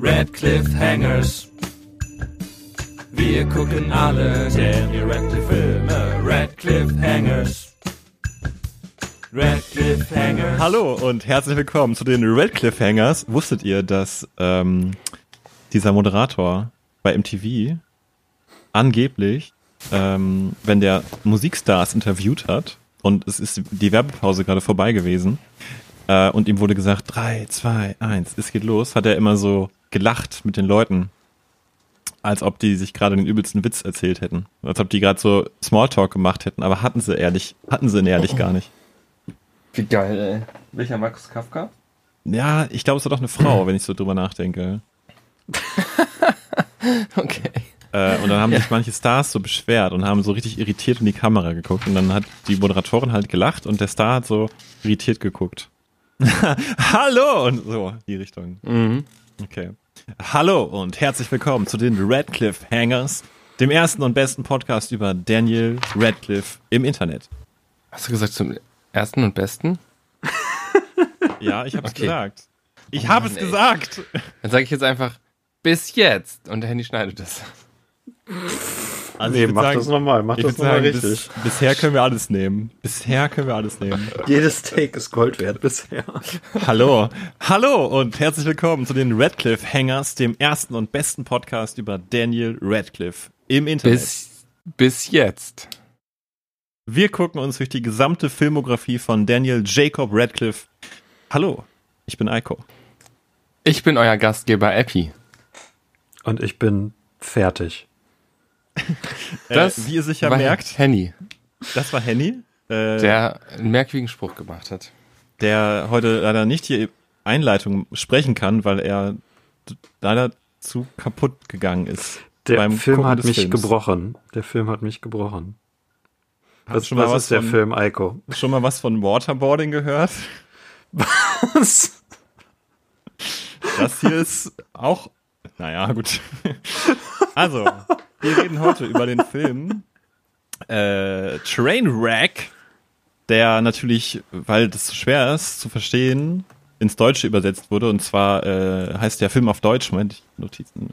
Red Hangers. Wir gucken alle Daniel Radcliffe Filme. Red Hangers. Red Hangers. Hallo und herzlich willkommen zu den Red Hangers. Wusstet ihr, dass ähm, dieser Moderator bei MTV angeblich, ähm, wenn der Musikstars interviewt hat und es ist die Werbepause gerade vorbei gewesen äh, und ihm wurde gesagt, drei, zwei, eins, es geht los, hat er immer so gelacht mit den Leuten, als ob die sich gerade den übelsten Witz erzählt hätten, als ob die gerade so Smalltalk gemacht hätten, aber hatten sie ehrlich, hatten sie ihn ehrlich gar nicht. Wie geil, ey. Welcher Markus Kafka? Ja, ich glaube, es war doch eine Frau, wenn ich so drüber nachdenke. okay. Äh, und dann haben ja. sich manche Stars so beschwert und haben so richtig irritiert in die Kamera geguckt. Und dann hat die Moderatorin halt gelacht und der Star hat so irritiert geguckt. Hallo! Und so, die Richtung. Mhm. Okay. Hallo und herzlich willkommen zu den Radcliffe Hangers, dem ersten und besten Podcast über Daniel Radcliffe im Internet. Hast du gesagt zum ersten und besten? ja, ich habe es okay. gesagt. Ich oh habe es gesagt. Dann sage ich jetzt einfach bis jetzt und der Handy schneidet das. Also nee, mach sagen, das nochmal, mach das nochmal richtig. Bis, bisher können wir alles nehmen. Bisher können wir alles nehmen. Jedes Take ist Gold wert bisher. Hallo. Hallo und herzlich willkommen zu den Radcliffe Hangers, dem ersten und besten Podcast über Daniel Radcliffe im Internet. Bis, bis jetzt. Wir gucken uns durch die gesamte Filmografie von Daniel Jacob Radcliffe. Hallo, ich bin Eiko. Ich bin euer Gastgeber Epi. Und ich bin fertig. Das, äh, wie ihr sicher merkt, Henny. Das war Henny. Äh, der einen merkwürdigen Spruch gemacht hat. Der heute leider nicht hier Einleitung sprechen kann, weil er leider zu kaputt gegangen ist. Der Film Gucken hat mich Films. gebrochen. Der Film hat mich gebrochen. Was, schon was, was ist der von, Film, Eiko? Schon mal was von Waterboarding gehört? Was? Das hier ist auch. Naja, gut. Also, wir reden heute über den Film äh, Trainwreck, der natürlich, weil das so schwer ist zu verstehen, ins Deutsche übersetzt wurde. Und zwar äh, heißt der Film auf Deutsch, Moment, Notizen.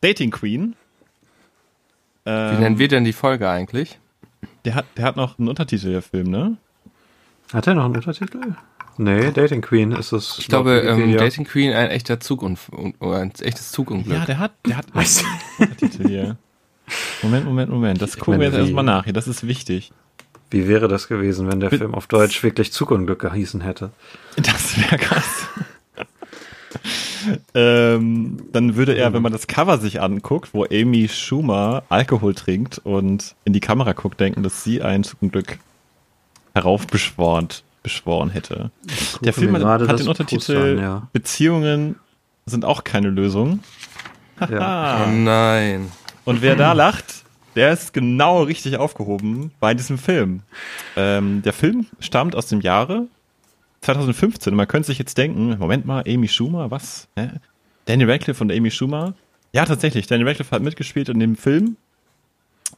Dating Queen. Ähm, Wie nennen wir denn die Folge eigentlich? Der hat, der hat noch einen Untertitel, der Film, ne? Hat er noch einen Untertitel? Nee, Dating Queen ist es. Ich glaube, ähm, Dating Queen ein echter Zugunfall, ein echtes Zugunglück. Ja, der hat, der hat hier. Moment, Moment, Moment. Das gucken wir jetzt erstmal nach hier. Das ist wichtig. Wie wäre das gewesen, wenn der Be Film auf Deutsch wirklich Zugunglück gehießen hätte? Das wäre krass. ähm, dann würde er, wenn man das Cover sich anguckt, wo Amy Schumer Alkohol trinkt und in die Kamera guckt, denken, dass sie ein Zugunglück heraufbeschworen beschworen hätte. Der Film hat, hat den Untertitel an, ja. Beziehungen sind auch keine Lösung. Ja. oh nein. Und wer da lacht, der ist genau richtig aufgehoben bei diesem Film. Ähm, der Film stammt aus dem Jahre 2015. man könnte sich jetzt denken, Moment mal, Amy Schumer, was? Hä? Daniel Radcliffe und Amy Schumer. Ja, tatsächlich. Daniel Radcliffe hat mitgespielt in dem Film.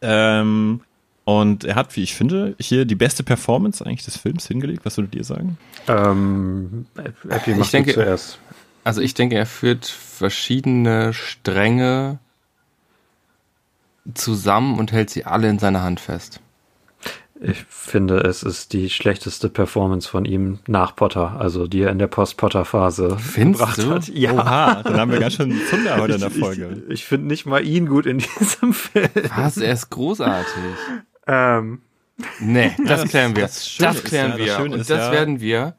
Ähm, und er hat, wie ich finde, hier die beste Performance eigentlich des Films hingelegt. Was würdet ihr sagen? Ähm, Epi, ich denke, zuerst. Also ich denke, er führt verschiedene Stränge zusammen und hält sie alle in seiner Hand fest. Ich finde, es ist die schlechteste Performance von ihm nach Potter, also die er in der Post-Potter-Phase gebracht du? hat. Ja, Oha, dann haben wir ganz schön Zunder heute in der Folge. Ich, ich finde nicht mal ihn gut in diesem Film. Was? Er ist großartig. Ähm. Nee, das ja, klären wir. Das, das klären ja, wir. Das und das ja. werden wir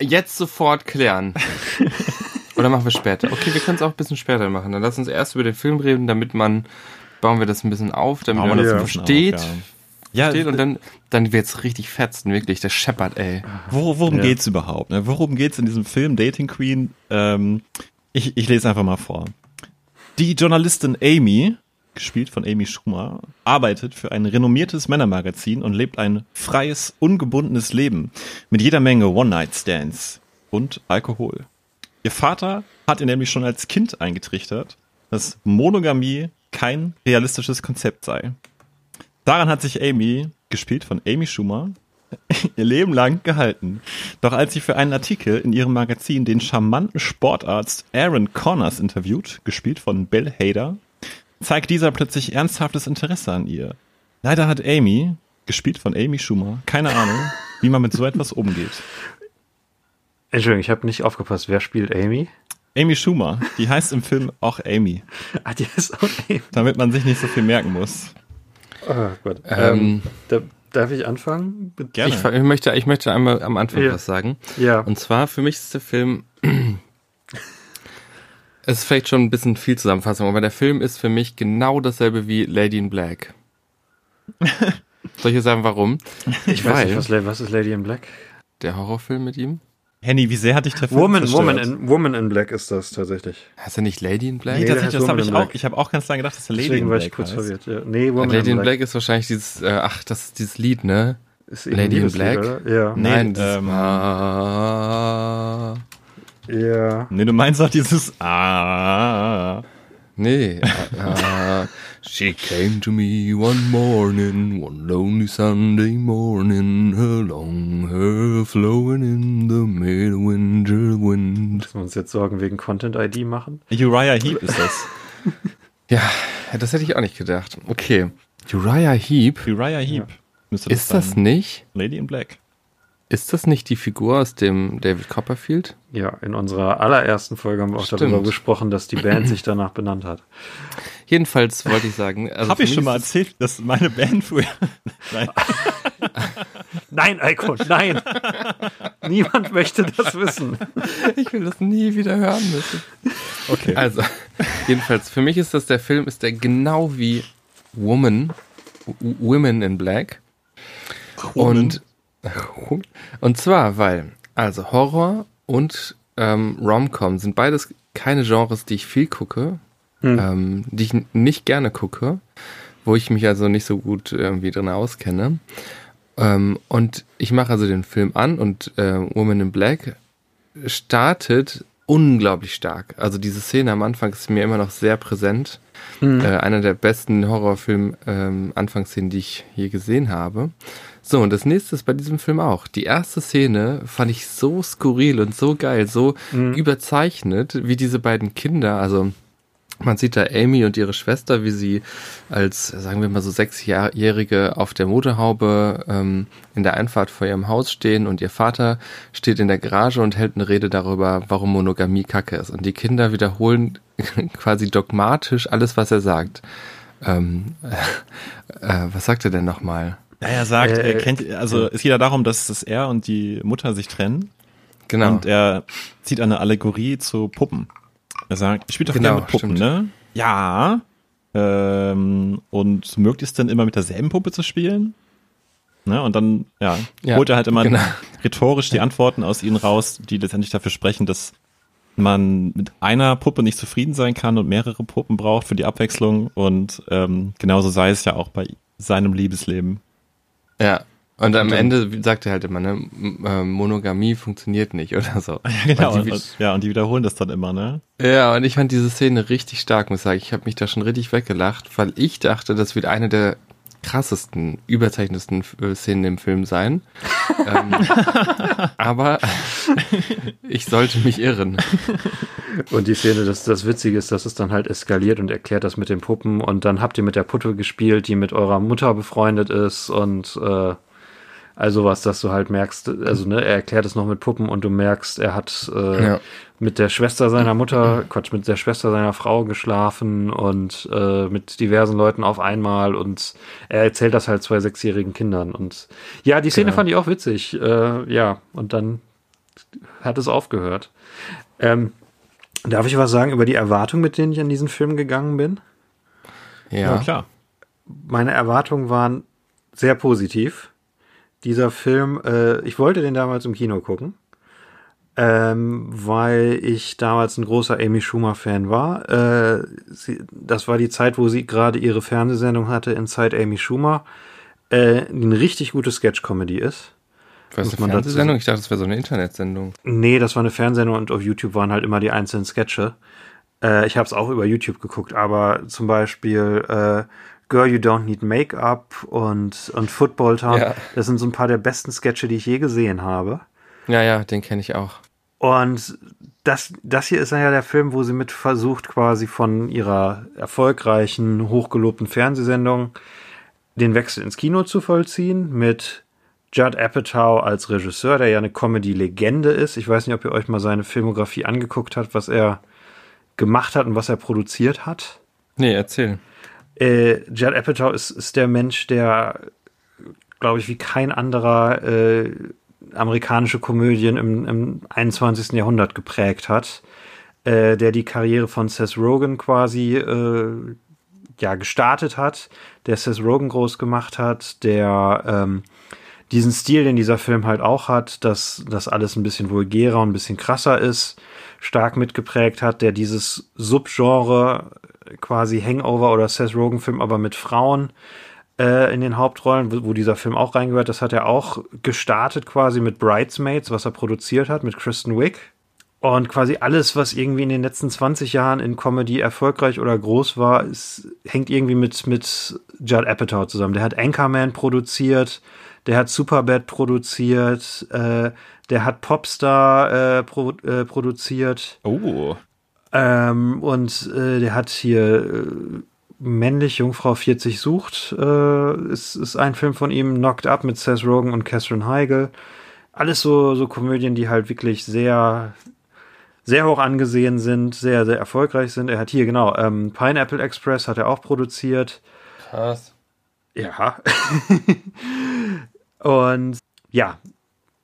jetzt sofort klären. Oder machen wir später? Okay, wir können es auch ein bisschen später machen. Dann lass uns erst über den Film reden, damit man, bauen wir das ein bisschen auf, damit man das versteht. Auf, ja. Versteht, und dann, dann wird's richtig fetzen, wirklich, der scheppert, ey. Wor worum ja. geht's überhaupt? Ne? Worum geht's in diesem Film Dating Queen? Ähm, ich, ich lese einfach mal vor. Die Journalistin Amy gespielt von Amy Schumer, arbeitet für ein renommiertes Männermagazin und lebt ein freies, ungebundenes Leben mit jeder Menge One-Night-Stands und Alkohol. Ihr Vater hat ihr nämlich schon als Kind eingetrichtert, dass Monogamie kein realistisches Konzept sei. Daran hat sich Amy, gespielt von Amy Schumer, ihr Leben lang gehalten. Doch als sie für einen Artikel in ihrem Magazin den charmanten Sportarzt Aaron Connors interviewt, gespielt von Bill Hader, zeigt dieser plötzlich ernsthaftes Interesse an ihr. Leider hat Amy, gespielt von Amy Schumer, keine Ahnung, wie man mit so etwas umgeht. Entschuldigung, ich habe nicht aufgepasst. Wer spielt Amy? Amy Schumer. Die heißt im Film auch Amy. Ah, die heißt auch Amy. Damit man sich nicht so viel merken muss. Oh Gott. Ähm, ähm, da, darf ich anfangen? Gerne. Ich, ich, möchte, ich möchte einmal am Anfang ja. was sagen. Ja. Und zwar, für mich ist der Film es ist vielleicht schon ein bisschen viel Zusammenfassung, aber der Film ist für mich genau dasselbe wie Lady in Black. Soll ich jetzt sagen, warum? Ich weiß nicht, was, was ist Lady in Black? Der Horrorfilm mit ihm? Henny, wie sehr hat dich der Film Woman, Woman, in, Woman in Black ist das tatsächlich. Hast du nicht Lady in Black? Nee, tatsächlich, das habe ich auch. Ich habe auch ganz lange gedacht, dass Lady Deswegen in Black war ich kurz heißt. verwirrt. Ja. Nee, Woman Lady in Black. Black. ist wahrscheinlich dieses, äh, ach, das ist dieses Lied, ne? Ist Lady in Black? Lied, ja. Nein, nee, das ähm, war... Nee, du meinst auch dieses Ah. Nee. Uh, she came to me one morning, one lonely Sunday morning, her long hair flowing in the midwinter wind. Müssen wir uns jetzt Sorgen wegen Content ID machen? Uriah Heep ist das. ja, das hätte ich auch nicht gedacht. Okay. Uriah Heep. Uriah Heep. Ja. Ist das nicht? Lady in Black. Ist das nicht die Figur aus dem David Copperfield? Ja, in unserer allerersten Folge haben wir auch Stimmt. darüber gesprochen, dass die Band sich danach benannt hat. Jedenfalls wollte ich sagen. Also Habe ich schon mal erzählt, dass meine Band früher. Nein. nein, Eiko, nein. Niemand möchte das wissen. Ich will das nie wieder hören müssen. Okay. Also, jedenfalls, für mich ist das der Film, ist der genau wie Woman, Women in Black. Woman. Und und zwar, weil, also Horror und ähm, Rom-Com sind beides keine Genres, die ich viel gucke, hm. ähm, die ich nicht gerne gucke, wo ich mich also nicht so gut irgendwie drin auskenne. Ähm, und ich mache also den Film an und äh, Woman in Black startet unglaublich stark. Also diese Szene am Anfang ist mir immer noch sehr präsent. Mhm. Äh, einer der besten Horrorfilm-Anfangsszenen, ähm, die ich je gesehen habe. So, und das nächste ist bei diesem Film auch. Die erste Szene fand ich so skurril und so geil, so mhm. überzeichnet, wie diese beiden Kinder, also man sieht da Amy und ihre Schwester, wie sie als, sagen wir mal so sechsjährige auf der Motorhaube ähm, in der Einfahrt vor ihrem Haus stehen und ihr Vater steht in der Garage und hält eine Rede darüber, warum Monogamie kacke ist. Und die Kinder wiederholen quasi dogmatisch alles, was er sagt. Ähm, äh, äh, was sagt er denn nochmal? Ja, er sagt, äh, er kennt, also es geht ja darum, dass, dass er und die Mutter sich trennen. Genau. Und er zieht eine Allegorie zu Puppen. Er sagt, spielt doch genau, mit Puppen, stimmt. ne? Ja. Ähm, und mögt es denn immer mit derselben Puppe zu spielen? Ne? Und dann, ja, ja holt er halt immer genau. rhetorisch die Antworten aus ihnen raus, die letztendlich dafür sprechen, dass man mit einer Puppe nicht zufrieden sein kann und mehrere Puppen braucht für die Abwechslung. Und ähm, genauso sei es ja auch bei seinem Liebesleben. Ja. Und am und Ende sagt er halt immer, ne, äh, Monogamie funktioniert nicht oder so. Ja, genau. Und die, und, ja, und die wiederholen das dann immer, ne? Ja, und ich fand diese Szene richtig stark, muss ich sagen. Ich habe mich da schon richtig weggelacht, weil ich dachte, das wird eine der krassesten, überzeichnetsten äh, Szenen im Film sein. ähm, aber ich sollte mich irren. Und die Szene, das, das Witzige ist, dass es dann halt eskaliert und erklärt das mit den Puppen und dann habt ihr mit der Puppe gespielt, die mit eurer Mutter befreundet ist und äh, also was, dass du halt merkst, also ne, er erklärt es noch mit Puppen und du merkst, er hat äh, ja. mit der Schwester seiner Mutter, Quatsch, mit der Schwester seiner Frau geschlafen und äh, mit diversen Leuten auf einmal und er erzählt das halt zwei sechsjährigen Kindern und ja, die Szene genau. fand ich auch witzig, äh, ja, und dann hat es aufgehört. Ähm, darf ich was sagen über die Erwartung, mit denen ich an diesen Film gegangen bin? Ja, ja klar. Meine Erwartungen waren sehr positiv dieser Film, äh, ich wollte den damals im Kino gucken, ähm, weil ich damals ein großer Amy Schumer-Fan war. Äh, sie, das war die Zeit, wo sie gerade ihre Fernsehsendung hatte, in Zeit Amy Schumer, äh, die eine richtig gute Sketch-Comedy ist. Was eine Fernsehsendung? Ich dachte, das wäre so eine Internetsendung. Nee, das war eine Fernsehsendung und auf YouTube waren halt immer die einzelnen Sketche. Äh, ich habe es auch über YouTube geguckt, aber zum Beispiel äh, Girl You Don't Need Make-up und, und Football Town. Ja. Das sind so ein paar der besten Sketche, die ich je gesehen habe. Ja, ja, den kenne ich auch. Und das, das hier ist ja der Film, wo sie mit versucht, quasi von ihrer erfolgreichen, hochgelobten Fernsehsendung den Wechsel ins Kino zu vollziehen mit Judd Apatow als Regisseur, der ja eine Comedy-Legende ist. Ich weiß nicht, ob ihr euch mal seine Filmografie angeguckt habt, was er gemacht hat und was er produziert hat. Nee, erzähl. Äh, Judd Apatow ist, ist der Mensch, der, glaube ich, wie kein anderer äh, amerikanische Komödien im, im 21. Jahrhundert geprägt hat, äh, der die Karriere von Seth Rogen quasi äh, ja gestartet hat, der Seth Rogen groß gemacht hat, der ähm, diesen Stil, den dieser Film halt auch hat, dass das alles ein bisschen vulgärer und ein bisschen krasser ist, stark mitgeprägt hat, der dieses Subgenre quasi Hangover oder Seth Rogen Film aber mit Frauen äh, in den Hauptrollen, wo, wo, dieser Film auch reingehört. Das hat er auch gestartet quasi mit Bridesmaids, was er produziert hat mit Kristen Wick. Und quasi alles, was irgendwie in den letzten 20 Jahren in Comedy erfolgreich oder groß war, ist, hängt irgendwie mit, mit Judd Apatow zusammen. Der hat Anchorman produziert, der hat Superbad produziert, äh, der hat Popstar äh, pro, äh, produziert. Oh. Ähm, und äh, der hat hier äh, männlich Jungfrau 40 sucht, äh, ist, ist ein Film von ihm, Knocked Up mit Seth Rogen und Catherine Heigl. Alles so, so Komödien, die halt wirklich sehr, sehr hoch angesehen sind, sehr, sehr erfolgreich sind. Er hat hier, genau, ähm, Pineapple Express hat er auch produziert. Krass. Ja. und ja,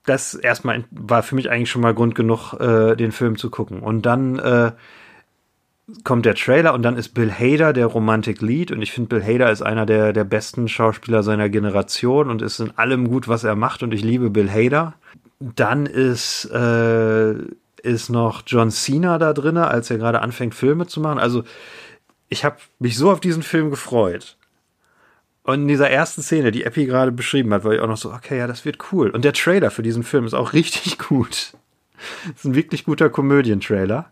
das erstmal war für mich eigentlich schon mal Grund genug, äh, den Film zu gucken. Und dann äh, kommt der Trailer und dann ist Bill Hader der Romantic Lead und ich finde Bill Hader ist einer der, der besten Schauspieler seiner Generation und ist in allem gut, was er macht und ich liebe Bill Hader. Dann ist, äh, ist noch John Cena da drin, als er gerade anfängt Filme zu machen. Also ich habe mich so auf diesen Film gefreut. Und in dieser ersten Szene, die Epi gerade beschrieben hat, war ich auch noch so, okay, ja, das wird cool. Und der Trailer für diesen Film ist auch richtig gut. Das ist ein wirklich guter Komödientrailer.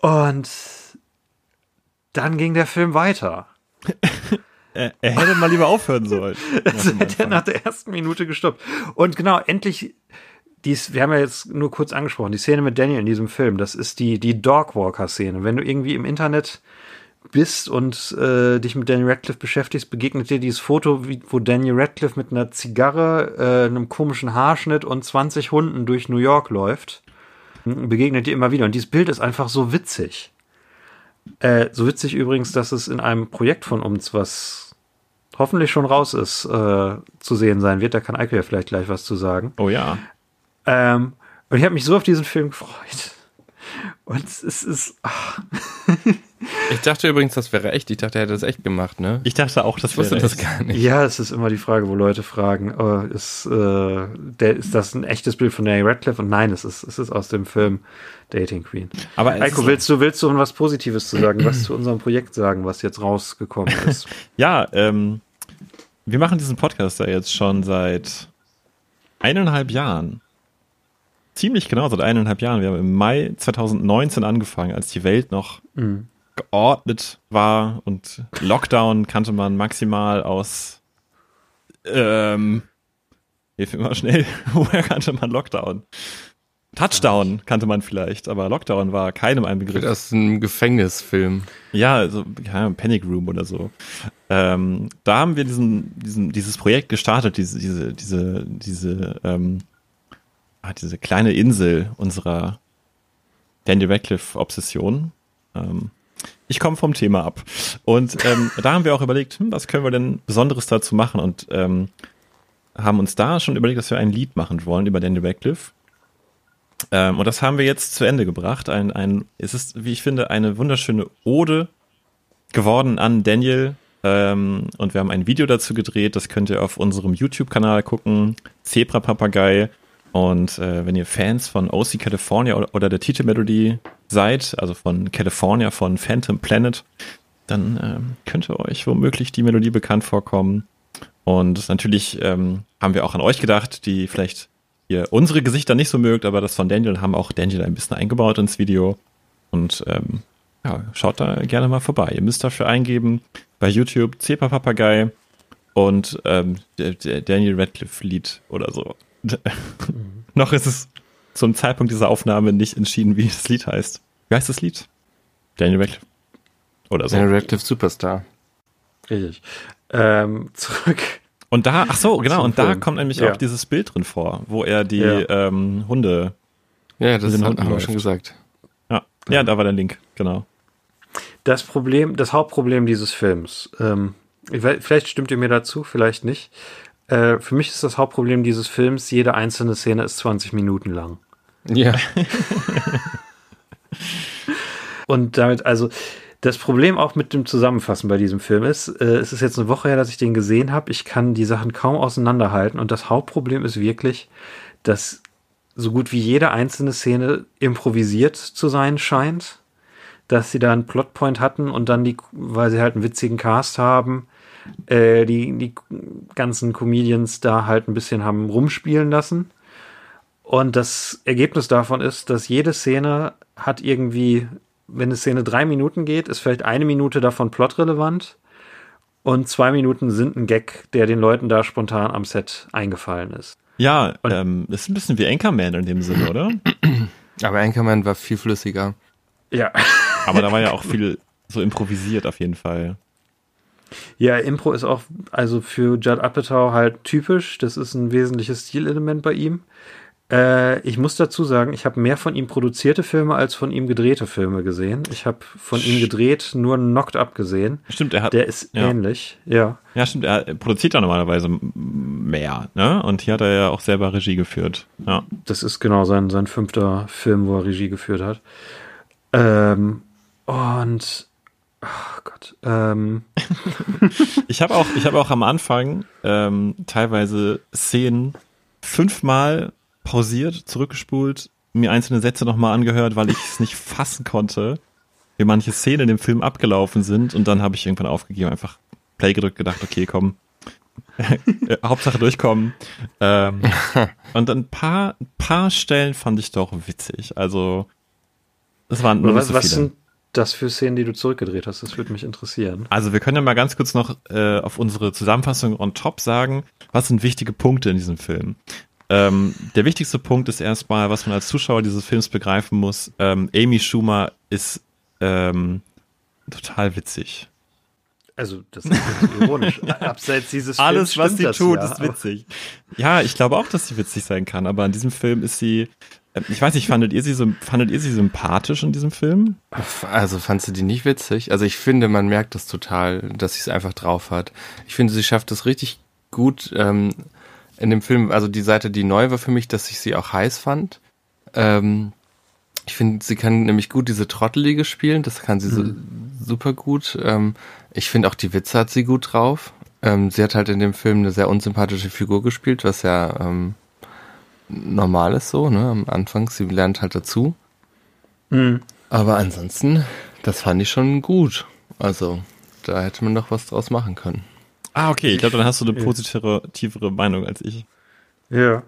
Und dann ging der Film weiter. er, er, hätte mal lieber aufhören sollen. das hätte er nach der ersten Minute gestoppt. Und genau, endlich, dies, wir haben ja jetzt nur kurz angesprochen, die Szene mit Daniel in diesem Film, das ist die, die Dogwalker-Szene. Wenn du irgendwie im Internet bist und äh, dich mit Daniel Radcliffe beschäftigst, begegnet dir dieses Foto, wie, wo Daniel Radcliffe mit einer Zigarre, äh, einem komischen Haarschnitt und 20 Hunden durch New York läuft begegnet dir immer wieder. Und dieses Bild ist einfach so witzig. Äh, so witzig übrigens, dass es in einem Projekt von uns, was hoffentlich schon raus ist, äh, zu sehen sein wird. Da kann Eike ja vielleicht gleich was zu sagen. Oh ja. Ähm, und ich habe mich so auf diesen Film gefreut. Und es ist. Ach. Ich dachte übrigens, das wäre echt. Ich dachte, er hätte das echt gemacht, ne? Ich dachte auch, das wäre das gar nicht. Ja, es ist immer die Frage, wo Leute fragen, oh, ist, äh, der, ist das ein echtes Bild von Daniel Radcliffe? Und nein, es ist, es ist aus dem Film Dating Queen. Aber Heiko, willst du, willst du was Positives zu sagen, was zu unserem Projekt sagen, was jetzt rausgekommen ist? ja, ähm, wir machen diesen Podcast ja jetzt schon seit eineinhalb Jahren ziemlich genau seit eineinhalb Jahren. Wir haben im Mai 2019 angefangen, als die Welt noch mhm. Geordnet war und Lockdown kannte man maximal aus ähm, hilf mir mal schnell, woher kannte man Lockdown? Touchdown kannte man vielleicht, aber Lockdown war keinem ein Begriff. Das ist ein Gefängnisfilm. Ja, also ja, Panic Room oder so. Ähm, da haben wir diesen, diesen, dieses Projekt gestartet, diese, diese, diese, diese ähm, ah, diese kleine Insel unserer Daniel Radcliffe-Obsession. Ähm, ich komme vom Thema ab. Und ähm, da haben wir auch überlegt, hm, was können wir denn Besonderes dazu machen? Und ähm, haben uns da schon überlegt, dass wir ein Lied machen wollen über Daniel Radcliffe. Ähm, und das haben wir jetzt zu Ende gebracht. Ein, ein, es ist, wie ich finde, eine wunderschöne Ode geworden an Daniel. Ähm, und wir haben ein Video dazu gedreht. Das könnt ihr auf unserem YouTube-Kanal gucken. Zebra Papagei. Und äh, wenn ihr Fans von OC California oder, oder der Titelmelodie seid, also von California, von Phantom Planet, dann ähm, könnte euch womöglich die Melodie bekannt vorkommen. Und natürlich ähm, haben wir auch an euch gedacht, die vielleicht ihr unsere Gesichter nicht so mögt, aber das von Daniel haben auch Daniel ein bisschen eingebaut ins Video. Und ähm, ja, schaut da gerne mal vorbei. Ihr müsst dafür eingeben bei YouTube Zepa Papagei und ähm, Daniel Radcliffe Lied oder so. Noch ist es zum Zeitpunkt dieser Aufnahme nicht entschieden, wie das Lied heißt. Wie heißt das Lied? Daniel Radcliffe. Oder so. Daniel Radcliffe Superstar. Richtig. Ähm, zurück. Und da, ach so, genau, und Film. da kommt nämlich ja. auch dieses Bild drin vor, wo er die ja. ähm, Hunde. Ja, das hat, haben wir schon gesagt. Ja. ja, da war der Link, genau. Das Problem, das Hauptproblem dieses Films, ähm, vielleicht stimmt ihr mir dazu, vielleicht nicht. Äh, für mich ist das Hauptproblem dieses Films, jede einzelne Szene ist 20 Minuten lang. Ja. Und damit, also, das Problem auch mit dem Zusammenfassen bei diesem Film ist, äh, es ist jetzt eine Woche her, dass ich den gesehen habe. Ich kann die Sachen kaum auseinanderhalten. Und das Hauptproblem ist wirklich, dass so gut wie jede einzelne Szene improvisiert zu sein scheint dass sie da einen Plotpoint hatten und dann die, weil sie halt einen witzigen Cast haben, äh, die, die ganzen Comedians da halt ein bisschen haben rumspielen lassen. Und das Ergebnis davon ist, dass jede Szene hat irgendwie, wenn eine Szene drei Minuten geht, ist vielleicht eine Minute davon plotrelevant und zwei Minuten sind ein Gag, der den Leuten da spontan am Set eingefallen ist. Ja, und, ähm, ist ein bisschen wie Anchorman in dem Sinne, oder? Aber Anchorman war viel flüssiger. Ja. Aber da war ja auch viel so improvisiert auf jeden Fall. Ja, Impro ist auch also für Judd Apatow halt typisch. Das ist ein wesentliches Stilelement bei ihm. Äh, ich muss dazu sagen, ich habe mehr von ihm produzierte Filme als von ihm gedrehte Filme gesehen. Ich habe von ihm gedreht nur Knocked Up gesehen. Stimmt, er hat. Der ist ja. ähnlich, ja. Ja, stimmt, er produziert ja normalerweise mehr, ne? Und hier hat er ja auch selber Regie geführt. Ja. Das ist genau sein, sein fünfter Film, wo er Regie geführt hat. Ähm, und oh Gott. Ähm. ich habe auch, ich habe auch am Anfang ähm, teilweise Szenen fünfmal pausiert, zurückgespult, mir einzelne Sätze nochmal angehört, weil ich es nicht fassen konnte, wie manche Szenen in dem Film abgelaufen sind. Und dann habe ich irgendwann aufgegeben, einfach Play gedrückt, gedacht, okay, komm. Hauptsache durchkommen. Ähm, und ein paar, paar Stellen fand ich doch witzig. Also, es waren nur was, so was sind das für Szenen, die du zurückgedreht hast? Das würde mich interessieren. Also wir können ja mal ganz kurz noch äh, auf unsere Zusammenfassung on top sagen, was sind wichtige Punkte in diesem Film. Ähm, der wichtigste Punkt ist erstmal, was man als Zuschauer dieses Films begreifen muss. Ähm, Amy Schumer ist ähm, total witzig. Also, das ist ironisch. Abseits dieses Films Alles, was sie tut, ja, ist witzig. Ja, ich glaube auch, dass sie witzig sein kann, aber in diesem Film ist sie, ich weiß nicht, fandet ihr sie, fandet ihr sie sympathisch in diesem Film? Also fandst du die nicht witzig? Also ich finde, man merkt das total, dass sie es einfach drauf hat. Ich finde, sie schafft es richtig gut ähm, in dem Film. Also die Seite, die neu war für mich, dass ich sie auch heiß fand. Ähm, ich finde, sie kann nämlich gut diese Trottelige spielen. Das kann sie mhm. so, super gut. Ähm, ich finde auch die Witze hat sie gut drauf. Ähm, sie hat halt in dem Film eine sehr unsympathische Figur gespielt, was ja normal ist so, ne? Am Anfang, sie lernt halt dazu. Mhm. Aber ansonsten, das fand ich schon gut. Also, da hätte man noch was draus machen können. Ah, okay. Ich glaube, dann hast du eine positivere Meinung als ich. Ja.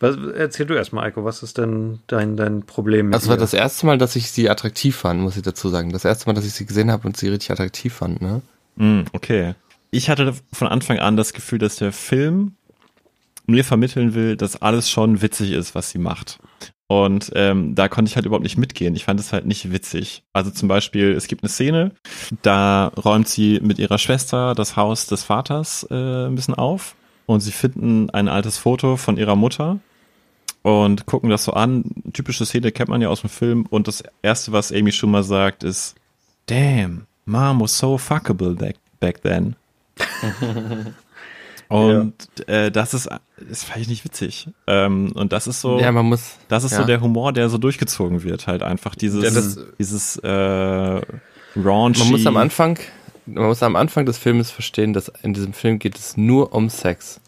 Was, erzähl du erstmal, Eiko, was ist denn dein, dein Problem? Mit das war das erste Mal, dass ich sie attraktiv fand, muss ich dazu sagen. Das erste Mal, dass ich sie gesehen habe und sie richtig attraktiv fand, ne? Mm, okay. Ich hatte von Anfang an das Gefühl, dass der Film mir vermitteln will, dass alles schon witzig ist, was sie macht. Und ähm, da konnte ich halt überhaupt nicht mitgehen. Ich fand es halt nicht witzig. Also zum Beispiel, es gibt eine Szene, da räumt sie mit ihrer Schwester das Haus des Vaters äh, ein bisschen auf und sie finden ein altes Foto von ihrer Mutter und gucken das so an. Typische Szene kennt man ja aus dem Film und das erste, was Amy Schumer sagt, ist Damn, Mom was so fuckable back, back then. Und ja. äh, das ist, das fand ich nicht witzig. Ähm, und das ist so, ja, man muss, das ist ja. so der Humor, der so durchgezogen wird, halt einfach dieses, ja, das, dieses äh, raunchy. Man muss am Anfang, man muss am Anfang des Filmes verstehen, dass in diesem Film geht es nur um Sex.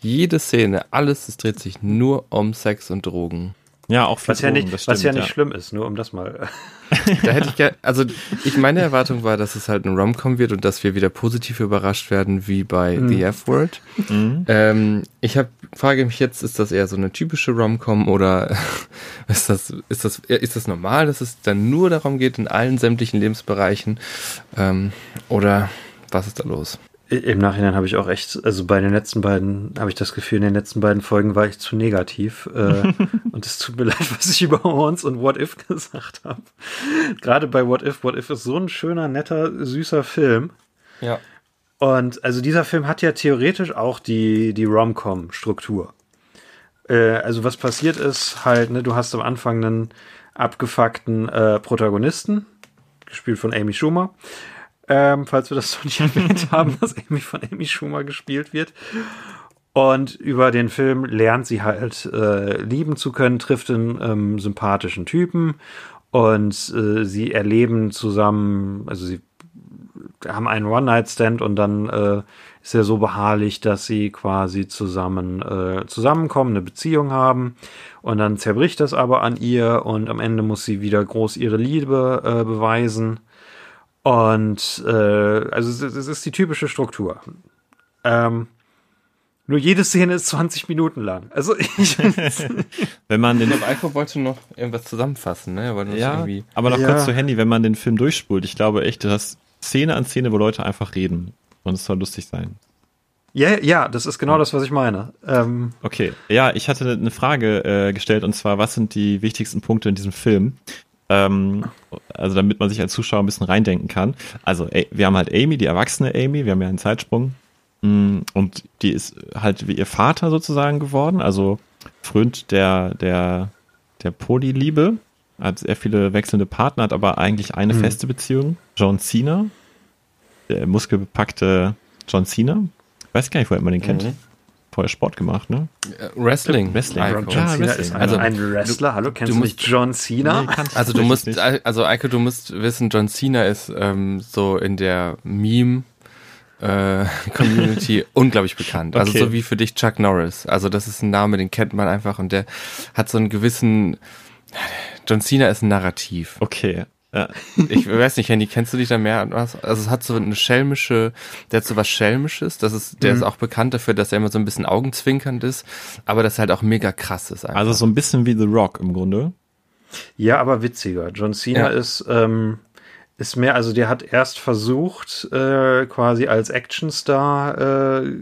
Jede Szene, alles, es dreht sich nur um Sex und Drogen. Ja, auch was ja nicht, stimmt, was ja nicht ja. schlimm ist, nur um das mal. da hätte ich gerne, also ich meine Erwartung war, dass es halt ein Rom-Com wird und dass wir wieder positiv überrascht werden wie bei mhm. The F-Word. Mhm. Ähm, ich habe frage mich jetzt, ist das eher so eine typische Rom-Com oder ist das ist das ist das normal, dass es dann nur darum geht in allen sämtlichen Lebensbereichen ähm, oder was ist da los? Im Nachhinein habe ich auch echt, also bei den letzten beiden, habe ich das Gefühl, in den letzten beiden Folgen war ich zu negativ. Äh, und es tut mir leid, was ich über Horns und What If gesagt habe. Gerade bei What If, What If ist so ein schöner, netter, süßer Film. Ja. Und also dieser Film hat ja theoretisch auch die, die Rom-Com-Struktur. Äh, also was passiert ist halt, ne, du hast am Anfang einen abgefuckten äh, Protagonisten, gespielt von Amy Schumer ähm, falls wir das noch nicht erwähnt haben, dass Amy von Amy Schumer gespielt wird. Und über den Film lernt sie halt äh, lieben zu können, trifft einen ähm, sympathischen Typen. Und äh, sie erleben zusammen, also sie haben einen One-Night-Stand und dann äh, ist er so beharrlich, dass sie quasi zusammen äh, zusammenkommen, eine Beziehung haben. Und dann zerbricht das aber an ihr und am Ende muss sie wieder groß ihre Liebe äh, beweisen und äh, also es ist die typische Struktur. Ähm, nur jede Szene ist 20 Minuten lang. Also ich. wenn man den. Ich Alko wollte noch irgendwas zusammenfassen, ne? ja, aber noch ja. kurz zu Handy, wenn man den Film durchspult. Ich glaube echt, du hast Szene an Szene, wo Leute einfach reden. Und es soll lustig sein. Ja, ja, das ist genau das, was ich meine. Ähm, okay, ja, ich hatte eine Frage äh, gestellt und zwar, was sind die wichtigsten Punkte in diesem Film? Ähm, also damit man sich als Zuschauer ein bisschen reindenken kann. Also wir haben halt Amy, die erwachsene Amy, wir haben ja einen Zeitsprung. Mm, und die ist halt wie ihr Vater sozusagen geworden, also frönt der, der, der Polyliebe, hat sehr viele wechselnde Partner, hat aber eigentlich eine mhm. feste Beziehung. John Cena, der muskelbepackte John Cena. Ich weiß gar nicht, woher man den kennt. Mhm vorher Sport gemacht, ne? Äh, Wrestling. Wrestling. John ja, Cena Wrestling. ist also, ein Wrestler. Du, Hallo, kennst du, musst, nicht John Cena? Nee, also du musst, nicht. also Eike, du musst wissen, John Cena ist ähm, so in der Meme äh, Community unglaublich bekannt. Also okay. so wie für dich Chuck Norris. Also das ist ein Name, den kennt man einfach und der hat so einen gewissen John Cena ist ein Narrativ. Okay. Ja. Ich weiß nicht, Handy, kennst du dich da mehr an was? Also es hat so eine schelmische, der hat so was Schelmisches, das ist, der mhm. ist auch bekannt dafür, dass er immer so ein bisschen augenzwinkernd ist, aber das halt auch mega krass ist einfach. Also so ein bisschen wie The Rock im Grunde. Ja, aber witziger. John Cena ja. ist, ähm, ist mehr, also der hat erst versucht, äh, quasi als Actionstar äh,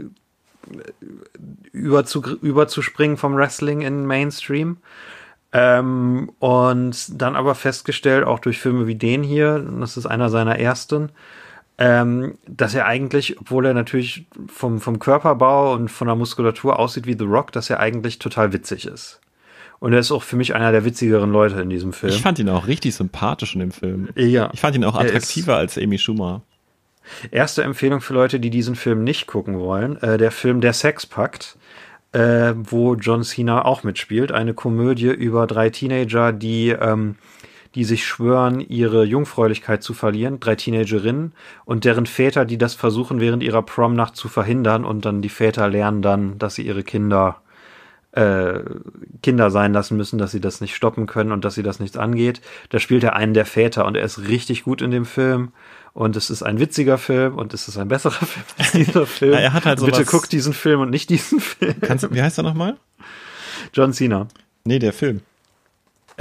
überzu, überzuspringen vom Wrestling in Mainstream ähm, und dann aber festgestellt, auch durch Filme wie den hier, das ist einer seiner ersten, ähm, dass er eigentlich, obwohl er natürlich vom, vom Körperbau und von der Muskulatur aussieht wie The Rock, dass er eigentlich total witzig ist. Und er ist auch für mich einer der witzigeren Leute in diesem Film. Ich fand ihn auch richtig sympathisch in dem Film. Ja. Ich fand ihn auch attraktiver als Amy Schumer. Erste Empfehlung für Leute, die diesen Film nicht gucken wollen. Äh, der Film Der Sexpakt äh, wo John Cena auch mitspielt. Eine Komödie über drei Teenager, die, ähm, die sich schwören, ihre Jungfräulichkeit zu verlieren. Drei Teenagerinnen und deren Väter, die das versuchen, während ihrer Prom-Nacht zu verhindern. Und dann die Väter lernen dann, dass sie ihre Kinder äh, Kinder sein lassen müssen, dass sie das nicht stoppen können und dass sie das nichts angeht. Da spielt er einen der Väter und er ist richtig gut in dem Film. Und es ist ein witziger Film und es ist ein besserer Film als dieser Film. ja, er hat halt sowas Bitte guck diesen Film und nicht diesen Film. Kannst, wie heißt er nochmal? John Cena. Nee, der Film.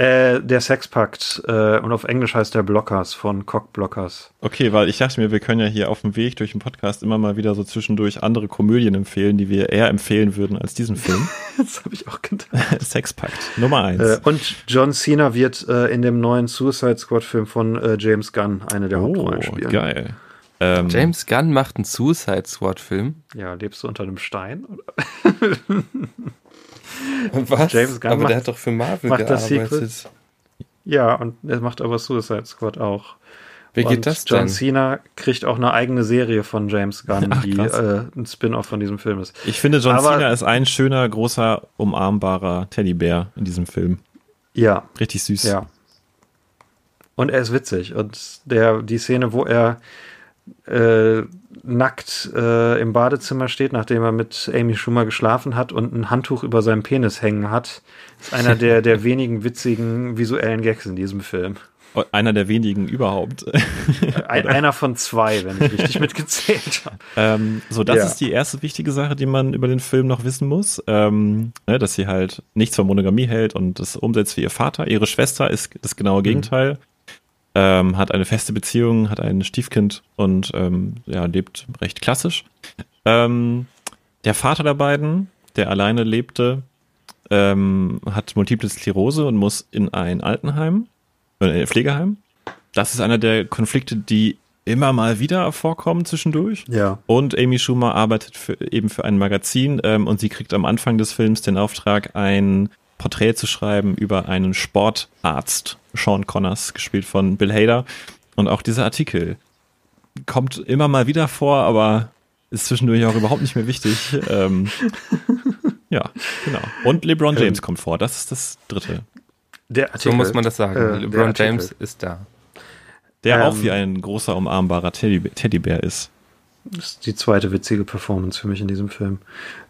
Äh, der Sexpakt äh, und auf Englisch heißt der Blockers von Cockblockers. Okay, weil ich dachte mir, wir können ja hier auf dem Weg durch den Podcast immer mal wieder so zwischendurch andere Komödien empfehlen, die wir eher empfehlen würden als diesen Film. das habe ich auch gedacht. Sexpakt, Nummer eins. Äh, und John Cena wird äh, in dem neuen Suicide Squad Film von äh, James Gunn eine der oh, Hauptrollen spielen. geil. Ähm, James Gunn macht einen Suicide Squad Film. Ja, lebst du unter einem Stein? Was? James Gunn aber macht, der hat doch für Marvel macht gearbeitet. Ja, und er macht aber Suicide Squad auch. Wie geht und das denn? John Cena kriegt auch eine eigene Serie von James Gunn, Ach, die äh, ein Spin-off von diesem Film ist. Ich finde, John aber, Cena ist ein schöner, großer, umarmbarer Teddybär in diesem Film. Ja. Richtig süß. Ja. Und er ist witzig. Und der, die Szene, wo er äh, nackt äh, im Badezimmer steht, nachdem er mit Amy Schumer geschlafen hat und ein Handtuch über seinem Penis hängen hat, ist einer der, der wenigen witzigen visuellen Gags in diesem Film. Einer der wenigen überhaupt. Ein, einer von zwei, wenn ich richtig mitgezählt habe. Ähm, so, das ja. ist die erste wichtige Sache, die man über den Film noch wissen muss. Ähm, ne, dass sie halt nichts von Monogamie hält und das umsetzt wie ihr Vater. Ihre Schwester ist das genaue mhm. Gegenteil. Mhm. Ähm, hat eine feste Beziehung, hat ein Stiefkind und ähm, ja, lebt recht klassisch. Ähm, der Vater der beiden, der alleine lebte, ähm, hat Multiple Sklerose und muss in ein Altenheim äh, Pflegeheim. Das ist einer der Konflikte, die immer mal wieder vorkommen zwischendurch. Ja. Und Amy Schumer arbeitet für, eben für ein Magazin ähm, und sie kriegt am Anfang des Films den Auftrag, ein Porträt zu schreiben über einen Sportarzt, Sean Connors, gespielt von Bill Hader. Und auch dieser Artikel kommt immer mal wieder vor, aber ist zwischendurch auch überhaupt nicht mehr wichtig. Ähm, ja, genau. Und LeBron James ähm, kommt vor. Das ist das dritte. Der Artikel, so muss man das sagen. Äh, LeBron James ist da. Der ähm, auch wie ein großer, umarmbarer Teddybär, Teddybär ist. Das ist die zweite witzige Performance für mich in diesem Film.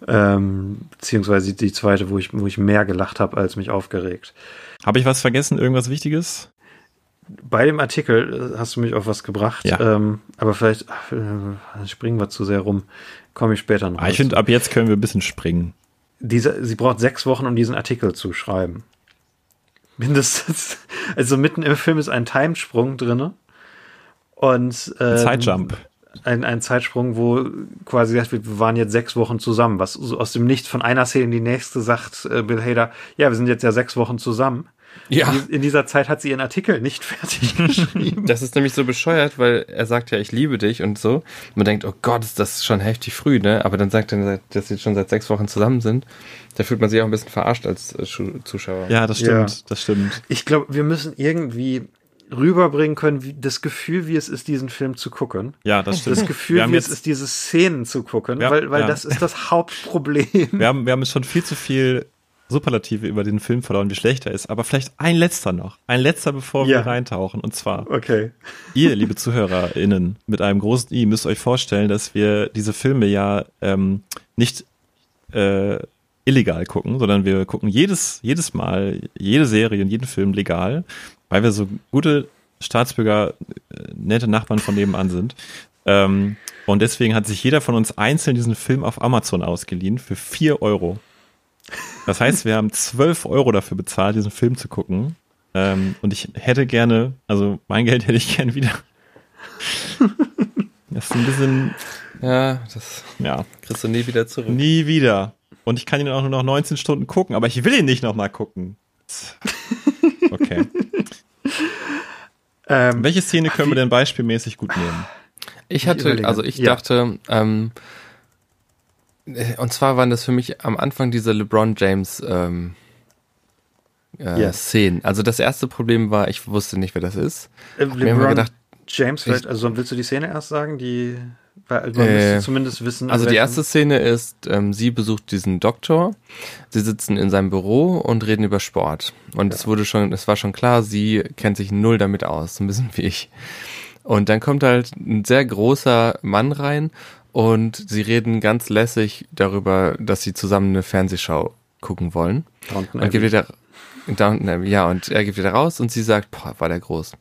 Ähm, beziehungsweise die zweite, wo ich, wo ich mehr gelacht habe, als mich aufgeregt. Habe ich was vergessen? Irgendwas Wichtiges? Bei dem Artikel äh, hast du mich auf was gebracht. Ja. Ähm, aber vielleicht ach, äh, springen wir zu sehr rum. Komme ich später noch. Ah, ich finde, ab jetzt können wir ein bisschen springen. Diese, sie braucht sechs Wochen, um diesen Artikel zu schreiben mindestens. Also mitten im Film ist ein Timesprung drin. Und ähm, Zeitjump. Ein, ein Zeitsprung, wo quasi gesagt wird, wir waren jetzt sechs Wochen zusammen, was so aus dem Nichts von einer Szene in die nächste sagt äh, Bill Hader, ja, wir sind jetzt ja sechs Wochen zusammen. Ja. In dieser Zeit hat sie ihren Artikel nicht fertig geschrieben. Das ist nämlich so bescheuert, weil er sagt ja, ich liebe dich und so. Man denkt, oh Gott, ist das schon heftig früh, ne? Aber dann sagt er, dass sie schon seit sechs Wochen zusammen sind. Da fühlt man sich auch ein bisschen verarscht als äh, Zuschauer. Ja, das stimmt, ja. das stimmt. Ich glaube, wir müssen irgendwie rüberbringen können, wie, das Gefühl, wie es ist, diesen Film zu gucken. Ja, das stimmt. Das Gefühl, wie es ist, diese Szenen zu gucken, ja, weil, weil ja. das ist das Hauptproblem. Wir haben, wir haben schon viel zu viel Superlative über den Film verloren, wie schlecht er ist. Aber vielleicht ein letzter noch. Ein letzter, bevor ja. wir reintauchen. Und zwar, okay. ihr, liebe ZuhörerInnen, mit einem großen I, müsst euch vorstellen, dass wir diese Filme ja ähm, nicht äh, illegal gucken, sondern wir gucken jedes, jedes Mal, jede Serie und jeden Film legal, weil wir so gute Staatsbürger, äh, nette Nachbarn von nebenan sind. Ähm, und deswegen hat sich jeder von uns einzeln diesen Film auf Amazon ausgeliehen für vier Euro. Das heißt, wir haben 12 Euro dafür bezahlt, diesen Film zu gucken. Ähm, und ich hätte gerne, also mein Geld hätte ich gern wieder. Das ist ein bisschen. Ja, das ja. kriegst du nie wieder zurück. Nie wieder. Und ich kann ihn auch nur noch 19 Stunden gucken, aber ich will ihn nicht nochmal gucken. Okay. ähm, Welche Szene können wir denn beispielmäßig gut nehmen? Ich hatte, also ich ja. dachte, ähm, äh, und zwar waren das für mich am Anfang diese LeBron James ähm, äh, yes. Szenen. Also das erste Problem war, ich wusste nicht, wer das ist. Äh, LeBron gedacht, James, ich, also willst du die Szene erst sagen? Die, man äh, zumindest wissen. Also die erste Szene ist, ähm, sie besucht diesen Doktor. Sie sitzen in seinem Büro und reden über Sport. Und ja. es wurde schon, es war schon klar, sie kennt sich null damit aus, ein bisschen wie ich. Und dann kommt halt ein sehr großer Mann rein und sie reden ganz lässig darüber, dass sie zusammen eine Fernsehschau gucken wollen. Downton und geht wieder, Downton Abbey, ja, und er geht wieder raus und sie sagt, boah, war der groß.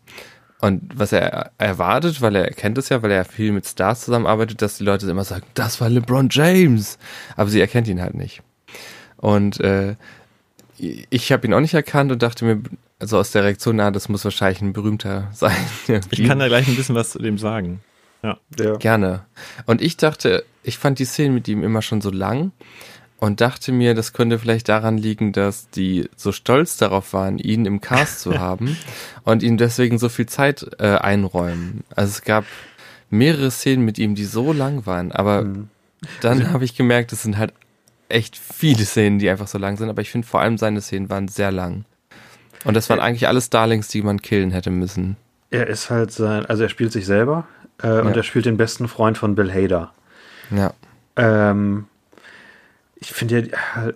Und was er erwartet, weil er kennt es ja, weil er viel mit Stars zusammenarbeitet, dass die Leute immer sagen, das war LeBron James. Aber sie erkennt ihn halt nicht. Und äh, ich habe ihn auch nicht erkannt und dachte mir, also aus der Reaktion, na, das muss wahrscheinlich ein berühmter sein. ich kann da gleich ein bisschen was zu dem sagen. Ja. ja. Gerne. Und ich dachte, ich fand die Szene mit ihm immer schon so lang und dachte mir, das könnte vielleicht daran liegen, dass die so stolz darauf waren, ihn im Cast zu haben und ihm deswegen so viel Zeit äh, einräumen. Also es gab mehrere Szenen mit ihm, die so lang waren, aber mhm. dann also, habe ich gemerkt, es sind halt echt viele Szenen, die einfach so lang sind, aber ich finde vor allem seine Szenen waren sehr lang. Und das waren eigentlich alles Darlings, die man killen hätte müssen. Er ist halt sein, also er spielt sich selber, äh, ja. Und er spielt den besten Freund von Bill Hader. Ja. Ähm, ich finde ja,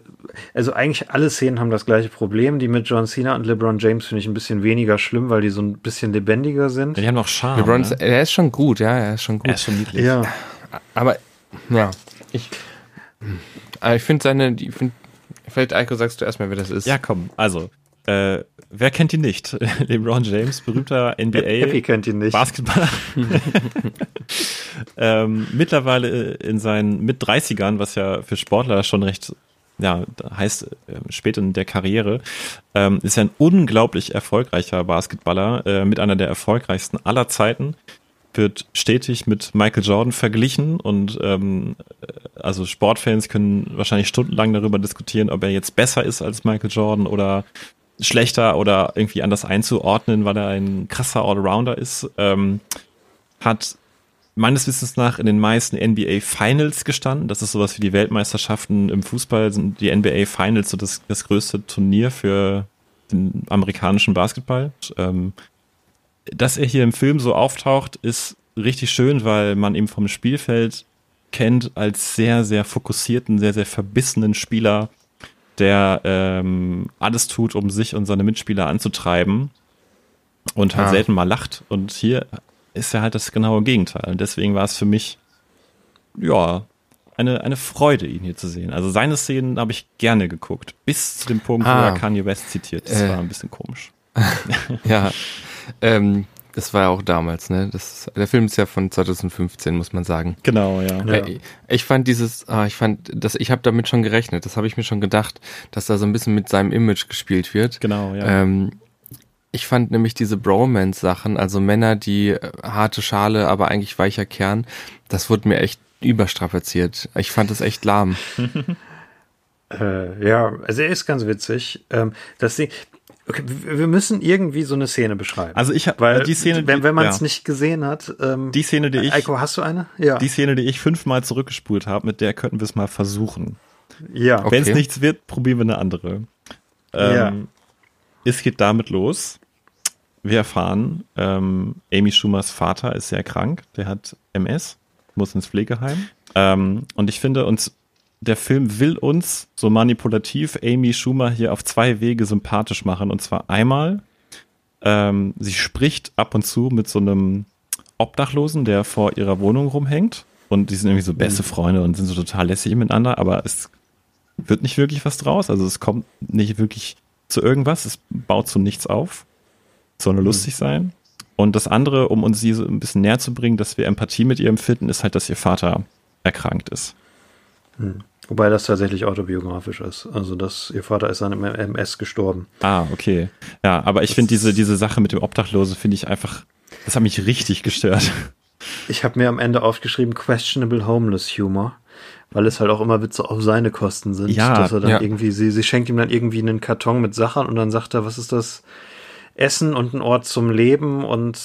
also eigentlich alle Szenen haben das gleiche Problem. Die mit John Cena und LeBron James finde ich ein bisschen weniger schlimm, weil die so ein bisschen lebendiger sind. Die haben noch Charme. LeBron, ne? er ist schon gut, ja, er ist schon gut. Er ist schon niedlich. Ja. Aber, ja, ich, ich finde seine, ich find, vielleicht Eiko sagst du erstmal, wer das ist. Ja, komm, also, äh, wer kennt ihn nicht? LeBron James, berühmter NBA. Happy kennt ihn nicht. Basketballer. ähm, mittlerweile in seinen mit 30ern, was ja für Sportler schon recht, ja, heißt äh, spät in der Karriere, ähm, ist er ein unglaublich erfolgreicher Basketballer, äh, mit einer der erfolgreichsten aller Zeiten wird stetig mit Michael Jordan verglichen und ähm, also Sportfans können wahrscheinlich stundenlang darüber diskutieren, ob er jetzt besser ist als Michael Jordan oder schlechter oder irgendwie anders einzuordnen, weil er ein krasser Allrounder ist. Ähm, hat meines Wissens nach in den meisten NBA Finals gestanden. Das ist sowas wie die Weltmeisterschaften im Fußball, sind die NBA Finals so das, das größte Turnier für den amerikanischen Basketball. Ähm, dass er hier im Film so auftaucht, ist richtig schön, weil man ihn vom Spielfeld kennt als sehr, sehr fokussierten, sehr, sehr verbissenen Spieler, der ähm, alles tut, um sich und seine Mitspieler anzutreiben und halt ah. selten mal lacht. Und hier ist er halt das genaue Gegenteil. Und deswegen war es für mich, ja, eine, eine Freude, ihn hier zu sehen. Also seine Szenen habe ich gerne geguckt, bis zu dem Punkt, ah. wo er Kanye West zitiert. Das äh. war ein bisschen komisch. ja, ähm, das war ja auch damals, ne? Das, der Film ist ja von 2015, muss man sagen. Genau, ja. ja. Ich, ich fand dieses, ah, ich fand, das, ich habe damit schon gerechnet. Das habe ich mir schon gedacht, dass da so ein bisschen mit seinem Image gespielt wird. Genau, ja. Ähm, ich fand nämlich diese Bromance-Sachen, also Männer, die äh, harte Schale, aber eigentlich weicher Kern, das wurde mir echt überstrapaziert. Ich fand das echt lahm. äh, ja, also er ist ganz witzig. Ähm, das Ding, Okay, wir müssen irgendwie so eine Szene beschreiben. Also ich habe die Szene, wenn, wenn man es ja. nicht gesehen hat. Ähm, die Szene, die ich. Eiko, hast du eine? Ja. Die Szene, die ich fünfmal zurückgespult habe, mit der könnten wir es mal versuchen. Ja. Okay. Wenn es nichts wird, probieren wir eine andere. Ähm, ja. Es geht damit los. Wir erfahren, ähm, Amy Schumers Vater ist sehr krank. Der hat MS, muss ins Pflegeheim. Ähm, und ich finde uns der Film will uns so manipulativ Amy Schumer hier auf zwei Wege sympathisch machen. Und zwar einmal, ähm, sie spricht ab und zu mit so einem Obdachlosen, der vor ihrer Wohnung rumhängt. Und die sind irgendwie so beste mhm. Freunde und sind so total lässig miteinander, aber es wird nicht wirklich was draus. Also es kommt nicht wirklich zu irgendwas. Es baut zu nichts auf. soll nur mhm. lustig sein. Und das andere, um uns sie so ein bisschen näher zu bringen, dass wir Empathie mit ihr empfinden, ist halt, dass ihr Vater erkrankt ist. Hm. Wobei das tatsächlich autobiografisch ist. Also, dass ihr Vater ist an einem MS gestorben. Ah, okay. Ja, aber ich finde diese, diese Sache mit dem Obdachlose finde ich einfach, das hat mich richtig gestört. Ich habe mir am Ende aufgeschrieben, questionable homeless humor, weil es halt auch immer Witze auf seine Kosten sind. Ja, dass er dann ja. irgendwie, sie, sie schenkt ihm dann irgendwie einen Karton mit Sachen und dann sagt er, was ist das? Essen und ein Ort zum Leben und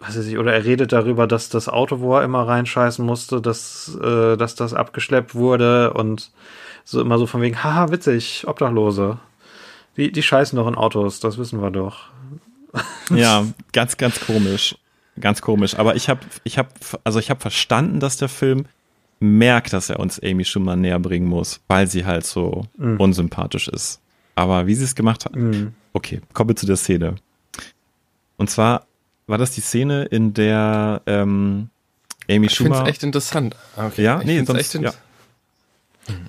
weiß ich, oder er redet darüber, dass das Auto, wo er immer reinscheißen musste, dass, äh, dass das abgeschleppt wurde und so immer so von wegen, haha, witzig, Obdachlose. Die, die scheißen doch in Autos, das wissen wir doch. ja, ganz, ganz komisch. Ganz komisch. Aber ich habe, ich habe, also ich habe verstanden, dass der Film merkt, dass er uns Amy schon mal näher bringen muss, weil sie halt so mm. unsympathisch ist. Aber wie sie es gemacht hat, mm. okay, kommen wir zu der Szene. Und zwar war das die Szene, in der ähm, Amy ich Schumer. Ich finde echt interessant. Ah, okay. Ja, ich nee, sonst, echt ja.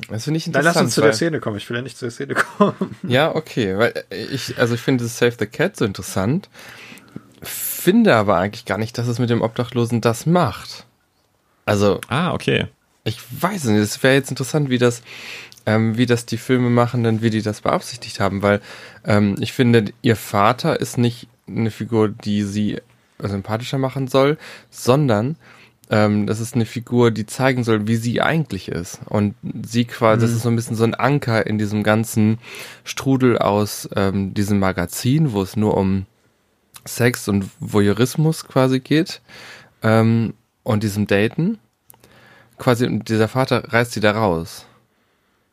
Das finde ich interessant. Dann lass uns zu der Szene kommen. Ich will ja nicht zur Szene kommen. Ja, okay, weil ich, also ich finde das Save the Cat so interessant, finde aber eigentlich gar nicht, dass es mit dem Obdachlosen das macht. Also. Ah, okay. Ich weiß nicht, es wäre jetzt interessant, wie das, ähm, wie das die Filmemachenden, wie die das beabsichtigt haben, weil ähm, ich finde, ihr Vater ist nicht eine Figur, die sie sympathischer machen soll, sondern ähm, das ist eine Figur, die zeigen soll, wie sie eigentlich ist. Und sie quasi, mhm. das ist so ein bisschen so ein Anker in diesem ganzen Strudel aus ähm, diesem Magazin, wo es nur um Sex und Voyeurismus quasi geht ähm, und diesem Daten. Quasi, dieser Vater reißt sie da raus.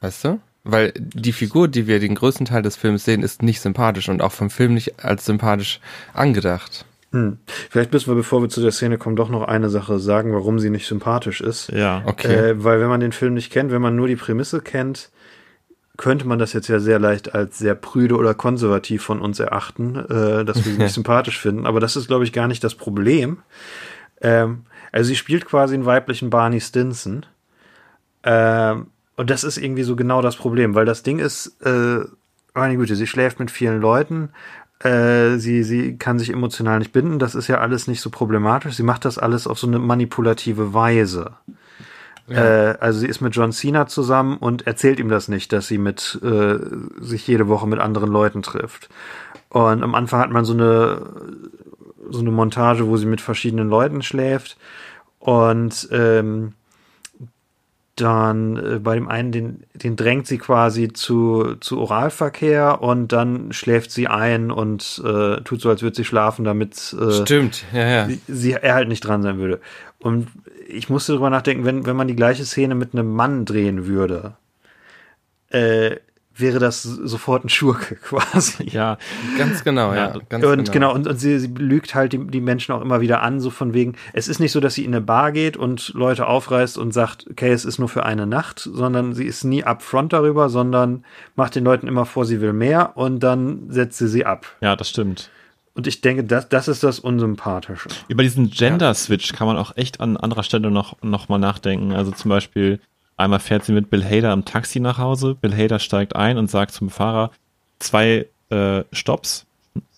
Weißt du? Weil die Figur, die wir den größten Teil des Films sehen, ist nicht sympathisch und auch vom Film nicht als sympathisch angedacht. Hm. Vielleicht müssen wir, bevor wir zu der Szene kommen, doch noch eine Sache sagen, warum sie nicht sympathisch ist. Ja, okay. Äh, weil wenn man den Film nicht kennt, wenn man nur die Prämisse kennt, könnte man das jetzt ja sehr leicht als sehr prüde oder konservativ von uns erachten, äh, dass wir sie nicht sympathisch finden. Aber das ist, glaube ich, gar nicht das Problem. Ähm, also sie spielt quasi einen weiblichen Barney Stinson. Ähm, und das ist irgendwie so genau das Problem, weil das Ding ist, äh, meine Güte, sie schläft mit vielen Leuten, äh, sie, sie kann sich emotional nicht binden, das ist ja alles nicht so problematisch. Sie macht das alles auf so eine manipulative Weise. Ja. Äh, also sie ist mit John Cena zusammen und erzählt ihm das nicht, dass sie mit äh, sich jede Woche mit anderen Leuten trifft. Und am Anfang hat man so eine so eine Montage, wo sie mit verschiedenen Leuten schläft und ähm, dann äh, bei dem einen, den, den drängt sie quasi zu, zu Oralverkehr und dann schläft sie ein und äh, tut so, als würde sie schlafen, damit äh, Stimmt, ja, ja. Sie, sie, er halt nicht dran sein würde. Und ich musste drüber nachdenken, wenn, wenn man die gleiche Szene mit einem Mann drehen würde, äh, wäre das sofort ein Schurke quasi. Ja, ganz genau, ja. ja ganz und genau, genau und, und sie, sie lügt halt die, die Menschen auch immer wieder an, so von wegen, es ist nicht so, dass sie in eine Bar geht und Leute aufreißt und sagt, okay, es ist nur für eine Nacht, sondern sie ist nie upfront darüber, sondern macht den Leuten immer vor, sie will mehr und dann setzt sie sie ab. Ja, das stimmt. Und ich denke, das, das ist das Unsympathische. Über diesen Gender-Switch kann man auch echt an anderer Stelle noch, noch mal nachdenken. Also zum Beispiel, Einmal fährt sie mit Bill Hader im Taxi nach Hause. Bill Hader steigt ein und sagt zum Fahrer zwei äh, Stops.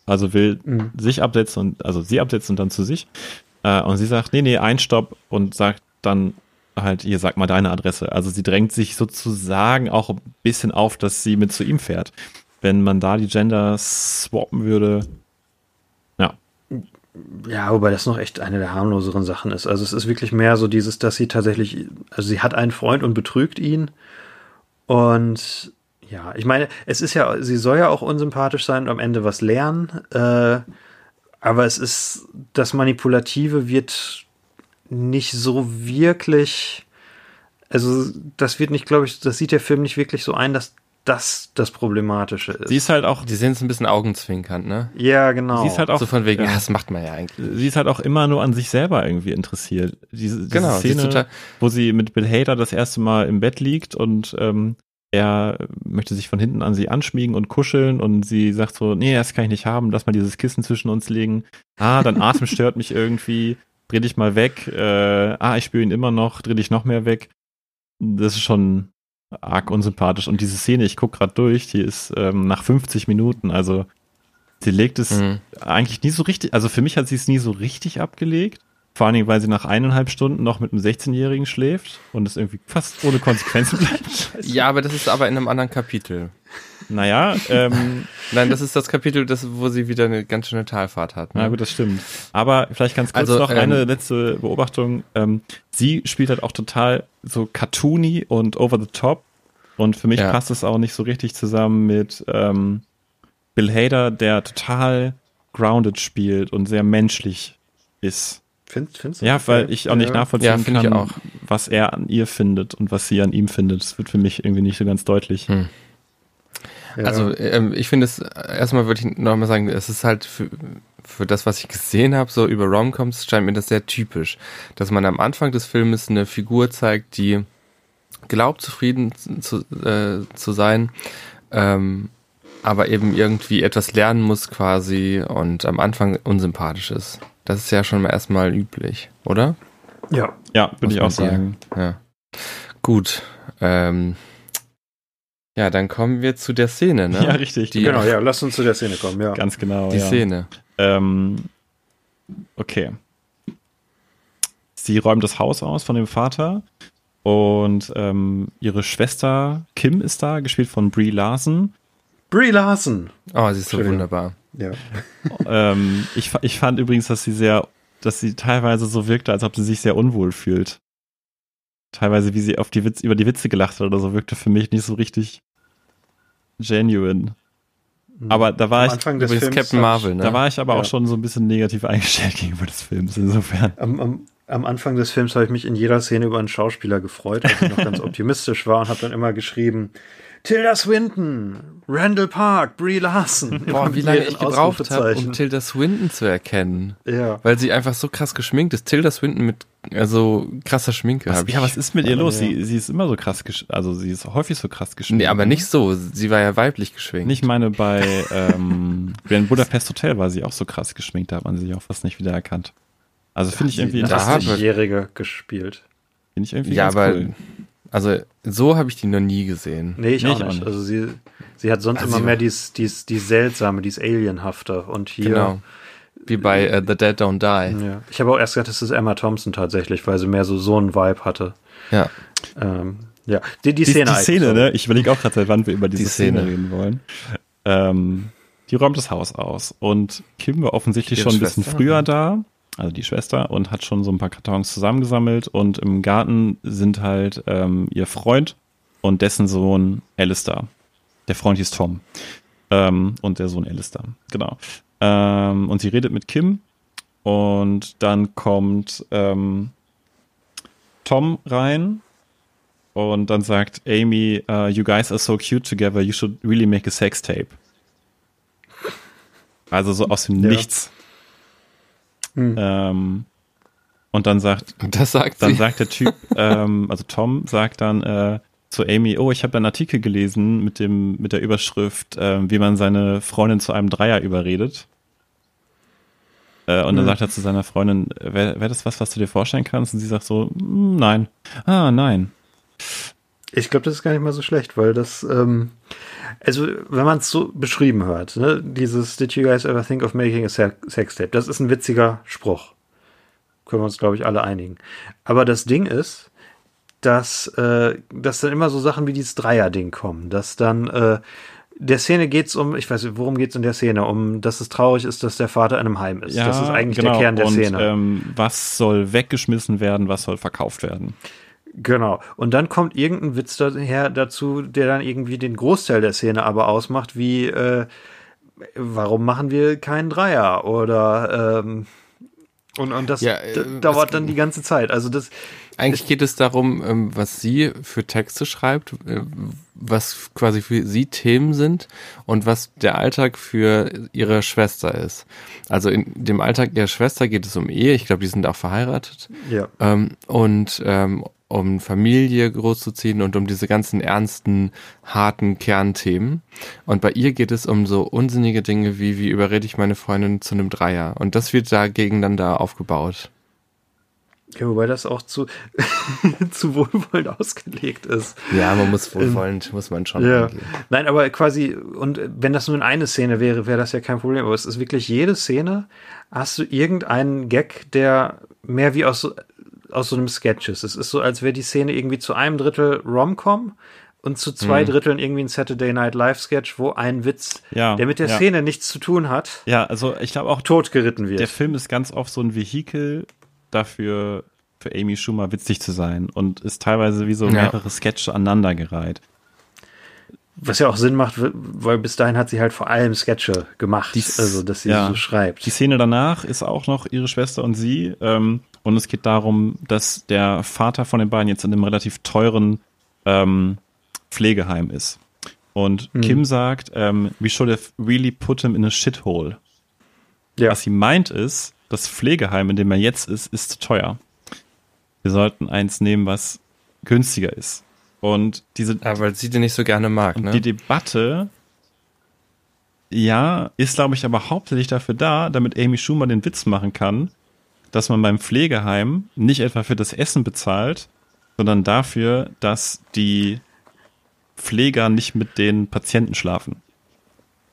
Also will mhm. sich absetzen und also sie absetzen und dann zu sich. Äh, und sie sagt, nee, nee, ein Stopp und sagt dann halt, hier sag mal deine Adresse. Also sie drängt sich sozusagen auch ein bisschen auf, dass sie mit zu ihm fährt. Wenn man da die Gender swappen würde, ja, wobei das noch echt eine der harmloseren Sachen ist. Also es ist wirklich mehr so dieses, dass sie tatsächlich, also sie hat einen Freund und betrügt ihn. Und ja, ich meine, es ist ja, sie soll ja auch unsympathisch sein und am Ende was lernen. Äh, aber es ist, das Manipulative wird nicht so wirklich, also das wird nicht, glaube ich, das sieht der Film nicht wirklich so ein, dass das das Problematische ist. Sie ist halt auch, die sind so ein bisschen augenzwinkernd, ne? Ja, genau. Sie ist halt auch so von wegen, ja, das macht man ja eigentlich. Sie ist halt auch immer nur an sich selber irgendwie interessiert. Diese, diese genau, Szene, wo sie mit Bill Hader das erste Mal im Bett liegt und ähm, er möchte sich von hinten an sie anschmiegen und kuscheln und sie sagt so, nee, das kann ich nicht haben, lass mal dieses Kissen zwischen uns legen. Ah, dein Atem stört mich irgendwie, dreh dich mal weg. Äh, ah, ich spüre ihn immer noch, dreh dich noch mehr weg. Das ist schon arg unsympathisch. Und diese Szene, ich gucke gerade durch, die ist ähm, nach 50 Minuten, also sie legt es mhm. eigentlich nie so richtig, also für mich hat sie es nie so richtig abgelegt. Vor allen Dingen, weil sie nach eineinhalb Stunden noch mit einem 16-Jährigen schläft und es irgendwie fast ohne Konsequenzen bleibt. ja, aber das ist aber in einem anderen Kapitel. Naja, ähm, Nein, das ist das Kapitel, das, wo sie wieder eine ganz schöne Talfahrt hat. Ne? Na gut, das stimmt. Aber vielleicht ganz kurz also, noch ähm, eine letzte Beobachtung. Ähm, sie spielt halt auch total so cartoony und over the top. Und für mich ja. passt es auch nicht so richtig zusammen mit ähm, Bill Hader, der total grounded spielt und sehr menschlich ist. Findest, findest du? Ja, weil ich auch nicht nachvollziehen ja, kann, was er an ihr findet und was sie an ihm findet. Das wird für mich irgendwie nicht so ganz deutlich. Hm. Ja. Also ähm, ich finde es, erstmal würde ich nochmal sagen, es ist halt für, für das, was ich gesehen habe, so über Romcoms, scheint mir das sehr typisch, dass man am Anfang des Filmes eine Figur zeigt, die glaubt, zufrieden zu, äh, zu sein, ähm, aber eben irgendwie etwas lernen muss quasi und am Anfang unsympathisch ist. Das ist ja schon mal erstmal üblich, oder? Ja, ja, würde ich auch sagen. Ja. Gut. Ähm, ja, dann kommen wir zu der Szene, ne? Ja, richtig. Die, genau, ja, lass uns zu der Szene kommen, ja. Ganz genau. Die ja. Szene. Ähm, okay. Sie räumt das Haus aus von dem Vater und ähm, ihre Schwester Kim ist da, gespielt von Brie Larson. Brie Larson! Oh, sie ist so wunderbar. Ja. ähm, ich, ich fand übrigens, dass sie sehr, dass sie teilweise so wirkte, als ob sie sich sehr unwohl fühlt. Teilweise, wie sie auf die Witz, über die Witze gelacht hat oder so, wirkte für mich nicht so richtig genuine. Mhm. Aber da war Am Anfang ich des Films Captain Marvel, ne? Da war ich aber ja. auch schon so ein bisschen negativ eingestellt gegenüber des Films, insofern. Am, am, am Anfang des Films habe ich mich in jeder Szene über einen Schauspieler gefreut, als ich noch ganz optimistisch war und habe dann immer geschrieben, Tilda Swinton, Randall Park, Brie Larson. Boah, wie lange ich gebraucht habe, um Tilda Swinton zu erkennen. Ja. Weil sie einfach so krass geschminkt ist. Tilda Swinton mit also krasser Schminke. Was, ja, was ist mit ihr los? Sie, sie ist immer so krass, also sie ist häufig so krass geschminkt. Nee, aber nicht so. Sie war ja weiblich geschminkt. Ich meine, bei ähm, in Budapest Hotel war sie auch so krass geschminkt, da hat man sie auch fast nicht wieder erkannt. Also finde ich irgendwie interessant. Da Jährige gespielt. Finde ich irgendwie ja, aber cool. Also so habe ich die noch nie gesehen. Nee, ich, nee, auch, ich nicht. auch, nicht. Also sie, sie hat sonst also immer mehr dies, dies, die seltsame, dies alienhafte. Und hier. Genau. Wie bei uh, The Dead Don't Die. Ja. Ich habe auch erst gedacht, das ist Emma Thompson tatsächlich, weil sie mehr so so einen Vibe hatte. Ja. Ähm, ja, die, die Szene. Die, die Szene, so. ne? Ich überlege auch gerade, seit wann wir über diese die Szene. Szene. reden wollen. Ähm, die räumt das Haus aus und Kim war offensichtlich schon ein bisschen früher da also die Schwester, und hat schon so ein paar Kartons zusammengesammelt und im Garten sind halt ähm, ihr Freund und dessen Sohn Alistair. Der Freund hieß Tom. Ähm, und der Sohn Alistair, genau. Ähm, und sie redet mit Kim und dann kommt ähm, Tom rein und dann sagt Amy, uh, you guys are so cute together, you should really make a sex tape. Also so aus dem ja. Nichts. Mhm. Ähm, und dann sagt, das sagt dann sie. sagt der Typ, ähm, also Tom sagt dann äh, zu Amy, oh, ich habe einen Artikel gelesen mit dem mit der Überschrift, äh, wie man seine Freundin zu einem Dreier überredet. Äh, und mhm. dann sagt er zu seiner Freundin, wäre wär das was, was du dir vorstellen kannst? Und sie sagt so, hm, nein. Ah, nein. Ich glaube, das ist gar nicht mal so schlecht, weil das, ähm, also wenn man es so beschrieben hört, ne, dieses Did you guys ever think of making a sex tape? Das ist ein witziger Spruch. Können wir uns, glaube ich, alle einigen. Aber das Ding ist, dass, äh, dass dann immer so Sachen wie dieses Dreier-Ding kommen, dass dann äh, der Szene geht's um, ich weiß nicht, worum geht's in der Szene? Um, dass es traurig ist, dass der Vater in einem Heim ist. Ja, das ist eigentlich genau. der Kern der und, Szene. Ähm, was soll weggeschmissen werden, was soll verkauft werden? Genau. Und dann kommt irgendein Witz daher dazu, der dann irgendwie den Großteil der Szene aber ausmacht, wie äh, warum machen wir keinen Dreier? Oder ähm, und, und das ja, äh, dauert dann die ganze Zeit. Also das eigentlich geht es darum, ähm, was sie für Texte schreibt, äh, was quasi für sie Themen sind und was der Alltag für ihre Schwester ist. Also in dem Alltag ihrer Schwester geht es um Ehe. Ich glaube, die sind auch verheiratet. Ja. Ähm, und ähm, um Familie großzuziehen und um diese ganzen ernsten, harten Kernthemen. Und bei ihr geht es um so unsinnige Dinge wie, wie überrede ich meine Freundin zu einem Dreier. Und das wird dagegen dann da aufgebaut. Ja, wobei das auch zu, zu wohlwollend ausgelegt ist. Ja, man muss wohlwollend, ähm, muss man schon. Ja. Angehen. Nein, aber quasi, und wenn das nur in eine Szene wäre, wäre das ja kein Problem. Aber es ist wirklich jede Szene, hast du irgendeinen Gag, der mehr wie aus aus so einem Sketches. Es ist so, als wäre die Szene irgendwie zu einem Drittel Rom-Com und zu zwei mhm. Dritteln irgendwie ein Saturday Night Live Sketch, wo ein Witz, ja, der mit der ja. Szene nichts zu tun hat, ja, also ich glaube auch totgeritten wird. Der Film ist ganz oft so ein Vehikel dafür, für Amy Schumer witzig zu sein und ist teilweise wie so mehrere ja. Sketche aneinandergereiht. Was ja auch Sinn macht, weil bis dahin hat sie halt vor allem Sketche gemacht, Dies, also dass sie ja, so schreibt. Die Szene danach ist auch noch ihre Schwester und sie. Ähm, und es geht darum, dass der Vater von den beiden jetzt in einem relativ teuren ähm, Pflegeheim ist. Und mhm. Kim sagt, ähm, we should have really put him in a shithole. Ja. Was sie meint ist, das Pflegeheim, in dem er jetzt ist, ist zu teuer. Wir sollten eins nehmen, was günstiger ist. Und diese. Aber weil sie den nicht so gerne mag, ne? Die Debatte, ja, ist, glaube ich, aber hauptsächlich dafür da, damit Amy Schumer den Witz machen kann, dass man beim Pflegeheim nicht etwa für das Essen bezahlt, sondern dafür, dass die Pfleger nicht mit den Patienten schlafen.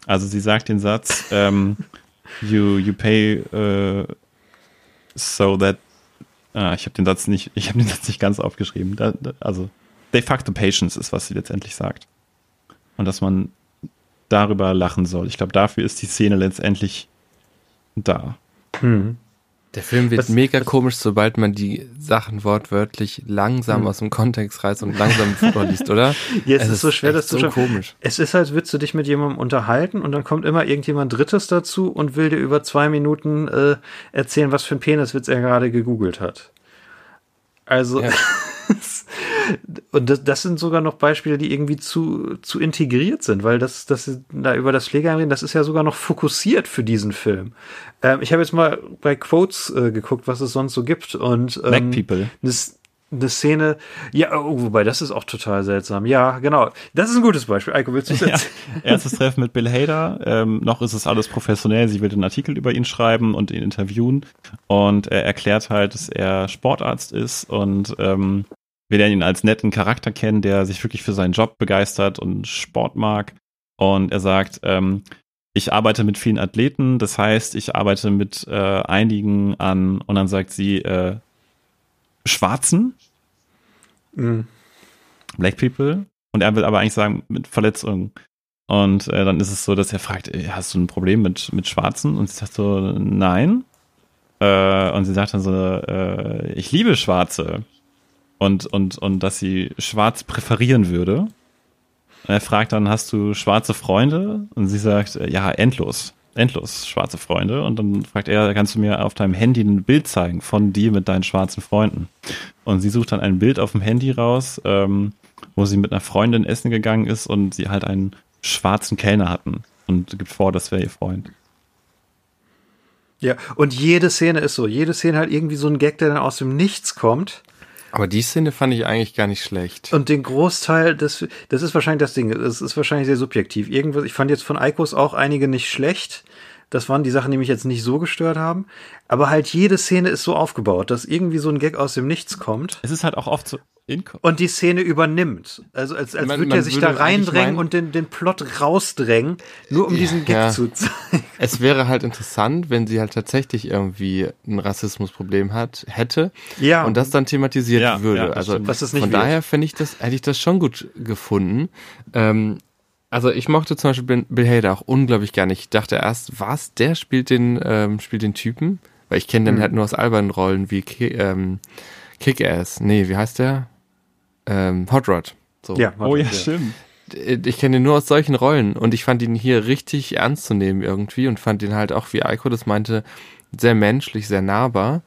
Also sie sagt den Satz, ähm, you, you pay uh, so that ah, ich habe den Satz nicht, ich habe den Satz nicht ganz aufgeschrieben. Da, da, also they fuck the patients ist, was sie letztendlich sagt. Und dass man darüber lachen soll. Ich glaube, dafür ist die Szene letztendlich da. Hm. Der Film wird was, mega was, komisch, sobald man die Sachen wortwörtlich langsam hm. aus dem Kontext reißt und langsam vorliest, oder? Ja, es, es ist so schwer, das zu so komisch. Es ist, als würdest du dich mit jemandem unterhalten und dann kommt immer irgendjemand Drittes dazu und will dir über zwei Minuten äh, erzählen, was für ein Peniswitz er gerade gegoogelt hat. Also, ja. und das, das, sind sogar noch Beispiele, die irgendwie zu, zu integriert sind, weil das, das da über das Pflegeheim reden, das ist ja sogar noch fokussiert für diesen Film. Ähm, ich habe jetzt mal bei Quotes äh, geguckt, was es sonst so gibt und ähm, Black People. Das, eine Szene, ja, oh, wobei das ist auch total seltsam. Ja, genau. Das ist ein gutes Beispiel. Eiko, willst du es ja. Erstes Treffen mit Bill Hader. Ähm, noch ist es alles professionell. Sie will einen Artikel über ihn schreiben und ihn interviewen. Und er erklärt halt, dass er Sportarzt ist und ähm, wir lernen ihn als netten Charakter kennen, der sich wirklich für seinen Job begeistert und Sport mag. Und er sagt, ähm, ich arbeite mit vielen Athleten, das heißt, ich arbeite mit äh, einigen an, und dann sagt sie, äh, Schwarzen. Mhm. Black People. Und er will aber eigentlich sagen, mit Verletzungen. Und äh, dann ist es so, dass er fragt, hast du ein Problem mit, mit Schwarzen? Und sie sagt so, nein. Äh, und sie sagt dann so, äh, ich liebe Schwarze. Und, und, und dass sie schwarz präferieren würde. Und er fragt dann, hast du schwarze Freunde? Und sie sagt, ja, endlos endlos schwarze Freunde. Und dann fragt er, kannst du mir auf deinem Handy ein Bild zeigen von dir mit deinen schwarzen Freunden? Und sie sucht dann ein Bild auf dem Handy raus, ähm, wo sie mit einer Freundin essen gegangen ist und sie halt einen schwarzen Kellner hatten und gibt vor, das wäre ihr Freund. Ja, und jede Szene ist so. Jede Szene halt irgendwie so ein Gag, der dann aus dem Nichts kommt. Aber die Szene fand ich eigentlich gar nicht schlecht. Und den Großteil, das, das ist wahrscheinlich das Ding, das ist wahrscheinlich sehr subjektiv. Irgendwas, ich fand jetzt von Eikos auch einige nicht schlecht. Das waren die Sachen, die mich jetzt nicht so gestört haben. Aber halt jede Szene ist so aufgebaut, dass irgendwie so ein Gag aus dem Nichts kommt. Es ist halt auch oft so. Und die Szene übernimmt. Also als, als würde er sich da reindrängen und den, den Plot rausdrängen, nur um ja, diesen Gag ja. zu zeigen. Es wäre halt interessant, wenn sie halt tatsächlich irgendwie ein Rassismusproblem hat, hätte. Ja. Und das dann thematisiert ja, würde. also von daher finde ich das, hätte ich das schon gut gefunden. Ähm, also ich mochte zum Beispiel Bill Hader auch unglaublich gerne. Ich dachte erst, was, der spielt den, ähm, spielt den Typen? Weil ich kenne den mhm. halt nur aus albernen Rollen wie ähm, Kick-Ass. Nee, wie heißt der? Ähm, Hot Rod. So. Ja, Hot oh ja, stimmt. Ich kenne ihn nur aus solchen Rollen und ich fand ihn hier richtig ernst zu nehmen irgendwie und fand ihn halt auch, wie Eiko das meinte, sehr menschlich, sehr nahbar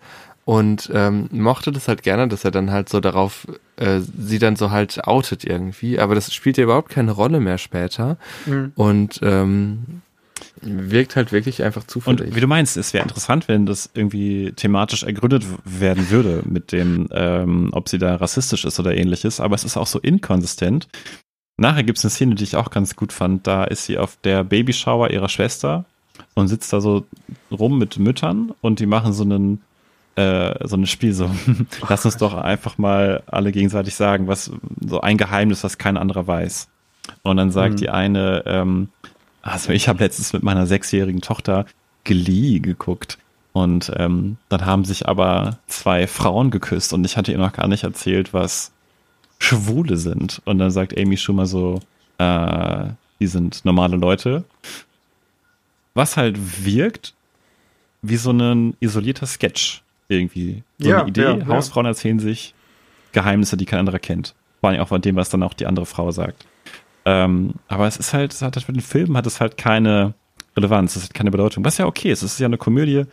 und ähm, mochte das halt gerne, dass er dann halt so darauf äh, sie dann so halt outet irgendwie, aber das spielt ja überhaupt keine Rolle mehr später mhm. und ähm, wirkt halt wirklich einfach zufällig. Und wie du meinst, es wäre interessant, wenn das irgendwie thematisch ergründet werden würde mit dem, ähm, ob sie da rassistisch ist oder ähnliches, aber es ist auch so inkonsistent. Nachher gibt es eine Szene, die ich auch ganz gut fand. Da ist sie auf der Babyshower ihrer Schwester und sitzt da so rum mit Müttern und die machen so einen äh, so ein Spiel so, lass uns doch einfach mal alle gegenseitig sagen, was so ein Geheimnis, was kein anderer weiß. Und dann sagt mhm. die eine, ähm, also ich habe letztens mit meiner sechsjährigen Tochter Glee geguckt. Und ähm, dann haben sich aber zwei Frauen geküsst und ich hatte ihr noch gar nicht erzählt, was Schwule sind. Und dann sagt Amy schon mal so, äh, die sind normale Leute. Was halt wirkt wie so ein isolierter Sketch irgendwie. So ja, eine Idee. Ja, Hausfrauen ja. erzählen sich Geheimnisse, die kein anderer kennt. Vor allem auch von dem, was dann auch die andere Frau sagt. Ähm, aber es ist halt, es hat halt für den Film hat es halt keine Relevanz, es hat keine Bedeutung. Was ja okay ist, es ist ja eine Komödie,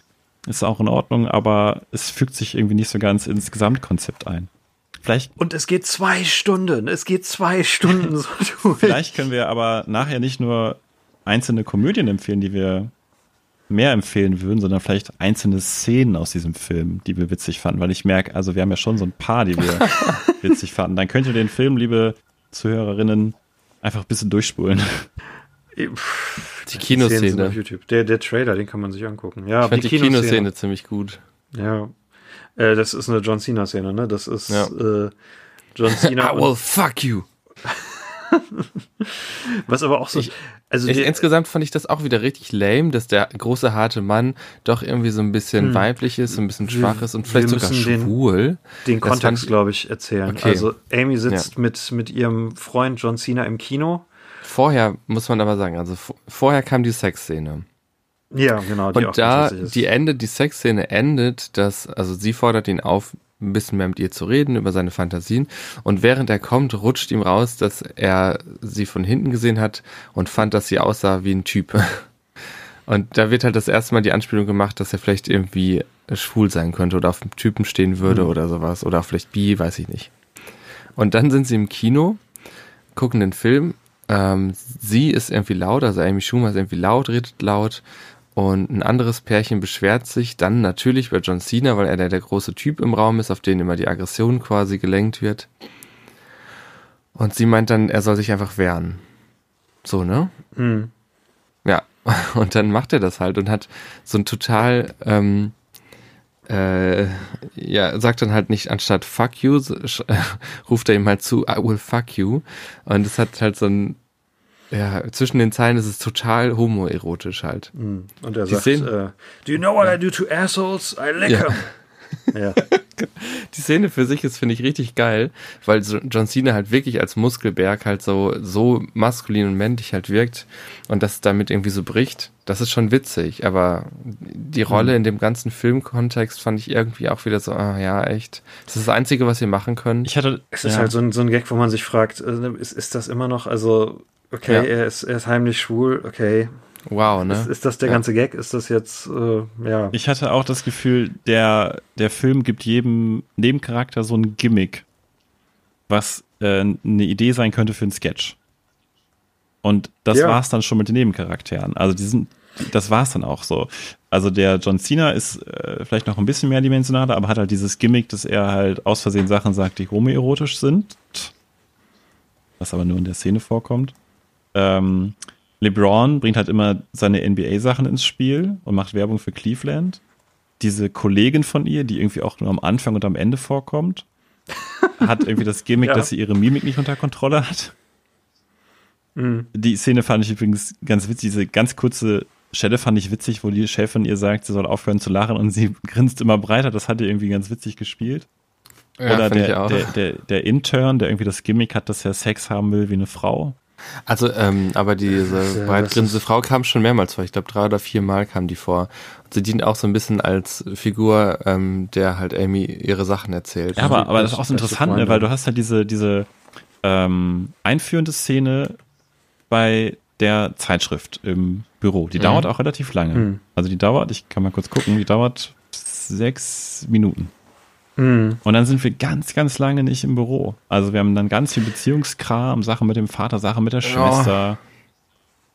ist auch in Ordnung, aber es fügt sich irgendwie nicht so ganz ins Gesamtkonzept ein. Vielleicht. Und es geht zwei Stunden, es geht zwei Stunden so durch. Vielleicht können wir aber nachher nicht nur einzelne Komödien empfehlen, die wir mehr empfehlen würden, sondern vielleicht einzelne Szenen aus diesem Film, die wir witzig fanden, weil ich merke, also wir haben ja schon so ein paar, die wir witzig fanden. Dann könnt ihr den Film, liebe Zuhörerinnen, einfach ein bisschen durchspulen. Die Kinoszene. Auf YouTube. Der, der Trailer, den kann man sich angucken. Ja, ich fand die, die Kinoszene. Kinoszene ziemlich gut. Ja. Äh, das ist eine John Cena-Szene, ne? Das ist ja. äh, John Cena. I will fuck you. Was aber auch so. Ich, also ich, insgesamt fand ich das auch wieder richtig lame, dass der große harte Mann doch irgendwie so ein bisschen hm. weiblich ist, ein bisschen schwach ist und vielleicht sogar schwul. Den, den Kontext, glaube ich, erzählen. Okay. Also Amy sitzt ja. mit, mit ihrem Freund John Cena im Kino. Vorher muss man aber sagen, also vorher kam die Sexszene. Ja, genau. Die und da die Ende, die Sexszene endet, dass also sie fordert ihn auf, ein bisschen mehr mit ihr zu reden über seine Fantasien. Und während er kommt, rutscht ihm raus, dass er sie von hinten gesehen hat und fand, dass sie aussah wie ein Typ. Und da wird halt das erste Mal die Anspielung gemacht, dass er vielleicht irgendwie schwul sein könnte oder auf einem Typen stehen würde mhm. oder sowas. Oder vielleicht bi, weiß ich nicht. Und dann sind sie im Kino, gucken den Film. Ähm, sie ist irgendwie laut, also Amy Schumer ist irgendwie laut, redet laut. Und ein anderes Pärchen beschwert sich dann natürlich bei John Cena, weil er der, der große Typ im Raum ist, auf den immer die Aggression quasi gelenkt wird. Und sie meint dann, er soll sich einfach wehren. So, ne? Mhm. Ja, und dann macht er das halt und hat so ein total, ähm, äh, ja, sagt dann halt nicht anstatt fuck you, ruft er ihm halt zu, I will fuck you. Und es hat halt so ein, ja, zwischen den Zeilen ist es total homoerotisch halt. Mhm. Und er Die sagt, Szene, uh, do you know what I do to assholes? I lick ja. them. Ja. Die Szene für sich ist, finde ich, richtig geil, weil John Cena halt wirklich als Muskelberg halt so, so maskulin und männlich halt wirkt und das damit irgendwie so bricht. Das ist schon witzig, aber die Rolle mhm. in dem ganzen Filmkontext fand ich irgendwie auch wieder so, ah, ja, echt. Das ist das Einzige, was ihr machen könnt. Ich hatte, es ist ja. halt so ein, so ein Gag, wo man sich fragt, äh, ist, ist das immer noch, also, okay, ja. er, ist, er ist heimlich schwul, okay, Wow, ne? Ist, ist das der ja. ganze Gag? Ist das jetzt, äh, ja. Ich hatte auch das Gefühl, der, der Film gibt jedem Nebencharakter so ein Gimmick, was äh, eine Idee sein könnte für einen Sketch. Und das ja. war's dann schon mit den Nebencharakteren. Also die sind, das war's dann auch so. Also der John Cena ist äh, vielleicht noch ein bisschen mehrdimensionaler, aber hat halt dieses Gimmick, dass er halt aus Versehen Sachen sagt, die homoerotisch sind. Was aber nur in der Szene vorkommt. Ähm, LeBron bringt halt immer seine NBA-Sachen ins Spiel und macht Werbung für Cleveland. Diese Kollegin von ihr, die irgendwie auch nur am Anfang und am Ende vorkommt, hat irgendwie das Gimmick, ja. dass sie ihre Mimik nicht unter Kontrolle hat. Mhm. Die Szene fand ich übrigens ganz witzig. Diese ganz kurze Stelle fand ich witzig, wo die Chefin ihr sagt, sie soll aufhören zu lachen und sie grinst immer breiter. Das hat ihr irgendwie ganz witzig gespielt. Ja, Oder der, der, der, der Intern, der irgendwie das Gimmick hat, dass er Sex haben will wie eine Frau. Also, ähm, aber diese ja, breitgrinsende Frau kam schon mehrmals vor. Ich glaube, drei oder vier Mal kam die vor. Und sie dient auch so ein bisschen als Figur, ähm, der halt Amy ihre Sachen erzählt. Ja, aber, aber das ist auch so interessant, ne, weil du hast halt diese, diese ähm, einführende Szene bei der Zeitschrift im Büro. Die mhm. dauert auch relativ lange. Mhm. Also die dauert, ich kann mal kurz gucken, die dauert sechs Minuten. Mhm. Und dann sind wir ganz, ganz lange nicht im Büro. Also wir haben dann ganz viel Beziehungskram, Sachen mit dem Vater, Sachen mit der Schwester.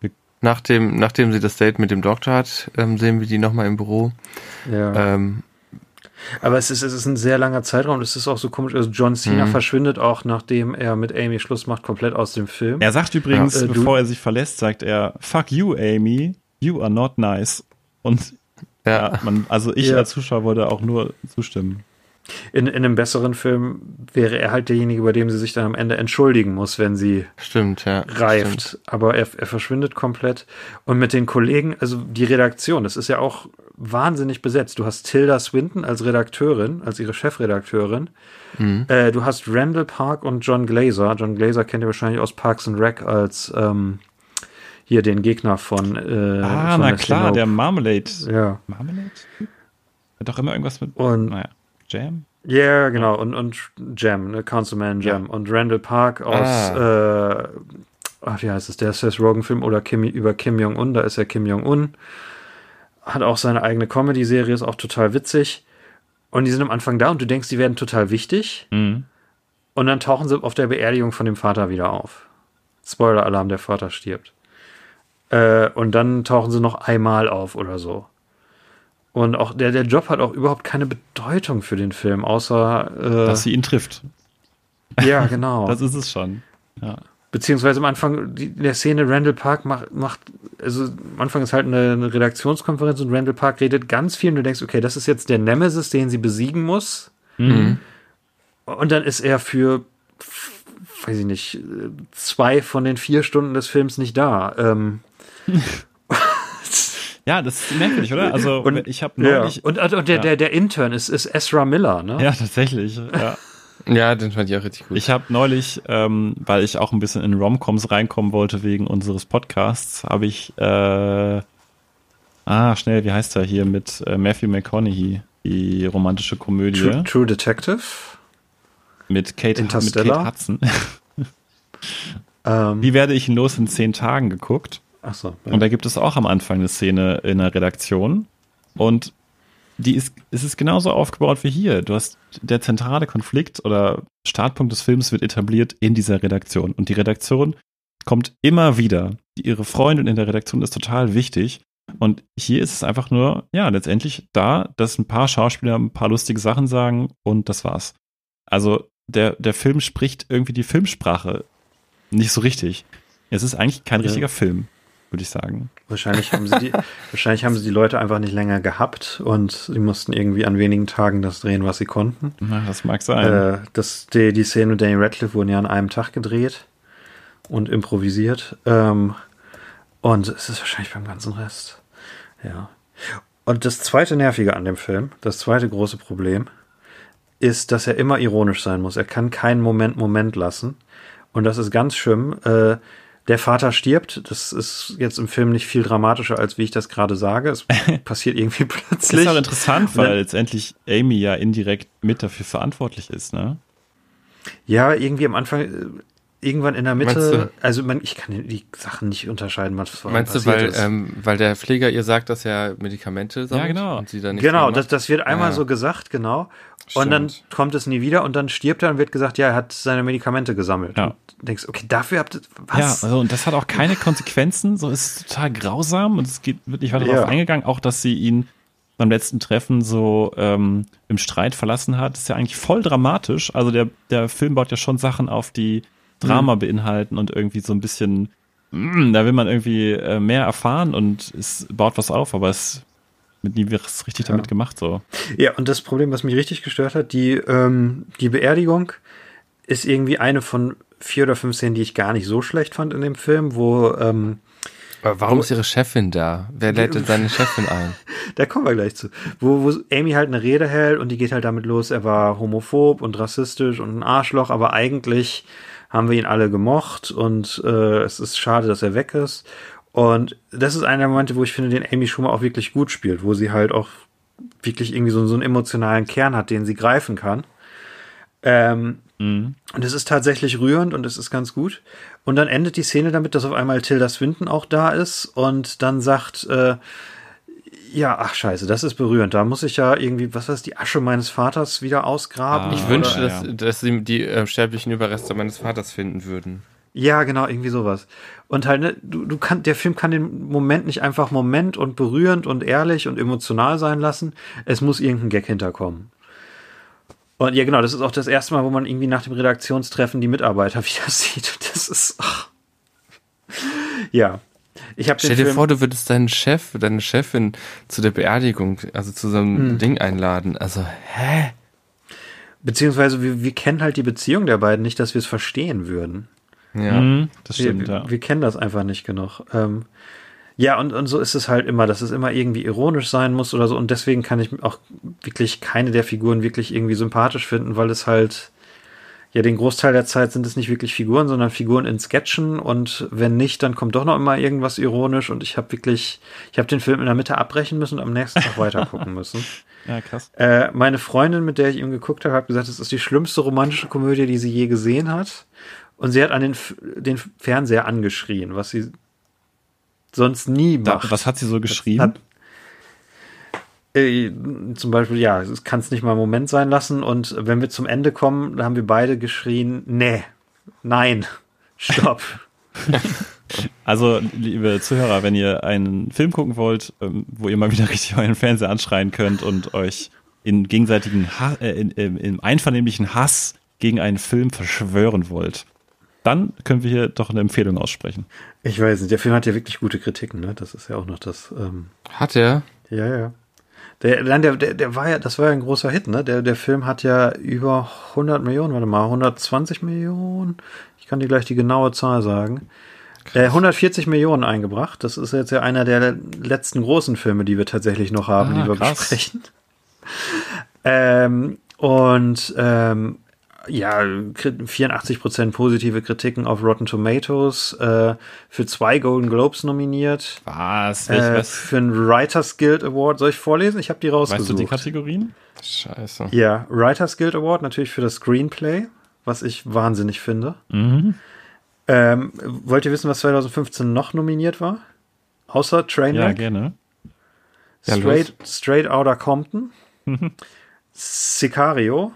Ja. Nachdem, nachdem sie das Date mit dem Doktor hat, ähm, sehen wir die nochmal im Büro. Ja. Ähm, aber es ist, es ist ein sehr langer Zeitraum. Es ist auch so komisch. Also John Cena mhm. verschwindet auch, nachdem er mit Amy Schluss macht, komplett aus dem Film. Er sagt übrigens, ja, äh, bevor er sich verlässt, sagt er, fuck you, Amy. You are not nice. Und ja, ja man, also ich ja. als Zuschauer wollte auch nur zustimmen. In, in einem besseren Film wäre er halt derjenige, bei dem sie sich dann am Ende entschuldigen muss, wenn sie stimmt, ja, reift. Stimmt. Aber er, er verschwindet komplett. Und mit den Kollegen, also die Redaktion, das ist ja auch wahnsinnig besetzt. Du hast Tilda Swinton als Redakteurin, als ihre Chefredakteurin. Mhm. Äh, du hast Randall Park und John Glazer. John Glazer kennt ihr wahrscheinlich aus Parks and Rec als ähm, hier den Gegner von. Äh, ah, von na klar, Hope. der Marmalade. Ja. Marmalade? Hat doch immer irgendwas mit. Und naja. Jam? Ja, yeah, genau. Und, und Jam, ne? Councilman Jam. Ja. Und Randall Park aus, ah. äh, ach, wie heißt es, der Seth Rogen-Film oder Kim, über Kim Jong-un, da ist er Kim Jong-un. Hat auch seine eigene Comedy-Serie, ist auch total witzig. Und die sind am Anfang da und du denkst, die werden total wichtig. Mhm. Und dann tauchen sie auf der Beerdigung von dem Vater wieder auf. Spoiler-Alarm, der Vater stirbt. Äh, und dann tauchen sie noch einmal auf oder so. Und auch der, der Job hat auch überhaupt keine Bedeutung für den Film, außer äh, dass sie ihn trifft. Ja, genau. das ist es schon. Ja. Beziehungsweise am Anfang die, der Szene Randall Park macht, macht, also am Anfang ist halt eine, eine Redaktionskonferenz und Randall Park redet ganz viel und du denkst, okay, das ist jetzt der Nemesis, den sie besiegen muss. Mhm. Und dann ist er für, weiß ich nicht, zwei von den vier Stunden des Films nicht da. Ähm, Ja, das ist merkwürdig, oder? Also und, ich habe neulich. Ja. Und, und der, ja. der, der Intern ist, ist Ezra Miller, ne? Ja, tatsächlich. Ja. Ja, den fand ich auch richtig gut. Ich habe neulich, ähm, weil ich auch ein bisschen in Romcoms reinkommen wollte wegen unseres Podcasts, habe ich, äh, ah, schnell, wie heißt er hier mit äh, Matthew McConaughey, die romantische Komödie. True, True Detective? Mit Kate, mit Kate Hudson. ähm. Wie werde ich ihn los in zehn Tagen geguckt? Ach so. Ja. Und da gibt es auch am Anfang eine Szene in der Redaktion. Und die ist, es ist genauso aufgebaut wie hier. Du hast der zentrale Konflikt oder Startpunkt des Films wird etabliert in dieser Redaktion. Und die Redaktion kommt immer wieder. Ihre Freundin in der Redaktion ist total wichtig. Und hier ist es einfach nur, ja, letztendlich da, dass ein paar Schauspieler ein paar lustige Sachen sagen und das war's. Also der, der Film spricht irgendwie die Filmsprache nicht so richtig. Es ist eigentlich kein richtiger Film würde ich sagen. Wahrscheinlich haben sie die, wahrscheinlich haben sie die Leute einfach nicht länger gehabt und sie mussten irgendwie an wenigen Tagen das drehen, was sie konnten. Na, das mag sein. Äh, das, die, die Szenen mit Danny Radcliffe wurden ja an einem Tag gedreht und improvisiert. Ähm, und es ist wahrscheinlich beim ganzen Rest. Ja. Und das zweite Nervige an dem Film, das zweite große Problem, ist, dass er immer ironisch sein muss. Er kann keinen Moment Moment lassen. Und das ist ganz schlimm. Äh, der Vater stirbt. Das ist jetzt im Film nicht viel dramatischer, als wie ich das gerade sage. Es passiert irgendwie plötzlich. Das ist auch interessant, weil letztendlich Amy ja indirekt mit dafür verantwortlich ist, ne? Ja, irgendwie am Anfang, äh, irgendwann in der Mitte, also man, ich kann die Sachen nicht unterscheiden, was vorher Meinst du, weil, ähm, weil der Pfleger ihr sagt, dass er Medikamente sammelt? Ja, genau. Und sie dann genau, das, das wird einmal ja. so gesagt, genau. Stimmt. Und dann kommt es nie wieder und dann stirbt er und wird gesagt, ja, er hat seine Medikamente gesammelt. Ja. Und denkst, okay, dafür habt ihr was? Ja, also, und das hat auch keine Konsequenzen, so ist total grausam und es geht, wird nicht weiter ja. darauf eingegangen, auch dass sie ihn beim letzten Treffen so ähm, im Streit verlassen hat, ist ja eigentlich voll dramatisch. Also der, der Film baut ja schon Sachen auf, die Drama mhm. beinhalten und irgendwie so ein bisschen, mh, mm, da will man irgendwie äh, mehr erfahren und es baut was auf, aber es mit nie was richtig ja. damit gemacht so. Ja, und das Problem, was mich richtig gestört hat, die, ähm, die Beerdigung ist irgendwie eine von vier oder fünf Szenen, die ich gar nicht so schlecht fand in dem Film, wo ähm, aber warum ist ihre Chefin da? Wer lädt denn seine Chefin ein? da kommen wir gleich zu. Wo, wo Amy halt eine Rede hält und die geht halt damit los, er war homophob und rassistisch und ein Arschloch, aber eigentlich haben wir ihn alle gemocht und äh, es ist schade, dass er weg ist. Und das ist einer der Momente, wo ich finde, den Amy Schumer auch wirklich gut spielt, wo sie halt auch wirklich irgendwie so, so einen emotionalen Kern hat, den sie greifen kann. Ähm, mhm. Und es ist tatsächlich rührend und es ist ganz gut. Und dann endet die Szene damit, dass auf einmal Tilda Swinton auch da ist und dann sagt, äh, ja, ach scheiße, das ist berührend. Da muss ich ja irgendwie, was weiß die Asche meines Vaters wieder ausgraben. Ah, ich wünschte, oder, dass, ja. dass sie die äh, sterblichen Überreste meines Vaters finden würden. Ja, genau, irgendwie sowas. Und halt, ne, du, du kannst, der Film kann den Moment nicht einfach Moment und berührend und ehrlich und emotional sein lassen. Es muss irgendein Gag hinterkommen. Und ja, genau, das ist auch das erste Mal, wo man irgendwie nach dem Redaktionstreffen die Mitarbeiter wieder sieht. Das ist. Ach. Ja, ich hab Stell dir Film vor, du würdest deinen Chef, deine Chefin zu der Beerdigung, also zu so einem hm. Ding einladen. Also, hä? Beziehungsweise wir, wir kennen halt die Beziehung der beiden nicht, dass wir es verstehen würden. Ja, mhm, das stimmt, wir, ja. Wir kennen das einfach nicht genug. Ähm, ja, und, und so ist es halt immer, dass es immer irgendwie ironisch sein muss oder so. Und deswegen kann ich auch wirklich keine der Figuren wirklich irgendwie sympathisch finden, weil es halt ja, den Großteil der Zeit sind es nicht wirklich Figuren, sondern Figuren in Sketchen und wenn nicht, dann kommt doch noch immer irgendwas ironisch und ich habe wirklich, ich habe den Film in der Mitte abbrechen müssen und am nächsten Tag weiter gucken müssen. Ja, krass. Äh, meine Freundin, mit der ich ihm geguckt habe, hat gesagt, es ist die schlimmste romantische Komödie, die sie je gesehen hat. Und sie hat an den, den Fernseher angeschrien, was sie sonst nie macht. Da, was hat sie so geschrien? Hat, äh, zum Beispiel, ja, es kann es nicht mal einen Moment sein lassen. Und wenn wir zum Ende kommen, da haben wir beide geschrien, nee, nein, stopp. Also, liebe Zuhörer, wenn ihr einen Film gucken wollt, ähm, wo ihr mal wieder richtig euren Fernseher anschreien könnt und euch in gegenseitigen ha äh, in, in, im einvernehmlichen Hass gegen einen Film verschwören wollt, dann können wir hier doch eine Empfehlung aussprechen. Ich weiß nicht, der Film hat ja wirklich gute Kritiken, ne? Das ist ja auch noch das. Ähm hat er? Ja, ja. Der, nein, der, der, der war ja, das war ja ein großer Hit, ne? Der, der Film hat ja über 100 Millionen, warte mal, 120 Millionen. Ich kann dir gleich die genaue Zahl sagen. Äh, 140 Millionen eingebracht. Das ist jetzt ja einer der letzten großen Filme, die wir tatsächlich noch haben, ah, die wir krass. besprechen. Ähm, und ähm, ja, 84% positive Kritiken auf Rotten Tomatoes, äh, für zwei Golden Globes nominiert. Was? Äh, was? Für einen Writers Guild Award. Soll ich vorlesen? Ich habe die rausgesucht. Weißt du die Kategorien? Scheiße. Ja, Writers Guild Award natürlich für das Screenplay, was ich wahnsinnig finde. Mhm. Ähm, wollt ihr wissen, was 2015 noch nominiert war? Außer Trainwreck? Ja, gerne. Ja, Straight, Straight Outta Compton, Sicario,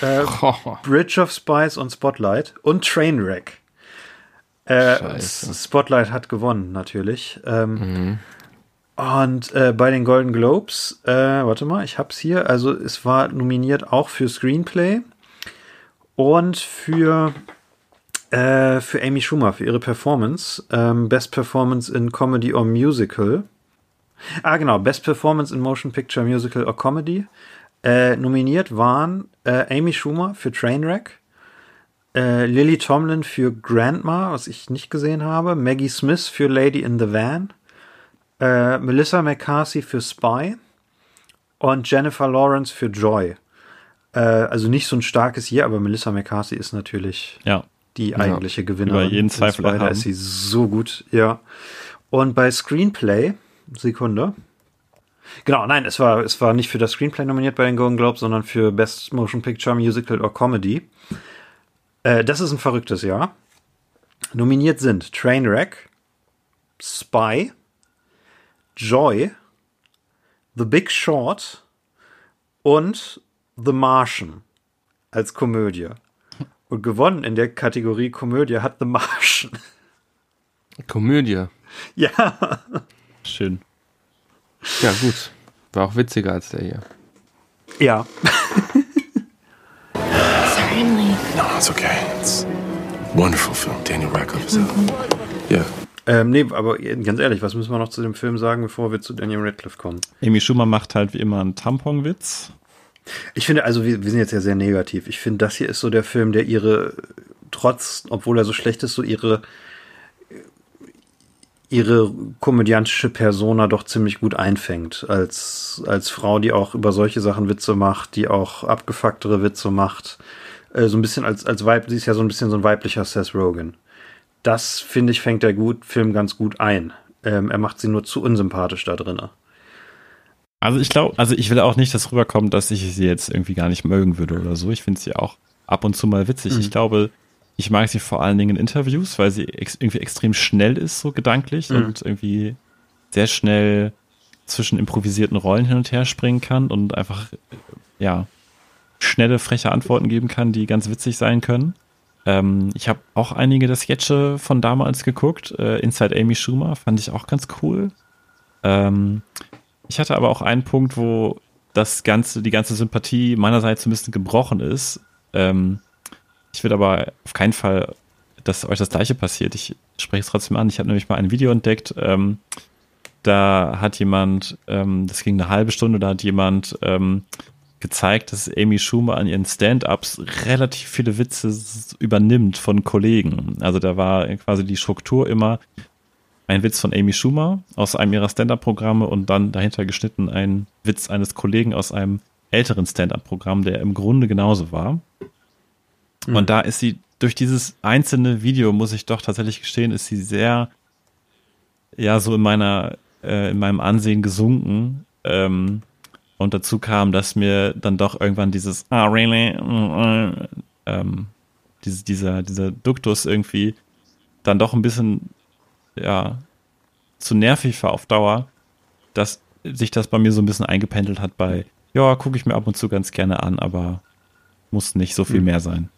äh, oh. Bridge of Spies und Spotlight und Trainwreck. Äh, Spotlight hat gewonnen, natürlich. Ähm, mhm. Und äh, bei den Golden Globes, äh, warte mal, ich hab's hier. Also es war nominiert auch für Screenplay und für äh, für Amy Schumer für ihre Performance, ähm, Best Performance in Comedy or Musical. Ah genau, Best Performance in Motion Picture Musical or Comedy. Äh, nominiert waren äh, Amy Schumer für Trainwreck, äh, Lily Tomlin für Grandma, was ich nicht gesehen habe, Maggie Smith für Lady in the Van, äh, Melissa McCarthy für Spy und Jennifer Lawrence für Joy. Äh, also nicht so ein starkes hier, aber Melissa McCarthy ist natürlich ja. die eigentliche ja, Gewinnerin. Über jeden Zweifel da ist sie so gut, ja. Und bei Screenplay, Sekunde. Genau, nein, es war, es war nicht für das Screenplay nominiert bei den Golden Globes, sondern für Best Motion Picture, Musical or Comedy. Äh, das ist ein verrücktes Jahr. Nominiert sind Trainwreck, Spy, Joy, The Big Short und The Martian als Komödie. Und gewonnen in der Kategorie Komödie hat The Martian. Komödie. Ja. Schön. Ja, gut. War auch witziger als der hier. Ja. Certainly. No, it's okay. It's a wonderful film. Daniel Radcliffe is mm Yeah. Ähm, nee, aber ganz ehrlich, was müssen wir noch zu dem Film sagen, bevor wir zu Daniel Radcliffe kommen? Amy Schumer macht halt wie immer einen Tamponwitz. Ich finde, also wir, wir sind jetzt ja sehr negativ. Ich finde, das hier ist so der Film, der ihre, trotz, obwohl er so schlecht ist, so ihre, ihre komödiantische Persona doch ziemlich gut einfängt. Als, als Frau, die auch über solche Sachen Witze macht, die auch abgefucktere Witze macht. Äh, so ein bisschen als, als Weib, sie ist ja so ein bisschen so ein weiblicher Seth Rogen. Das, finde ich, fängt der gut, Film ganz gut ein. Ähm, er macht sie nur zu unsympathisch da drinnen. Also ich glaube, also ich will auch nicht, dass rüberkommt, dass ich sie jetzt irgendwie gar nicht mögen würde oder so. Ich finde sie auch ab und zu mal witzig. Mhm. Ich glaube, ich mag sie vor allen Dingen in Interviews, weil sie ex irgendwie extrem schnell ist, so gedanklich mhm. und irgendwie sehr schnell zwischen improvisierten Rollen hin und her springen kann und einfach, ja, schnelle, freche Antworten geben kann, die ganz witzig sein können. Ähm, ich habe auch einige der Sketche von damals geguckt. Äh, Inside Amy Schumer fand ich auch ganz cool. Ähm, ich hatte aber auch einen Punkt, wo das ganze, die ganze Sympathie meinerseits ein bisschen gebrochen ist. Ähm, ich will aber auf keinen Fall, dass euch das Gleiche passiert. Ich spreche es trotzdem an. Ich habe nämlich mal ein Video entdeckt. Ähm, da hat jemand, ähm, das ging eine halbe Stunde, da hat jemand ähm, gezeigt, dass Amy Schumer an ihren Stand-ups relativ viele Witze übernimmt von Kollegen. Also da war quasi die Struktur immer, ein Witz von Amy Schumer aus einem ihrer Stand-Up-Programme und dann dahinter geschnitten ein Witz eines Kollegen aus einem älteren Stand-Up-Programm, der im Grunde genauso war. Mhm. Und da ist sie durch dieses einzelne Video, muss ich doch tatsächlich gestehen, ist sie sehr, ja, so in meiner, äh, in meinem Ansehen gesunken. Ähm, und dazu kam, dass mir dann doch irgendwann dieses, ah, really? Ähm, diese, dieser, dieser Duktus irgendwie dann doch ein bisschen ja, zu nervig war auf Dauer, dass sich das bei mir so ein bisschen eingependelt hat bei, ja, gucke ich mir ab und zu ganz gerne an, aber muss nicht so viel hm. mehr sein.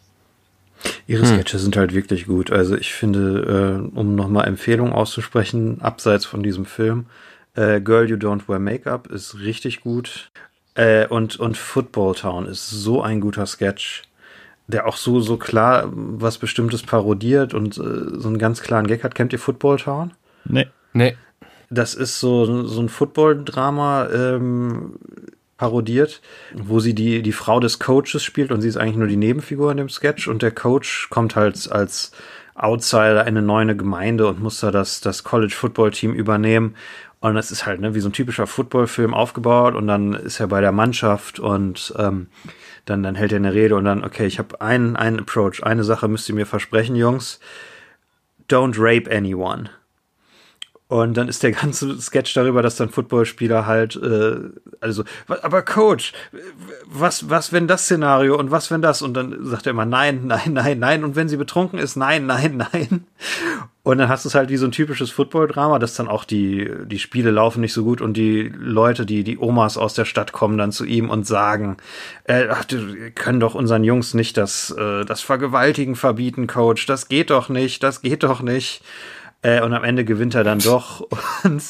Ihre hm. Sketche hm. sind halt wirklich gut. Also ich finde, äh, um nochmal Empfehlungen auszusprechen, abseits von diesem Film, äh, Girl You Don't Wear Makeup ist richtig gut. Äh, und, und Football Town ist so ein guter Sketch der auch so, so klar was Bestimmtes parodiert und äh, so einen ganz klaren Gag hat. Kennt ihr Football Town? Nee. Nee. Das ist so, so ein Football-Drama ähm, parodiert, wo sie die, die Frau des Coaches spielt und sie ist eigentlich nur die Nebenfigur in dem Sketch und der Coach kommt halt als Outsider in eine neue Gemeinde und muss da das, das College-Football-Team übernehmen. Und das ist halt ne, wie so ein typischer Football-Film aufgebaut und dann ist er bei der Mannschaft und ähm, dann, dann hält er eine Rede und dann, okay, ich habe einen, einen Approach, eine Sache müsst ihr mir versprechen, Jungs. Don't rape anyone. Und dann ist der ganze Sketch darüber, dass dann Footballspieler halt, äh, also, aber Coach, was, was wenn das Szenario und was wenn das? Und dann sagt er immer nein, nein, nein, nein. Und wenn sie betrunken ist, nein, nein, nein. Und dann hast du es halt wie so ein typisches Football-Drama, dass dann auch die, die Spiele laufen nicht so gut und die Leute, die, die Omas aus der Stadt kommen dann zu ihm und sagen, äh, ach, du können doch unseren Jungs nicht das, äh, das Vergewaltigen verbieten, Coach. Das geht doch nicht, das geht doch nicht. Äh, und am Ende gewinnt er dann doch. Und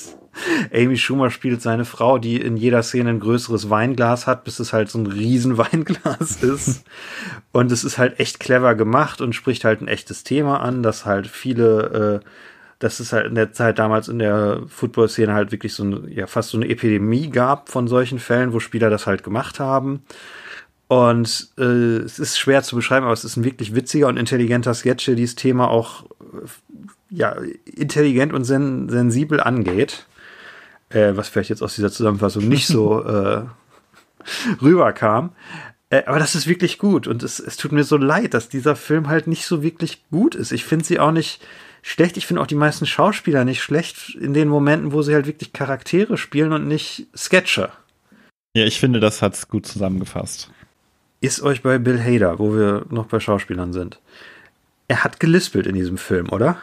Amy Schumer spielt seine Frau, die in jeder Szene ein größeres Weinglas hat, bis es halt so ein riesen Weinglas ist. Und es ist halt echt clever gemacht und spricht halt ein echtes Thema an, dass halt viele, äh, dass es halt in der Zeit damals in der Football-Szene halt wirklich so eine, ja, fast so eine Epidemie gab von solchen Fällen, wo Spieler das halt gemacht haben. Und äh, es ist schwer zu beschreiben, aber es ist ein wirklich witziger und intelligenter Sketch, der dieses Thema auch ja, intelligent und sen sensibel angeht äh, was vielleicht jetzt aus dieser Zusammenfassung nicht so äh, rüberkam. Äh, aber das ist wirklich gut und es, es tut mir so leid, dass dieser Film halt nicht so wirklich gut ist. Ich finde sie auch nicht schlecht. Ich finde auch die meisten Schauspieler nicht schlecht in den Momenten, wo sie halt wirklich Charaktere spielen und nicht Sketche. Ja, ich finde, das hat's gut zusammengefasst. Ist euch bei Bill Hader, wo wir noch bei Schauspielern sind. Er hat gelispelt in diesem Film, oder?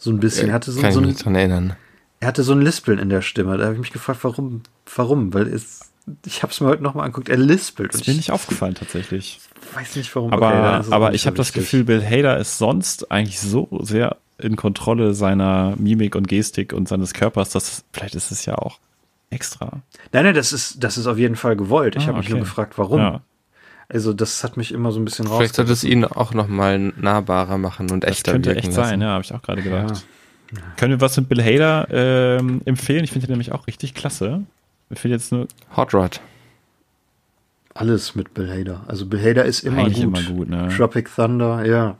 So ein bisschen. Er hatte so, Kann so ich mich dran erinnern er hatte so ein Lispeln in der Stimme. Da habe ich mich gefragt, warum, warum? Weil es, ich habe es mir heute nochmal angeguckt, er lispelt. Das ist mir nicht aufgefallen tatsächlich. Weiß nicht warum. Aber, okay, aber ich habe das Gefühl, Bill Hader ist sonst eigentlich so sehr in Kontrolle seiner Mimik und Gestik und seines Körpers, dass vielleicht ist es ja auch extra. Nein, nein, das ist, das ist auf jeden Fall gewollt. Ich ah, habe mich okay. nur gefragt, warum. Ja. Also das hat mich immer so ein bisschen raus. Vielleicht sollte es ihn auch noch mal nahbarer machen und echter das könnte echt lassen. sein, ja, habe ich auch gerade gedacht. Ja. Können wir was mit Bill Hader ähm, empfehlen? Ich finde ihn nämlich auch richtig klasse. Ich finde jetzt nur. Hot Rod. Alles mit Bill Hader. Also Bill Hader ist immer Eigentlich gut. Immer gut ne? Tropic Thunder, ja.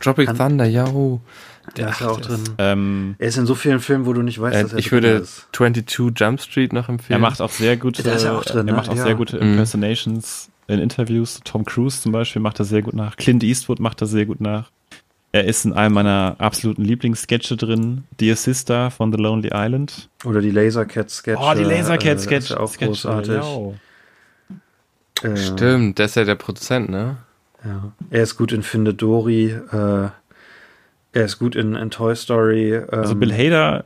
Tropic Kann, Thunder, ja. Der ist ja auch drin. Ähm, er ist in so vielen Filmen, wo du nicht weißt, äh, dass er Ich würde ist. 22 Jump Street noch empfehlen. Er macht auch sehr gute, der ist ja auch drin, er macht auch ja. sehr gute mhm. Impersonations in Interviews. Tom Cruise zum Beispiel macht er sehr gut nach. Clint Eastwood macht er sehr gut nach. Er ist in einem meiner absoluten Lieblingssketche drin. Dear Sister von The Lonely Island. Oder die Lasercat-Sketche. Oh, die Lasercat-Sketche. Äh, auch großartig. Genau. Äh, Stimmt, der ist ja der Produzent, ne? Ja. Er ist gut in Finde Dory. Äh, er ist gut in, in Toy Story. Ähm, also Bill Hader,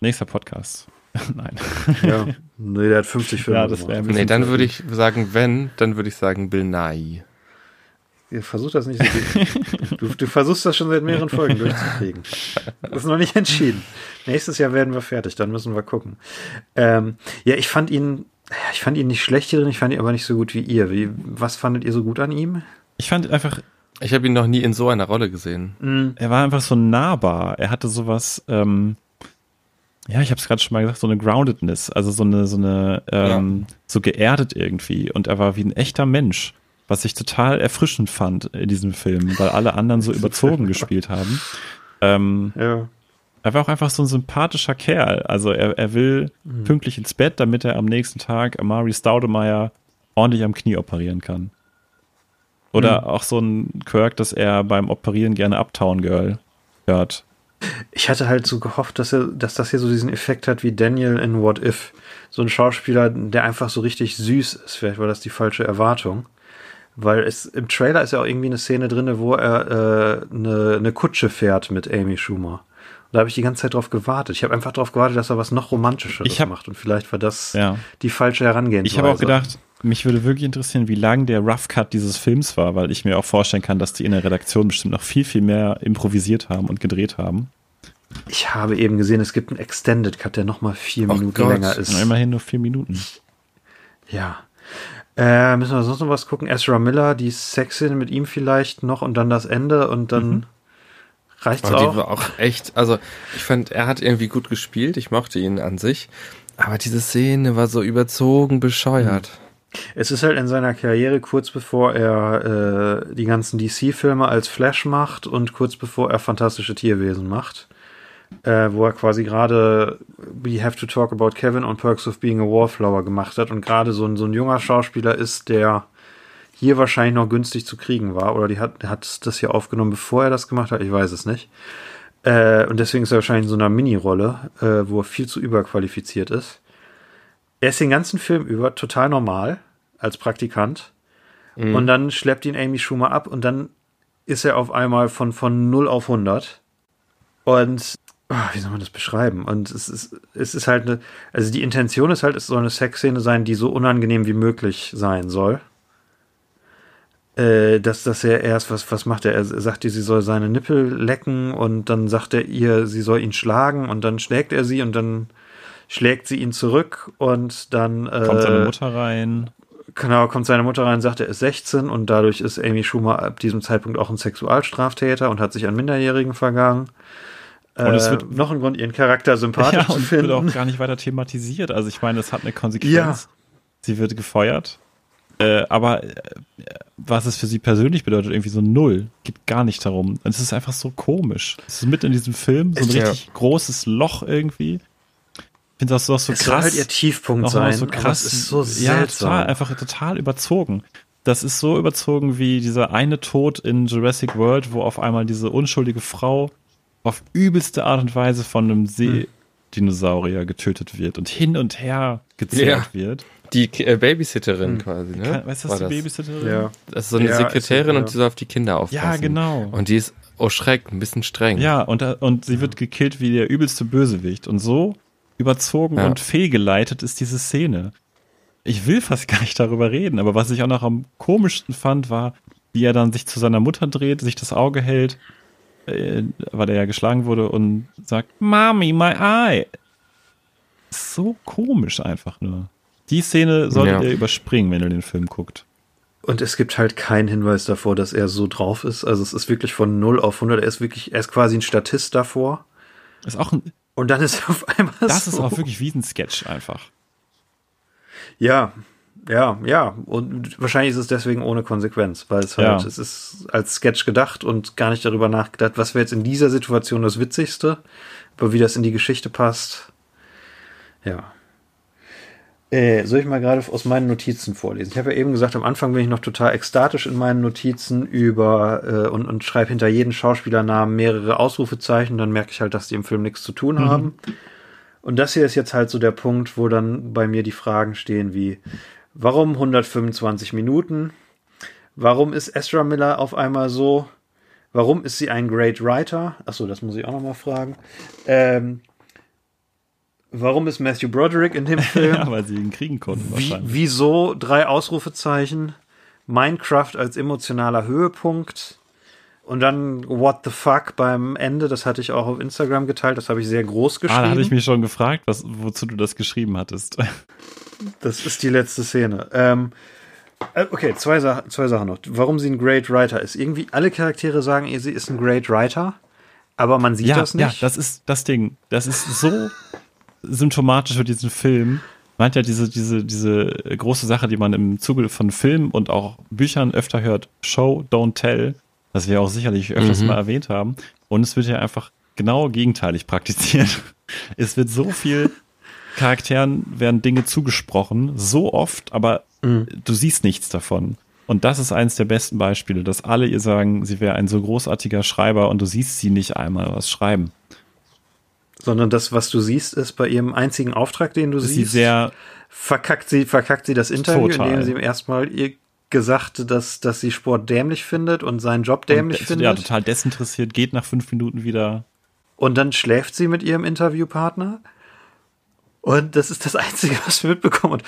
nächster Podcast. Nein. Ja, nee, der hat 50 Filme. Ja, das wäre Nee, dann würde ich sagen, wenn, dann würde ich sagen Bill Nye. Ihr versucht das nicht so gut. Du, du, versuchst das schon seit mehreren Folgen durchzukriegen. Das ist noch nicht entschieden. Nächstes Jahr werden wir fertig, dann müssen wir gucken. Ähm, ja, ich fand ihn, ich fand ihn nicht schlecht hier drin, ich fand ihn aber nicht so gut wie ihr. Wie, was fandet ihr so gut an ihm? Ich fand einfach. Ich habe ihn noch nie in so einer Rolle gesehen. Mhm. Er war einfach so nahbar. Er hatte sowas, ähm, ja, ich habe es gerade schon mal gesagt, so eine Groundedness, also so eine, so eine, ähm, ja. so geerdet irgendwie. Und er war wie ein echter Mensch was ich total erfrischend fand in diesem Film, weil alle anderen so überzogen gespielt haben. Ähm, ja. Er war auch einfach so ein sympathischer Kerl. Also er, er will mhm. pünktlich ins Bett, damit er am nächsten Tag Amari Staudemeyer ordentlich am Knie operieren kann. Oder mhm. auch so ein Quirk, dass er beim Operieren gerne Uptown Girl hört. Ich hatte halt so gehofft, dass er, dass das hier so diesen Effekt hat wie Daniel in What If. So ein Schauspieler, der einfach so richtig süß ist. Vielleicht war das die falsche Erwartung. Weil es im Trailer ist ja auch irgendwie eine Szene drin, wo er äh, eine, eine Kutsche fährt mit Amy Schumer. Und da habe ich die ganze Zeit drauf gewartet. Ich habe einfach drauf gewartet, dass er was noch romantischeres hab, macht. Und vielleicht war das ja. die falsche Herangehensweise. Ich habe auch gedacht, mich würde wirklich interessieren, wie lang der Rough Cut dieses Films war, weil ich mir auch vorstellen kann, dass die in der Redaktion bestimmt noch viel, viel mehr improvisiert haben und gedreht haben. Ich habe eben gesehen, es gibt einen Extended Cut, der nochmal vier oh Minuten Gott. länger ist. immerhin nur vier Minuten. Ja. Äh, müssen wir sonst noch was gucken? Ezra Miller, die Sexszene mit ihm vielleicht noch und dann das Ende und dann mhm. reicht's oh, auch. Die war auch echt, also ich fand, er hat irgendwie gut gespielt, ich mochte ihn an sich, aber diese Szene war so überzogen bescheuert. Mhm. Es ist halt in seiner Karriere kurz bevor er äh, die ganzen DC-Filme als Flash macht und kurz bevor er fantastische Tierwesen macht äh, wo er quasi gerade We Have to Talk About Kevin und Perks of Being a Wallflower gemacht hat und gerade so ein, so ein junger Schauspieler ist, der hier wahrscheinlich noch günstig zu kriegen war oder die hat, hat das hier aufgenommen, bevor er das gemacht hat, ich weiß es nicht. Äh, und deswegen ist er wahrscheinlich in so einer Mini-Rolle, äh, wo er viel zu überqualifiziert ist. Er ist den ganzen Film über total normal als Praktikant. Mhm. Und dann schleppt ihn Amy Schumer ab und dann ist er auf einmal von, von 0 auf 100 Und oh, wie soll man das beschreiben? Und es ist, es ist halt eine, also die Intention ist halt, es soll eine Sexszene sein, die so unangenehm wie möglich sein soll. Äh, dass, dass er erst, was, was macht er? Er sagt ihr, sie soll seine Nippel lecken und dann sagt er ihr, sie soll ihn schlagen und dann schlägt er sie und dann schlägt sie ihn zurück und dann äh, kommt seine Mutter rein. Genau, kommt seine Mutter rein, sagt, er ist 16 und dadurch ist Amy Schumer ab diesem Zeitpunkt auch ein Sexualstraftäter und hat sich an Minderjährigen vergangen. Und äh, es wird noch ein Grund, ihren Charakter sympathisch ja, zu finden. wird auch gar nicht weiter thematisiert. Also ich meine, es hat eine Konsequenz. Ja. Sie wird gefeuert. Äh, aber äh, was es für sie persönlich bedeutet, irgendwie so null, geht gar nicht darum. Und es ist einfach so komisch. Es ist mit in diesem Film so ein ja. richtig großes Loch irgendwie. Ich finde das auch so es krass. Soll halt ihr Tiefpunkt sein. So krass. ist so seltsam. Ja, total, einfach total überzogen. Das ist so überzogen wie dieser eine Tod in Jurassic World, wo auf einmal diese unschuldige Frau auf übelste Art und Weise von einem Seedinosaurier getötet wird und hin und her gezerrt ja. wird. Die äh, Babysitterin hm. quasi, ne? weißt du, was die Babysitterin? Ja. Das ist so eine ja, Sekretärin ist, und die soll auf die Kinder aufpassen. Ja, genau. Und die ist, oh Schreck, ein bisschen streng. Ja, und, äh, und sie wird gekillt wie der übelste Bösewicht. Und so überzogen ja. und fehlgeleitet ist diese Szene. Ich will fast gar nicht darüber reden, aber was ich auch noch am komischsten fand, war, wie er dann sich zu seiner Mutter dreht, sich das Auge hält äh, weil er ja geschlagen wurde und sagt, Mami, my eye. So komisch einfach nur. Die Szene solltet ja. ihr überspringen, wenn ihr den Film guckt. Und es gibt halt keinen Hinweis davor, dass er so drauf ist. Also es ist wirklich von 0 auf 100. Er ist wirklich, er ist quasi ein Statist davor. Ist auch ein, und dann ist auf einmal Das so. ist auch wirklich wie ein Sketch einfach. Ja, ja, ja. Und wahrscheinlich ist es deswegen ohne Konsequenz, weil es halt, ja. es ist als Sketch gedacht und gar nicht darüber nachgedacht, was wäre jetzt in dieser Situation das Witzigste, aber wie das in die Geschichte passt. Ja. Äh, soll ich mal gerade aus meinen Notizen vorlesen? Ich habe ja eben gesagt, am Anfang bin ich noch total ekstatisch in meinen Notizen über äh, und, und schreibe hinter jeden Schauspielernamen mehrere Ausrufezeichen, dann merke ich halt, dass die im Film nichts zu tun mhm. haben. Und das hier ist jetzt halt so der Punkt, wo dann bei mir die Fragen stehen wie, Warum 125 Minuten? Warum ist Ezra Miller auf einmal so? Warum ist sie ein Great Writer? Achso, das muss ich auch nochmal fragen. Ähm, warum ist Matthew Broderick in dem Film? ja, weil sie ihn kriegen konnten Wie, wieso drei Ausrufezeichen? Minecraft als emotionaler Höhepunkt. Und dann What the fuck beim Ende, das hatte ich auch auf Instagram geteilt, das habe ich sehr groß geschrieben. Ah, da hatte ich mich schon gefragt, was, wozu du das geschrieben hattest. Das ist die letzte Szene. Ähm, äh, okay, zwei, Sa zwei Sachen noch. Warum sie ein Great Writer ist. Irgendwie alle Charaktere sagen, sie ist ein Great Writer, aber man sieht ja, das nicht. Ja, das ist das Ding. Das ist so symptomatisch für diesen Film. Man hat ja diese, diese, diese große Sache, die man im Zuge von Filmen und auch Büchern öfter hört. Show, don't tell. Was wir auch sicherlich öfters mhm. mal erwähnt haben. Und es wird ja einfach genau gegenteilig praktiziert. Es wird so viel Charakteren werden Dinge zugesprochen, so oft, aber mhm. du siehst nichts davon. Und das ist eines der besten Beispiele, dass alle ihr sagen, sie wäre ein so großartiger Schreiber und du siehst sie nicht einmal was schreiben. Sondern das, was du siehst, ist bei ihrem einzigen Auftrag, den du ist siehst, sie sehr verkackt sie, verkackt sie das Interview, total. indem sie ihm erstmal ihr gesagt, dass, dass sie Sport dämlich findet und seinen Job dämlich und, findet. Ja, total desinteressiert, geht nach fünf Minuten wieder. Und dann schläft sie mit ihrem Interviewpartner. Und das ist das Einzige, was wir mitbekommen. Und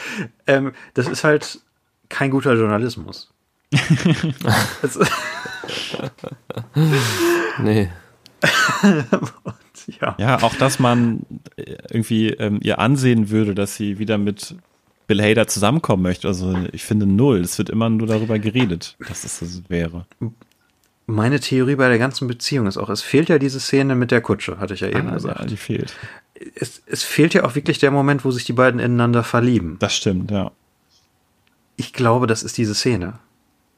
ähm, das ist halt kein guter Journalismus. nee. Und, ja. ja, auch dass man irgendwie ähm, ihr ansehen würde, dass sie wieder mit Bill Hader zusammenkommen möchte. Also ich finde null. Es wird immer nur darüber geredet, dass es das wäre. Meine Theorie bei der ganzen Beziehung ist auch, es fehlt ja diese Szene mit der Kutsche, hatte ich ja eben ah, gesagt. Ja, die fehlt es, es fehlt ja auch wirklich der Moment, wo sich die beiden ineinander verlieben. Das stimmt, ja. Ich glaube, das ist diese Szene.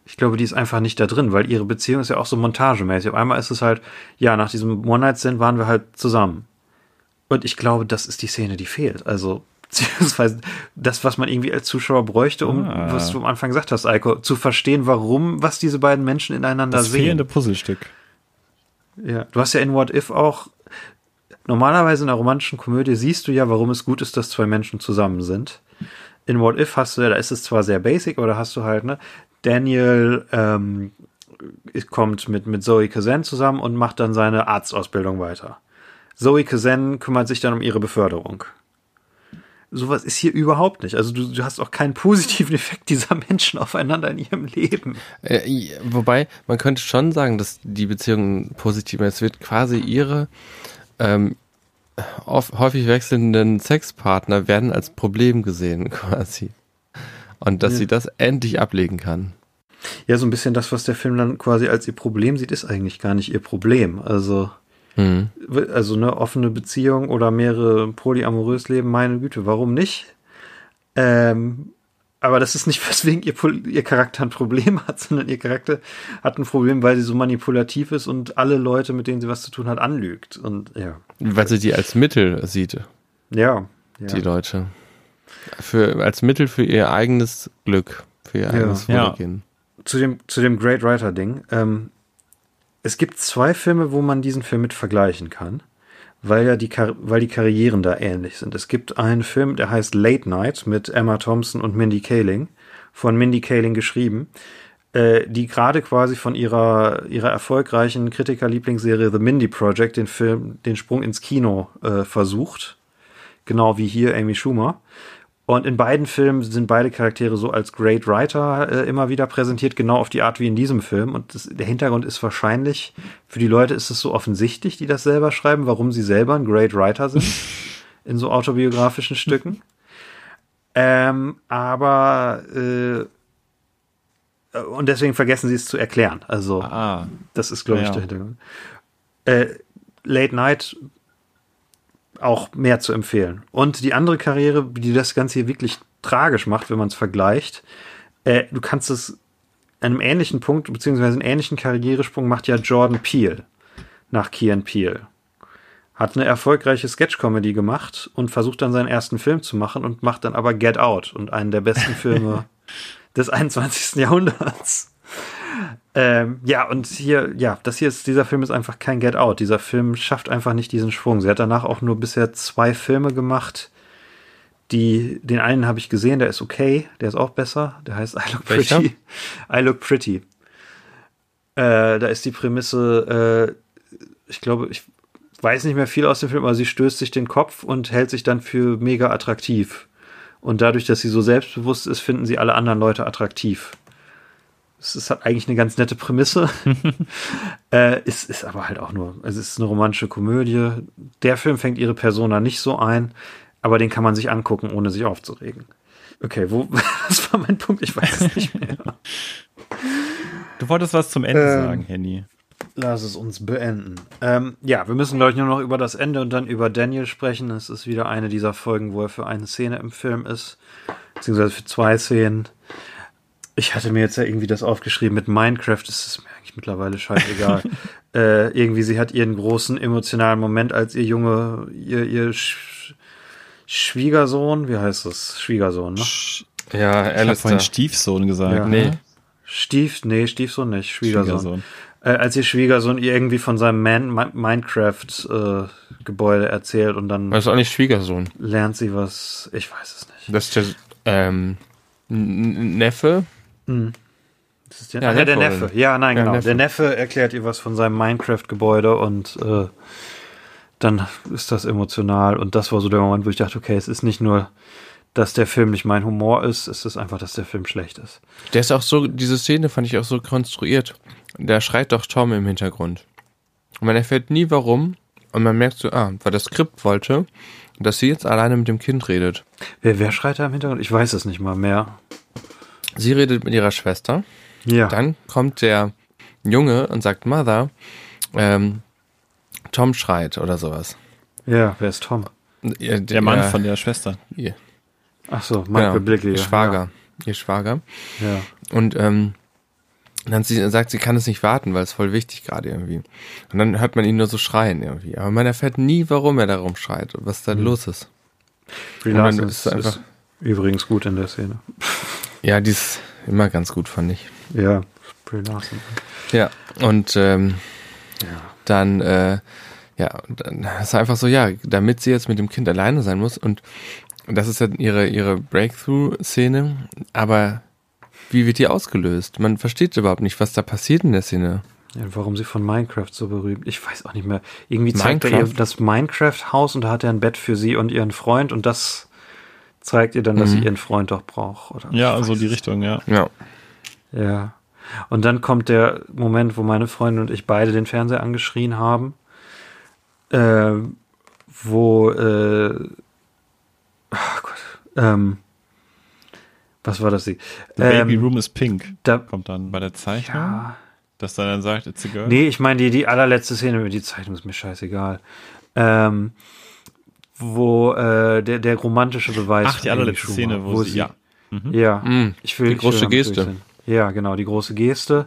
Ich glaube, die ist einfach nicht da drin, weil ihre Beziehung ist ja auch so montagemäßig. Auf einmal ist es halt, ja, nach diesem One-Night-Stand waren wir halt zusammen. Und ich glaube, das ist die Szene, die fehlt. Also, beziehungsweise das, was man irgendwie als Zuschauer bräuchte, um, ah. was du am Anfang gesagt hast, Eiko, zu verstehen, warum, was diese beiden Menschen ineinander das sehen. Das fehlende Puzzlestück. Ja, du hast ja in What If auch normalerweise in einer romantischen Komödie siehst du ja, warum es gut ist, dass zwei Menschen zusammen sind. In What If hast du ja, da ist es zwar sehr basic, aber da hast du halt, ne, Daniel ähm, kommt mit, mit Zoe Kazan zusammen und macht dann seine Arztausbildung weiter. Zoe Kazan kümmert sich dann um ihre Beförderung. Sowas ist hier überhaupt nicht. Also du, du hast auch keinen positiven Effekt dieser Menschen aufeinander in ihrem Leben. Äh, wobei, man könnte schon sagen, dass die Beziehung positiv ist. Es wird quasi ihre ähm, häufig wechselnden Sexpartner werden als Problem gesehen, quasi. Und dass ja. sie das endlich ablegen kann. Ja, so ein bisschen das, was der Film dann quasi als ihr Problem sieht, ist eigentlich gar nicht ihr Problem. Also Mhm. Also eine offene Beziehung oder mehrere polyamorös leben, meine Güte, warum nicht? Ähm, aber das ist nicht, weswegen ihr, ihr Charakter ein Problem hat, sondern ihr Charakter hat ein Problem, weil sie so manipulativ ist und alle Leute, mit denen sie was zu tun hat, anlügt. Und ja. Weil sie die als Mittel sieht. Ja. ja. Die Leute. Für, als Mittel für ihr eigenes Glück, für ihr eigenes ja. Wohlergehen. Zu dem, zu dem Great Writer-Ding. Ähm, es gibt zwei Filme, wo man diesen Film mit vergleichen kann, weil ja die, weil die Karrieren da ähnlich sind. Es gibt einen Film, der heißt Late Night mit Emma Thompson und Mindy Kaling, von Mindy Kaling geschrieben, äh, die gerade quasi von ihrer, ihrer erfolgreichen Kritikerlieblingsserie The Mindy Project den Film, den Sprung ins Kino äh, versucht. Genau wie hier Amy Schumer. Und in beiden Filmen sind beide Charaktere so als Great Writer äh, immer wieder präsentiert, genau auf die Art wie in diesem Film. Und das, der Hintergrund ist wahrscheinlich, für die Leute ist es so offensichtlich, die das selber schreiben, warum sie selber ein Great Writer sind in so autobiografischen Stücken. Ähm, aber äh, und deswegen vergessen sie es zu erklären. Also ah, das ist, glaube ich, ja. der Hintergrund. Äh, Late Night auch mehr zu empfehlen. Und die andere Karriere, die das Ganze hier wirklich tragisch macht, wenn man es vergleicht, äh, du kannst es an einem ähnlichen Punkt, beziehungsweise einen ähnlichen Karrieresprung macht ja Jordan Peele nach Key and Peele. Hat eine erfolgreiche Sketch-Comedy gemacht und versucht dann seinen ersten Film zu machen und macht dann aber Get Out und einen der besten Filme des 21. Jahrhunderts. Ähm, ja, und hier, ja, das hier ist, dieser Film ist einfach kein Get Out. Dieser Film schafft einfach nicht diesen Schwung. Sie hat danach auch nur bisher zwei Filme gemacht. Die, den einen habe ich gesehen, der ist okay, der ist auch besser. Der heißt I Look Pretty. Welcher? I Look Pretty. Äh, da ist die Prämisse, äh, ich glaube, ich weiß nicht mehr viel aus dem Film, aber sie stößt sich den Kopf und hält sich dann für mega attraktiv. Und dadurch, dass sie so selbstbewusst ist, finden sie alle anderen Leute attraktiv. Es ist halt eigentlich eine ganz nette Prämisse. äh, ist, ist aber halt auch nur, es ist eine romantische Komödie. Der Film fängt ihre Persona nicht so ein, aber den kann man sich angucken, ohne sich aufzuregen. Okay, wo, was war mein Punkt? Ich weiß es nicht mehr. Du wolltest was zum Ende ähm, sagen, Henny. Lass es uns beenden. Ähm, ja, wir müssen, glaube ich, nur noch über das Ende und dann über Daniel sprechen. Es ist wieder eine dieser Folgen, wo er für eine Szene im Film ist, beziehungsweise für zwei Szenen. Ich hatte mir jetzt ja irgendwie das aufgeschrieben mit Minecraft, das ist mir eigentlich mittlerweile scheißegal. äh, irgendwie, sie hat ihren großen emotionalen Moment, als ihr Junge, ihr, ihr Sch Schwiegersohn, wie heißt das? Schwiegersohn, ne? Ja, Alistair. Ich habe vorhin Stiefsohn gesagt. Ja. Nee. Stief, nee, Stiefsohn nicht, Schwiegersohn. Schwiegersohn. Äh, als ihr Schwiegersohn ihr irgendwie von seinem Man Minecraft-Gebäude äh, erzählt und dann. Das ist auch nicht Schwiegersohn. Lernt sie was, ich weiß es nicht. Das ist der ähm, Neffe Mhm. Das ist der, ja, der Neffe. Ja, nein, genau. Neffe. Der Neffe erklärt ihr was von seinem Minecraft-Gebäude und äh, dann ist das emotional. Und das war so der Moment, wo ich dachte, okay, es ist nicht nur, dass der Film nicht mein Humor ist, es ist einfach, dass der Film schlecht ist. Der ist auch so, diese Szene fand ich auch so konstruiert. Der schreit doch Tom im Hintergrund. Und man erfährt nie warum. Und man merkt so, ah, weil das Skript wollte, dass sie jetzt alleine mit dem Kind redet. Wer, wer schreit da im Hintergrund? Ich weiß es nicht mal mehr. Sie redet mit ihrer Schwester. Ja. Dann kommt der Junge und sagt, Mother, ähm, Tom schreit oder sowas. Ja, wer ist Tom? Der, der Mann von der Schwester. Ihr. Ach so, Michael genau, Blickley. Ihr Schwager. Ja. Ihr Schwager. Ja. Und ähm, dann sie, sagt, sie kann es nicht warten, weil es voll wichtig gerade irgendwie. Und dann hört man ihn nur so schreien irgendwie. Aber man erfährt nie, warum er darum schreit und was da mhm. los ist. Freelance ist, ist einfach übrigens gut in der Szene. Ja, die ist immer ganz gut, fand ich. Ja, Brie Larson. Ja, und ähm, ja. dann, äh, ja, dann ist einfach so, ja, damit sie jetzt mit dem Kind alleine sein muss und das ist ja ihre, ihre Breakthrough-Szene, aber wie wird die ausgelöst? Man versteht überhaupt nicht, was da passiert in der Szene. Ja, warum sie von Minecraft so berühmt? Ich weiß auch nicht mehr. Irgendwie zeigt Minecraft? er ihr das Minecraft-Haus und da hat er ein Bett für sie und ihren Freund und das zeigt ihr dann, dass mhm. sie ihren Freund doch braucht. Oder? Ja, also die Richtung, ja. Ja. Ja. Und dann kommt der Moment, wo meine Freundin und ich beide den Fernseher angeschrien haben, äh, wo, äh, oh Gott, ähm, was war das? The ähm, Baby Room is Pink. Da kommt dann bei der Zeichnung. Ja. Dass er dann sagt, it's a girl. Nee, ich meine die, die allerletzte Szene, die Zeichnung ist mir scheißegal. Ähm, wo äh, der, der romantische Beweis. Ach, die allerletzte Szene, wo, wo sie, sie, ja. Mhm. Ja, mhm. ich will. Die große will Geste. Ja, genau, die große Geste.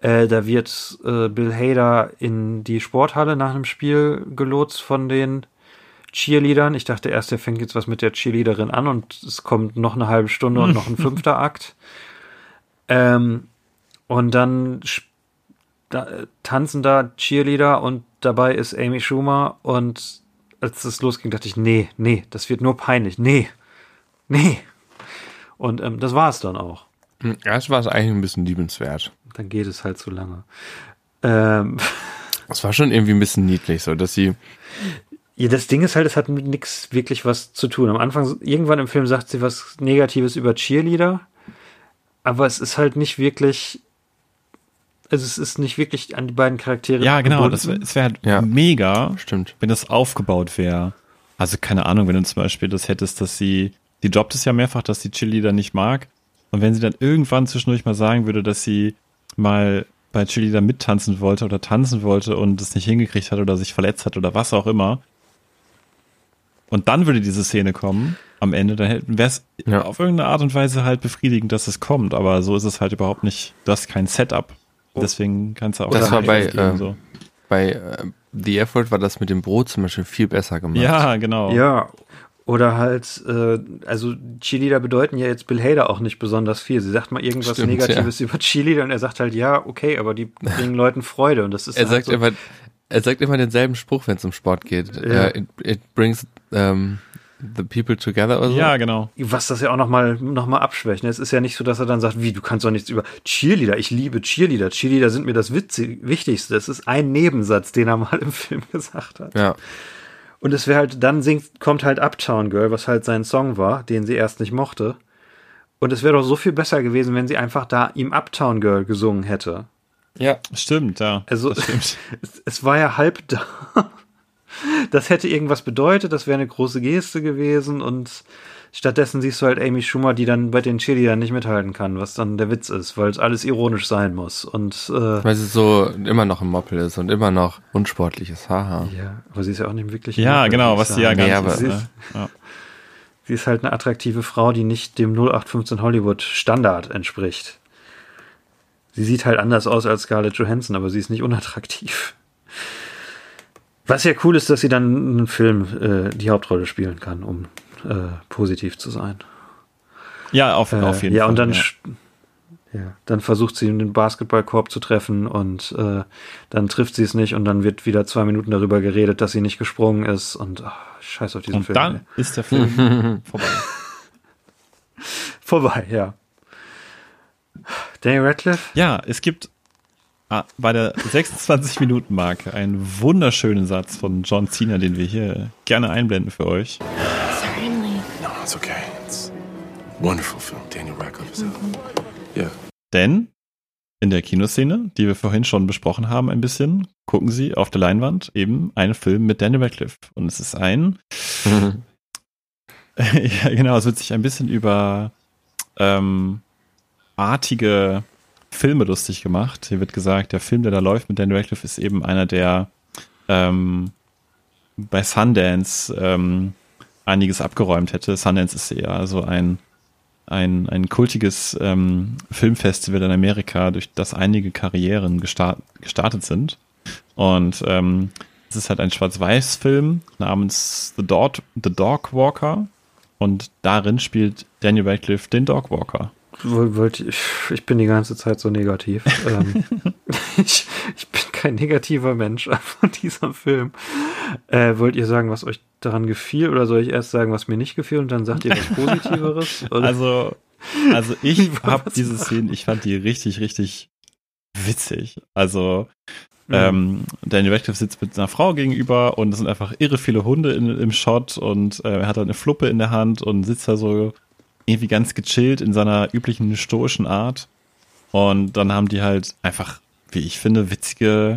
Äh, da wird äh, Bill Hader in die Sporthalle nach einem Spiel gelotst von den Cheerleadern. Ich dachte erst, er fängt jetzt was mit der Cheerleaderin an und es kommt noch eine halbe Stunde und noch ein fünfter Akt. Ähm, und dann da, tanzen da Cheerleader und dabei ist Amy Schumer und als es losging, dachte ich, nee, nee, das wird nur peinlich, nee, nee. Und ähm, das war es dann auch. Hm, das war es eigentlich ein bisschen liebenswert. Dann geht es halt zu lange. Ähm. Es war schon irgendwie ein bisschen niedlich, so dass sie. Ja, das Ding ist halt, es hat mit nichts wirklich was zu tun. Am Anfang, irgendwann im Film sagt sie was Negatives über Cheerleader, aber es ist halt nicht wirklich also es ist nicht wirklich an die beiden Charaktere. Ja, genau, das wäre wär halt ja. mega, stimmt, wenn das aufgebaut wäre. Also keine Ahnung, wenn du zum Beispiel das hättest, dass sie, die droppt es ja mehrfach, dass die Cheerleader nicht mag. Und wenn sie dann irgendwann zwischendurch mal sagen würde, dass sie mal bei Cheerleader mittanzen wollte oder tanzen wollte und es nicht hingekriegt hat oder sich verletzt hat oder was auch immer. Und dann würde diese Szene kommen am Ende, dann wäre es ja. auf irgendeine Art und Weise halt befriedigend, dass es kommt. Aber so ist es halt überhaupt nicht. Du hast kein Setup. Deswegen kannst du auch. Das war bei, äh, so. bei äh, The Effort war das mit dem Brot zum Beispiel viel besser gemacht. Ja, genau. Ja. Oder halt, äh, also Cheerleader bedeuten ja jetzt Bill Hader auch nicht besonders viel. Sie sagt mal irgendwas Stimmt, Negatives ja. über Cheerleader und er sagt halt, ja, okay, aber die bringen Leuten Freude und das ist Er halt sagt so immer, er sagt immer denselben Spruch, wenn es um Sport geht. Ja. Uh, it, it brings um, The People Together oder so? Ja, genau. Was das ja auch nochmal noch mal abschwächt. Es ist ja nicht so, dass er dann sagt, wie, du kannst doch nichts über Cheerleader. Ich liebe Cheerleader. Cheerleader sind mir das Witzig Wichtigste. Das ist ein Nebensatz, den er mal im Film gesagt hat. Ja. Und es wäre halt, dann singt, kommt halt Uptown Girl, was halt sein Song war, den sie erst nicht mochte. Und es wäre doch so viel besser gewesen, wenn sie einfach da ihm Uptown Girl gesungen hätte. Ja, stimmt, ja. Also, stimmt. Es, es, war ja halb da das hätte irgendwas bedeutet, das wäre eine große Geste gewesen und stattdessen siehst du halt Amy Schumer, die dann bei den Cheerleadern nicht mithalten kann, was dann der Witz ist, weil es alles ironisch sein muss und äh, weil sie so immer noch im Moppel ist und immer noch unsportlich ist, haha. Ja, aber sie ist ja auch nicht wirklich Ja, Moppel, genau, was sie ja gar nicht ist. Ja. Sie ist halt eine attraktive Frau, die nicht dem 0815 Hollywood Standard entspricht. Sie sieht halt anders aus als Scarlett Johansson, aber sie ist nicht unattraktiv. Was ja cool ist, dass sie dann in einem Film äh, die Hauptrolle spielen kann, um äh, positiv zu sein. Ja, auf, äh, auf jeden ja, Fall. Und dann, ja. ja, dann versucht sie den Basketballkorb zu treffen und äh, dann trifft sie es nicht und dann wird wieder zwei Minuten darüber geredet, dass sie nicht gesprungen ist und oh, scheiß auf diesen und Film. Dann ey. ist der Film vorbei. vorbei, ja. Daniel Radcliffe? Ja, es gibt Ah, bei der 26-Minuten-Marke einen wunderschönen Satz von John Cena, den wir hier gerne einblenden für euch. Certainly. No, it's okay. It's wonderful film. Daniel Radcliffe is Yeah. Denn in der Kinoszene, die wir vorhin schon besprochen haben, ein bisschen, gucken Sie auf der Leinwand eben einen Film mit Daniel Radcliffe. Und es ist ein. ja, genau, es wird sich ein bisschen über ähm, artige Filme lustig gemacht. Hier wird gesagt, der Film, der da läuft mit Daniel Radcliffe, ist eben einer, der ähm, bei Sundance ähm, einiges abgeräumt hätte. Sundance ist ja so ein, ein, ein kultiges ähm, Filmfestival in Amerika, durch das einige Karrieren gestart, gestartet sind. Und ähm, es ist halt ein Schwarz-Weiß-Film namens The Dog, The Dog Walker. Und darin spielt Daniel Radcliffe den Dog Walker ich, ich bin die ganze Zeit so negativ. ähm, ich, ich bin kein negativer Mensch von diesem Film. Äh, wollt ihr sagen, was euch daran gefiel oder soll ich erst sagen, was mir nicht gefiel und dann sagt ihr was Positiveres? Oder? Also, also ich habe diese Szene, ich fand die richtig, richtig witzig. Also mhm. ähm, Daniel Radcliffe sitzt mit einer Frau gegenüber und es sind einfach irre viele Hunde in, im Shot und äh, er hat halt eine Fluppe in der Hand und sitzt da so irgendwie ganz gechillt in seiner üblichen stoischen Art. Und dann haben die halt einfach, wie ich finde, witzige,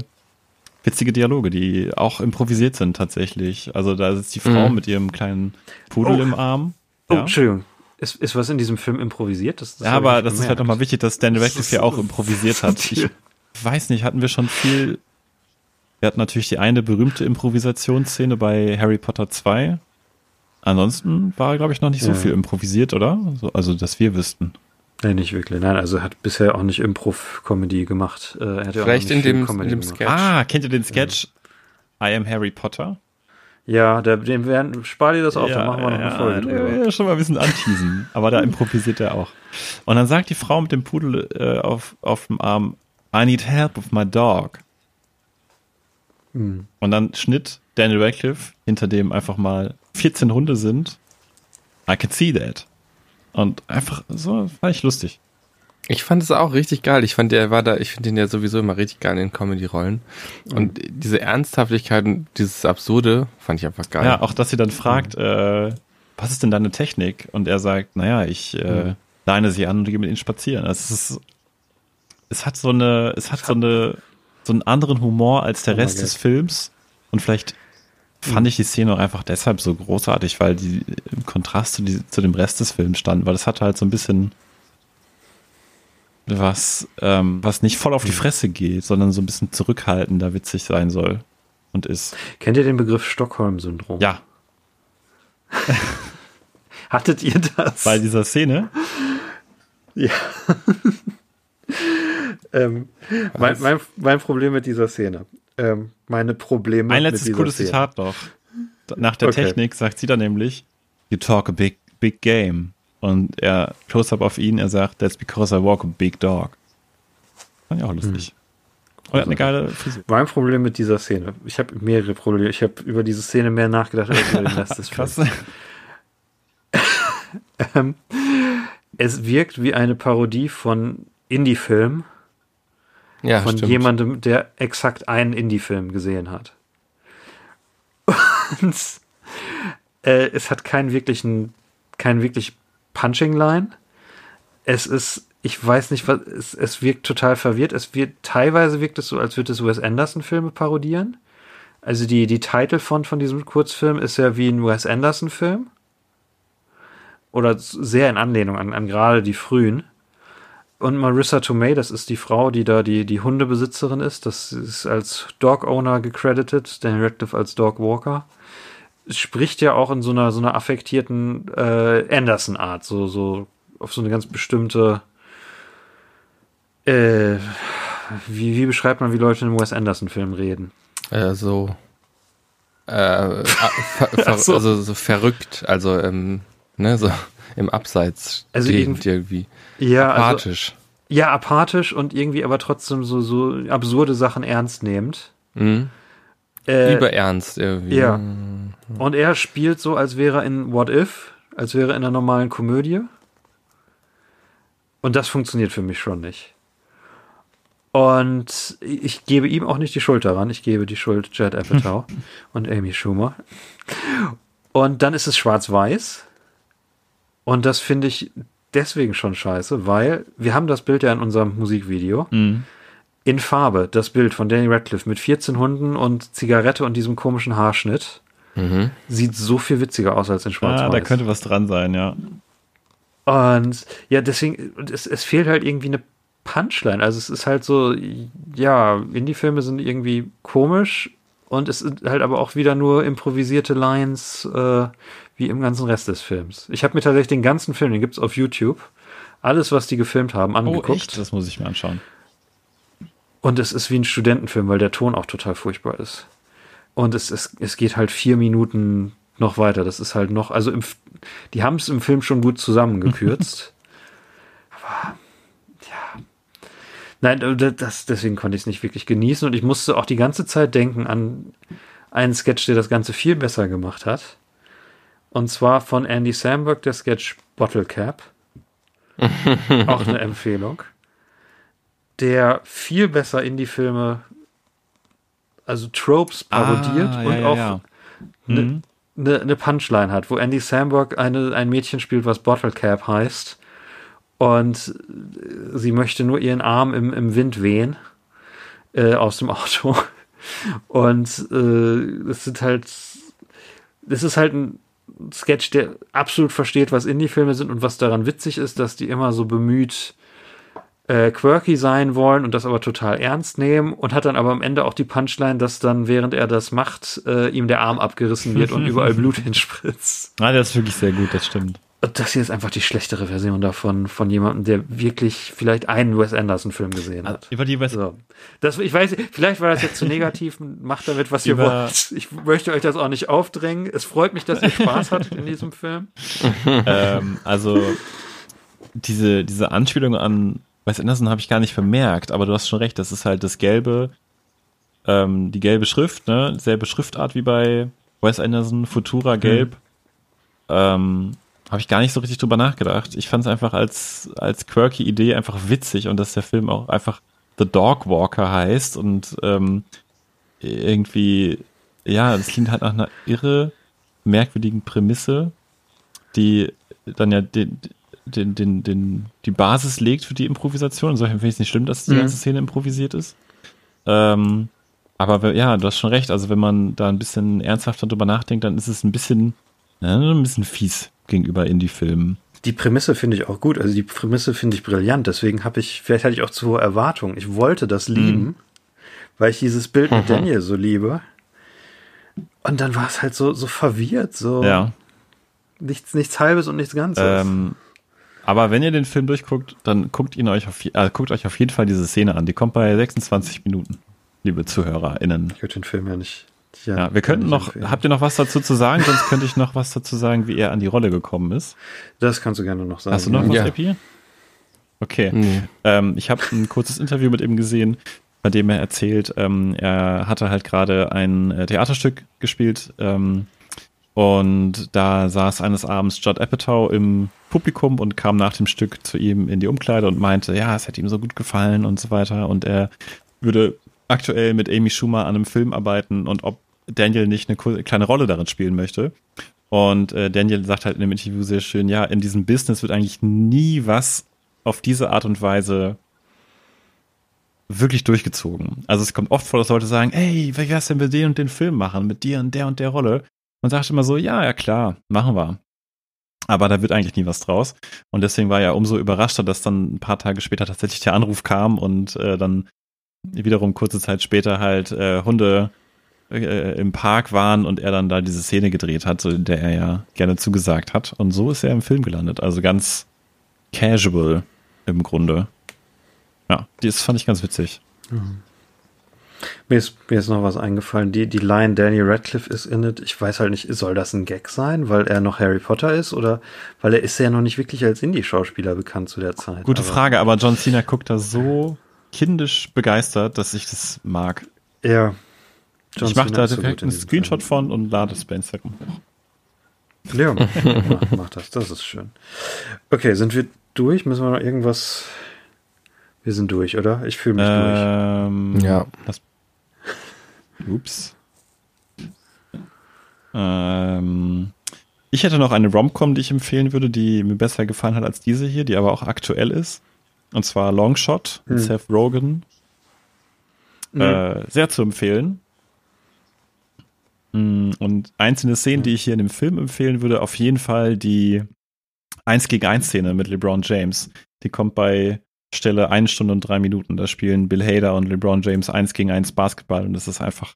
witzige Dialoge, die auch improvisiert sind tatsächlich. Also da sitzt die Frau mhm. mit ihrem kleinen Pudel oh. im Arm. Oh, ja. Entschuldigung. Ist, ist was in diesem Film improvisiert? Das, das ja, aber das ist halt nochmal wichtig, dass Daniel Radcliffe hier auch improvisiert hat. Ich weiß nicht, hatten wir schon viel. Wir hatten natürlich die eine berühmte Improvisationsszene bei Harry Potter 2. Ansonsten war, glaube ich, noch nicht so ja. viel improvisiert, oder? Also, dass wir wüssten. Nee, nicht wirklich. Nein, also er hat bisher auch nicht Improv-Comedy gemacht. Äh, er Vielleicht in dem, in dem Sketch. Ah, kennt ihr den Sketch ja. I am Harry Potter? Ja, der, dem werden, spar dir das auf, ja, dann machen wir noch eine Folge. Ja, ja, schon mal ein bisschen anteasen. aber da improvisiert er auch. Und dann sagt die Frau mit dem Pudel äh, auf, auf dem Arm, I need help with my dog. Hm. Und dann Schnitt Daniel Radcliffe, hinter dem einfach mal 14 Hunde sind. I can see that. Und einfach so, fand ich lustig. Ich fand es auch richtig geil. Ich fand, der war da, ich finde den ja sowieso immer richtig geil in den Comedy-Rollen. Und diese Ernsthaftigkeit und dieses Absurde fand ich einfach geil. Ja, auch, dass sie dann fragt, äh, was ist denn deine Technik? Und er sagt, naja, ich äh, mhm. leine sie an und gehe mit ihnen spazieren. Also es ist, es hat so eine, es hat so eine, so einen anderen Humor als der oh Rest des Films. Und vielleicht fand mhm. ich die Szene auch einfach deshalb so großartig, weil die im Kontrast zu, die, zu dem Rest des Films stand, weil es hat halt so ein bisschen was, ähm, was nicht voll auf die mhm. Fresse geht, sondern so ein bisschen zurückhaltender witzig sein soll und ist. Kennt ihr den Begriff Stockholm-Syndrom? Ja. Hattet ihr das? Bei dieser Szene? Ja. ähm, mein, mein, mein, Problem mit dieser Szene. Ähm, meine Probleme Ein letztes cooles Szene. Zitat noch. Nach der okay. Technik sagt sie dann nämlich, You talk a big, big game. Und er, Close-Up auf ihn, er sagt, that's because I walk a big dog. Fand ich auch lustig. Hm. Und hat eine geile Frisur. Mein Problem mit dieser Szene, ich habe mehrere Probleme. Ich habe über diese Szene mehr nachgedacht als über den Rest des Films. ähm, es wirkt wie eine Parodie von Indie-Film. Ja, von stimmt. jemandem, der exakt einen Indie-Film gesehen hat. Und äh, es hat keinen wirklichen, keinen wirklich Punching Line. Es ist, ich weiß nicht, was, es, es wirkt total verwirrt. Es wird, teilweise wirkt es so, als würde es Wes Anderson Filme parodieren. Also die, die Title von, von diesem Kurzfilm ist ja wie ein Wes Anderson Film. Oder sehr in Anlehnung an, an gerade die frühen. Und Marissa Tomei, das ist die Frau, die da die, die Hundebesitzerin ist. Das ist als Dog Owner gecredited, Daniel Radcliffe als Dog Walker spricht ja auch in so einer so einer affektierten äh, Anderson-Art, so so auf so eine ganz bestimmte äh, wie, wie beschreibt man, wie Leute in einem Wes Anderson-Film reden? Äh, so äh, ver, ver, so. also so verrückt, also ähm, ne, so im Abseits also irgendwie, irgendwie. Ja, also apathisch. Also, ja, apathisch und irgendwie aber trotzdem so so absurde Sachen ernst nehmend. Mhm. Äh, Überernst irgendwie. Ja. Und er spielt so, als wäre er in What If, als wäre er in einer normalen Komödie. Und das funktioniert für mich schon nicht. Und ich gebe ihm auch nicht die Schuld daran. Ich gebe die Schuld Jed Apatow und Amy Schumer. Und dann ist es schwarz-weiß. Und das finde ich deswegen schon scheiße, weil wir haben das Bild ja in unserem Musikvideo. Mhm in Farbe das Bild von Danny Radcliffe mit 14 Hunden und Zigarette und diesem komischen Haarschnitt. Mhm. Sieht so viel witziger aus als in Schwarz-Weiß. Ja, da könnte was dran sein, ja. Und ja, deswegen, es, es fehlt halt irgendwie eine Punchline. Also es ist halt so, ja, Indie-Filme sind irgendwie komisch und es sind halt aber auch wieder nur improvisierte Lines äh, wie im ganzen Rest des Films. Ich habe mir tatsächlich den ganzen Film, den gibt es auf YouTube, alles, was die gefilmt haben, angeguckt. Oh, echt? Das muss ich mir anschauen. Und es ist wie ein Studentenfilm, weil der Ton auch total furchtbar ist. Und es, es, es geht halt vier Minuten noch weiter. Das ist halt noch, also im, die haben es im Film schon gut zusammengekürzt. Aber. Nein, das, deswegen konnte ich es nicht wirklich genießen und ich musste auch die ganze Zeit denken an einen Sketch, der das Ganze viel besser gemacht hat. Und zwar von Andy Samberg, der Sketch Bottle Cap. auch eine Empfehlung. der viel besser Indie-Filme, also Tropes parodiert Ah, und ja, auch ja. eine Mhm. ne, ne Punchline hat, wo Andy Samberg eine, ein Mädchen spielt, was Bottle Cap heißt. Und äh, sie möchte nur ihren Arm im, im Wind wehen äh, aus dem Auto. Und äh, es sind halt, es ist halt ein Sketch, der absolut versteht, was Indie-Filme sind und was daran witzig ist, dass die immer so bemüht äh, quirky sein wollen und das aber total ernst nehmen und hat dann aber am Ende auch die Punchline, dass dann, während er das macht, äh, ihm der Arm abgerissen wird und überall Blut hinspritzt. Ah, das ist wirklich sehr gut, das stimmt. Das hier ist einfach die schlechtere Version davon, von jemandem, der wirklich vielleicht einen Wes Anderson-Film gesehen hat. Über die West So. Das, ich weiß, vielleicht war das jetzt zu negativ, macht damit, was ihr wollt. Ich möchte euch das auch nicht aufdrängen. Es freut mich, dass ihr Spaß hattet in diesem Film. ähm, also diese, diese Anspielung an Wes Anderson habe ich gar nicht vermerkt, aber du hast schon recht, das ist halt das gelbe, ähm, die gelbe Schrift, ne? Selbe Schriftart wie bei Wes Anderson, Futura gelb. Ähm, habe ich gar nicht so richtig drüber nachgedacht. Ich fand es einfach als, als quirky Idee einfach witzig und dass der Film auch einfach The Dog Walker heißt und ähm, irgendwie, ja, das klingt halt nach einer irre merkwürdigen Prämisse, die dann ja den, den, den, den, die Basis legt für die Improvisation. Insofern finde ich es nicht schlimm, dass die Mhm. ganze Szene improvisiert ist. Ähm, aber ja, du hast schon recht. Also wenn man da ein bisschen ernsthafter drüber nachdenkt, dann ist es ein bisschen, ja, ein bisschen fies gegenüber Indie-Filmen. Die Prämisse finde ich auch gut. Also die Prämisse finde ich brillant. Deswegen habe ich, vielleicht hatte ich auch zu hohe Erwartungen. Ich wollte das lieben, weil ich dieses Bild mit Daniel so liebe. Und dann war es halt so, so verwirrt, so Ja. nichts, nichts Halbes und nichts Ganzes. Ähm, aber wenn ihr den Film durchguckt, dann guckt ihn euch auf, äh, guckt euch auf jeden Fall diese Szene an. Die kommt bei 26 Minuten, liebe ZuhörerInnen. ich würde den Film ja nicht. Ja, wir könnten noch, empfehlen. habt ihr noch was dazu zu sagen? Sonst könnte ich noch was dazu sagen, wie er an die Rolle gekommen ist. Das kannst du gerne noch sagen. Hast du noch was, Ja. Epi? Okay. Nee. Ähm, ich habe ein kurzes Interview mit ihm gesehen, bei dem er erzählt, ähm, er hatte halt gerade ein äh, Theaterstück gespielt ähm, und da saß eines Abends Judd Apatow im Publikum und kam nach dem Stück zu ihm in die Umkleide und meinte, ja, es hätte ihm so gut gefallen und so weiter und er würde aktuell mit Amy Schumer an einem Film arbeiten und ob Daniel nicht eine kleine Rolle darin spielen möchte. Und äh, Daniel sagt halt in dem Interview sehr schön, ja, in diesem Business wird eigentlich nie was auf diese Art und Weise wirklich durchgezogen. Also es kommt oft vor, dass Leute sagen, ey, wie wär's denn mit den und den Film machen, mit dir und der und der Rolle? Man sagt immer so, ja, ja klar, machen wir. Aber da wird eigentlich nie was draus. Und deswegen war er umso überraschter, dass dann ein paar Tage später tatsächlich der Anruf kam und äh, dann wiederum kurze Zeit später halt äh, Hunde äh, im Park waren und er dann da diese Szene gedreht hat, so der er ja gerne zugesagt hat. Und so ist er im Film gelandet. Also ganz casual im Grunde. Ja, das fand ich ganz witzig. Mir ist, mir ist noch was eingefallen. Die, die Line Daniel Radcliffe ist in it. Ich weiß halt nicht, soll das ein Gag sein, weil er noch Harry Potter ist oder weil er ist ja noch nicht wirklich als Indie-Schauspieler bekannt zu der Zeit. Gute Aber- Frage, aber John Cena guckt da so kindisch begeistert, dass ich das mag. Ja. John ich mache da direkt einen Screenshot von und lade es bei Instagram hoch. Ja, mach, mach das. Das ist schön. Okay, sind wir durch? Müssen wir noch irgendwas? Wir sind durch, oder? Ich fühle mich durch. Ähm, Ja. Das, ups. Ähm, ich hätte noch eine Romcom, die ich empfehlen würde, die mir besser gefallen hat als diese hier, die aber auch aktuell ist. Und zwar Longshot mit Hm. Seth Rogen. Äh, sehr zu empfehlen. Mm, Und einzelne Szenen, die ich hier in dem Film empfehlen würde, auf jeden Fall die 1 gegen 1 Szene mit LeBron James. Die kommt bei Stelle 1 Stunde und 3 Minuten. Da spielen Bill Hader und LeBron James 1 gegen 1 Basketball und das ist einfach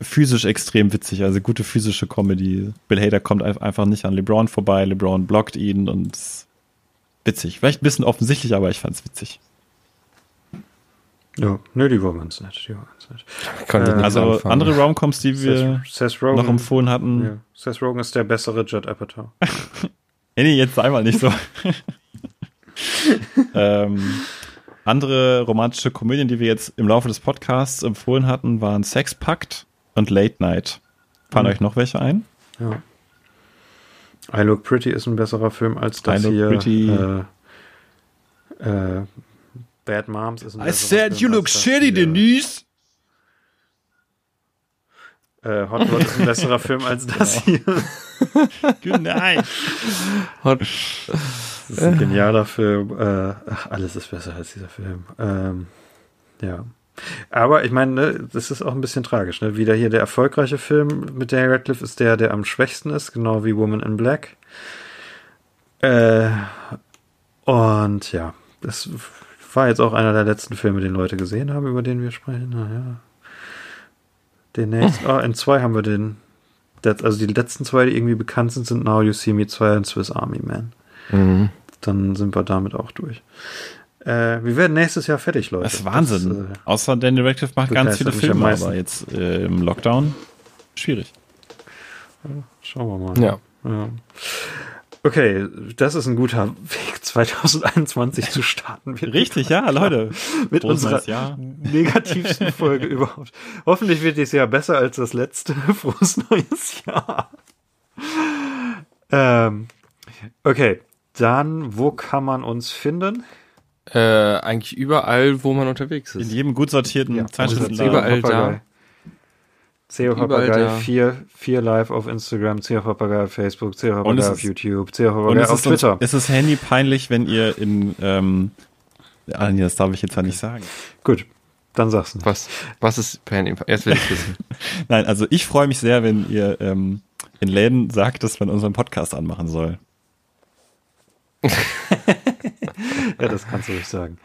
physisch extrem witzig. Also gute physische Comedy. Bill Hader kommt ein- einfach nicht an LeBron vorbei. LeBron blockt ihn und es witzig. Vielleicht ein bisschen offensichtlich, aber ich fand's witzig. Ja, nö, die waren ganz nett. Die waren ganz nett. Ich konnte Äh, Also anfangen. andere Romcoms, die wir Seth, Seth Rogen. noch empfohlen hatten. ja. Seth Rogen ist der bessere Judd Apatow. Nee, nee, jetzt einmal nicht so. ähm, andere romantische Komödien, die wir jetzt im Laufe des Podcasts empfohlen hatten, waren Sexpakt und Late Night. Fallen Mhm. euch noch welche ein? Ja. I Look Pretty ist ein besserer Film als das I Look hier. Pretty. Äh, äh, Bad Moms ist ein I said Film you look shitty, Denise. Äh, Hot Rod ist ein besserer Film als das hier. Good night. Hot. Das ist ein genialer Film. Äh, ach, alles ist besser als dieser Film. Ähm, ja. Aber ich meine, ne, das ist auch ein bisschen tragisch. Ne? Wieder hier der erfolgreiche Film mit Daniel Radcliffe ist der, der am schwächsten ist, genau wie Woman in Black. Äh, und ja, das war jetzt auch einer der letzten Filme, den Leute gesehen haben, über den wir sprechen. Naja. Den nächsten, oh, in zwei haben wir den. Also die letzten zwei, die irgendwie bekannt sind, sind Now You See Me 2 und Swiss Army Man. Mhm. Dann sind wir damit auch durch. Äh, wir werden nächstes Jahr fertig, Leute. Das ist Wahnsinn. Das, äh, Außer Daniel Radcliffe macht ganz viele Filme, aber jetzt äh, im Lockdown schwierig. Ja, schauen wir mal. Ja. ja. Okay, das ist ein guter Weg, 2021 zu starten. Richtig, ja, Leute. Mit unserer Jahr. negativsten Folge überhaupt. Hoffentlich wird dieses Jahr besser als das letzte. Frohes neues Jahr. Ähm, okay, dann, wo kann man uns finden? Äh, eigentlich überall, wo man unterwegs ist. In jedem gut sortierten ja, Zeitschriftenladen. Überall da. CEO Papagei 4, 4 live auf Instagram, CEO Papagei auf Facebook, CEO Papagei auf YouTube, CEO Papagei auf Twitter. Uns, ist es Handy peinlich, wenn ihr in, ähm, ah, nee, das darf ich jetzt ja nicht sagen. Gut, dann sag's nicht. Was, was ist Handy? Erst will ich wissen. Nein, also ich freue mich sehr, wenn ihr ähm, in Läden sagt, dass man unseren Podcast anmachen soll. ja, das kannst du nicht sagen.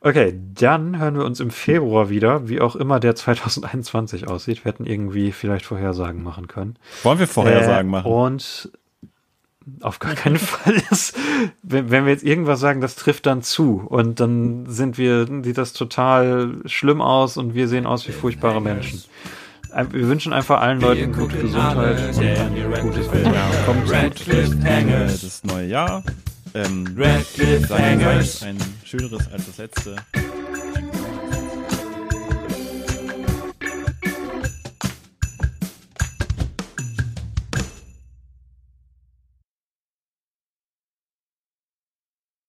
Okay, dann hören wir uns im Februar wieder, wie auch immer der 2021 aussieht. Wir hätten irgendwie vielleicht Vorhersagen machen können. Wollen wir Vorhersagen äh, machen? Und auf gar keinen Fall ist, wenn, wenn wir jetzt irgendwas sagen, das trifft dann zu und dann sind wir, sieht das total schlimm aus und wir sehen aus wie furchtbare Menschen. Wir wünschen einfach allen Leuten gute Gesundheit und ein gutes. Ja, kommt gut das neue Jahr. Ähm, Redcliffe Hangers. Ein schöneres als das letzte.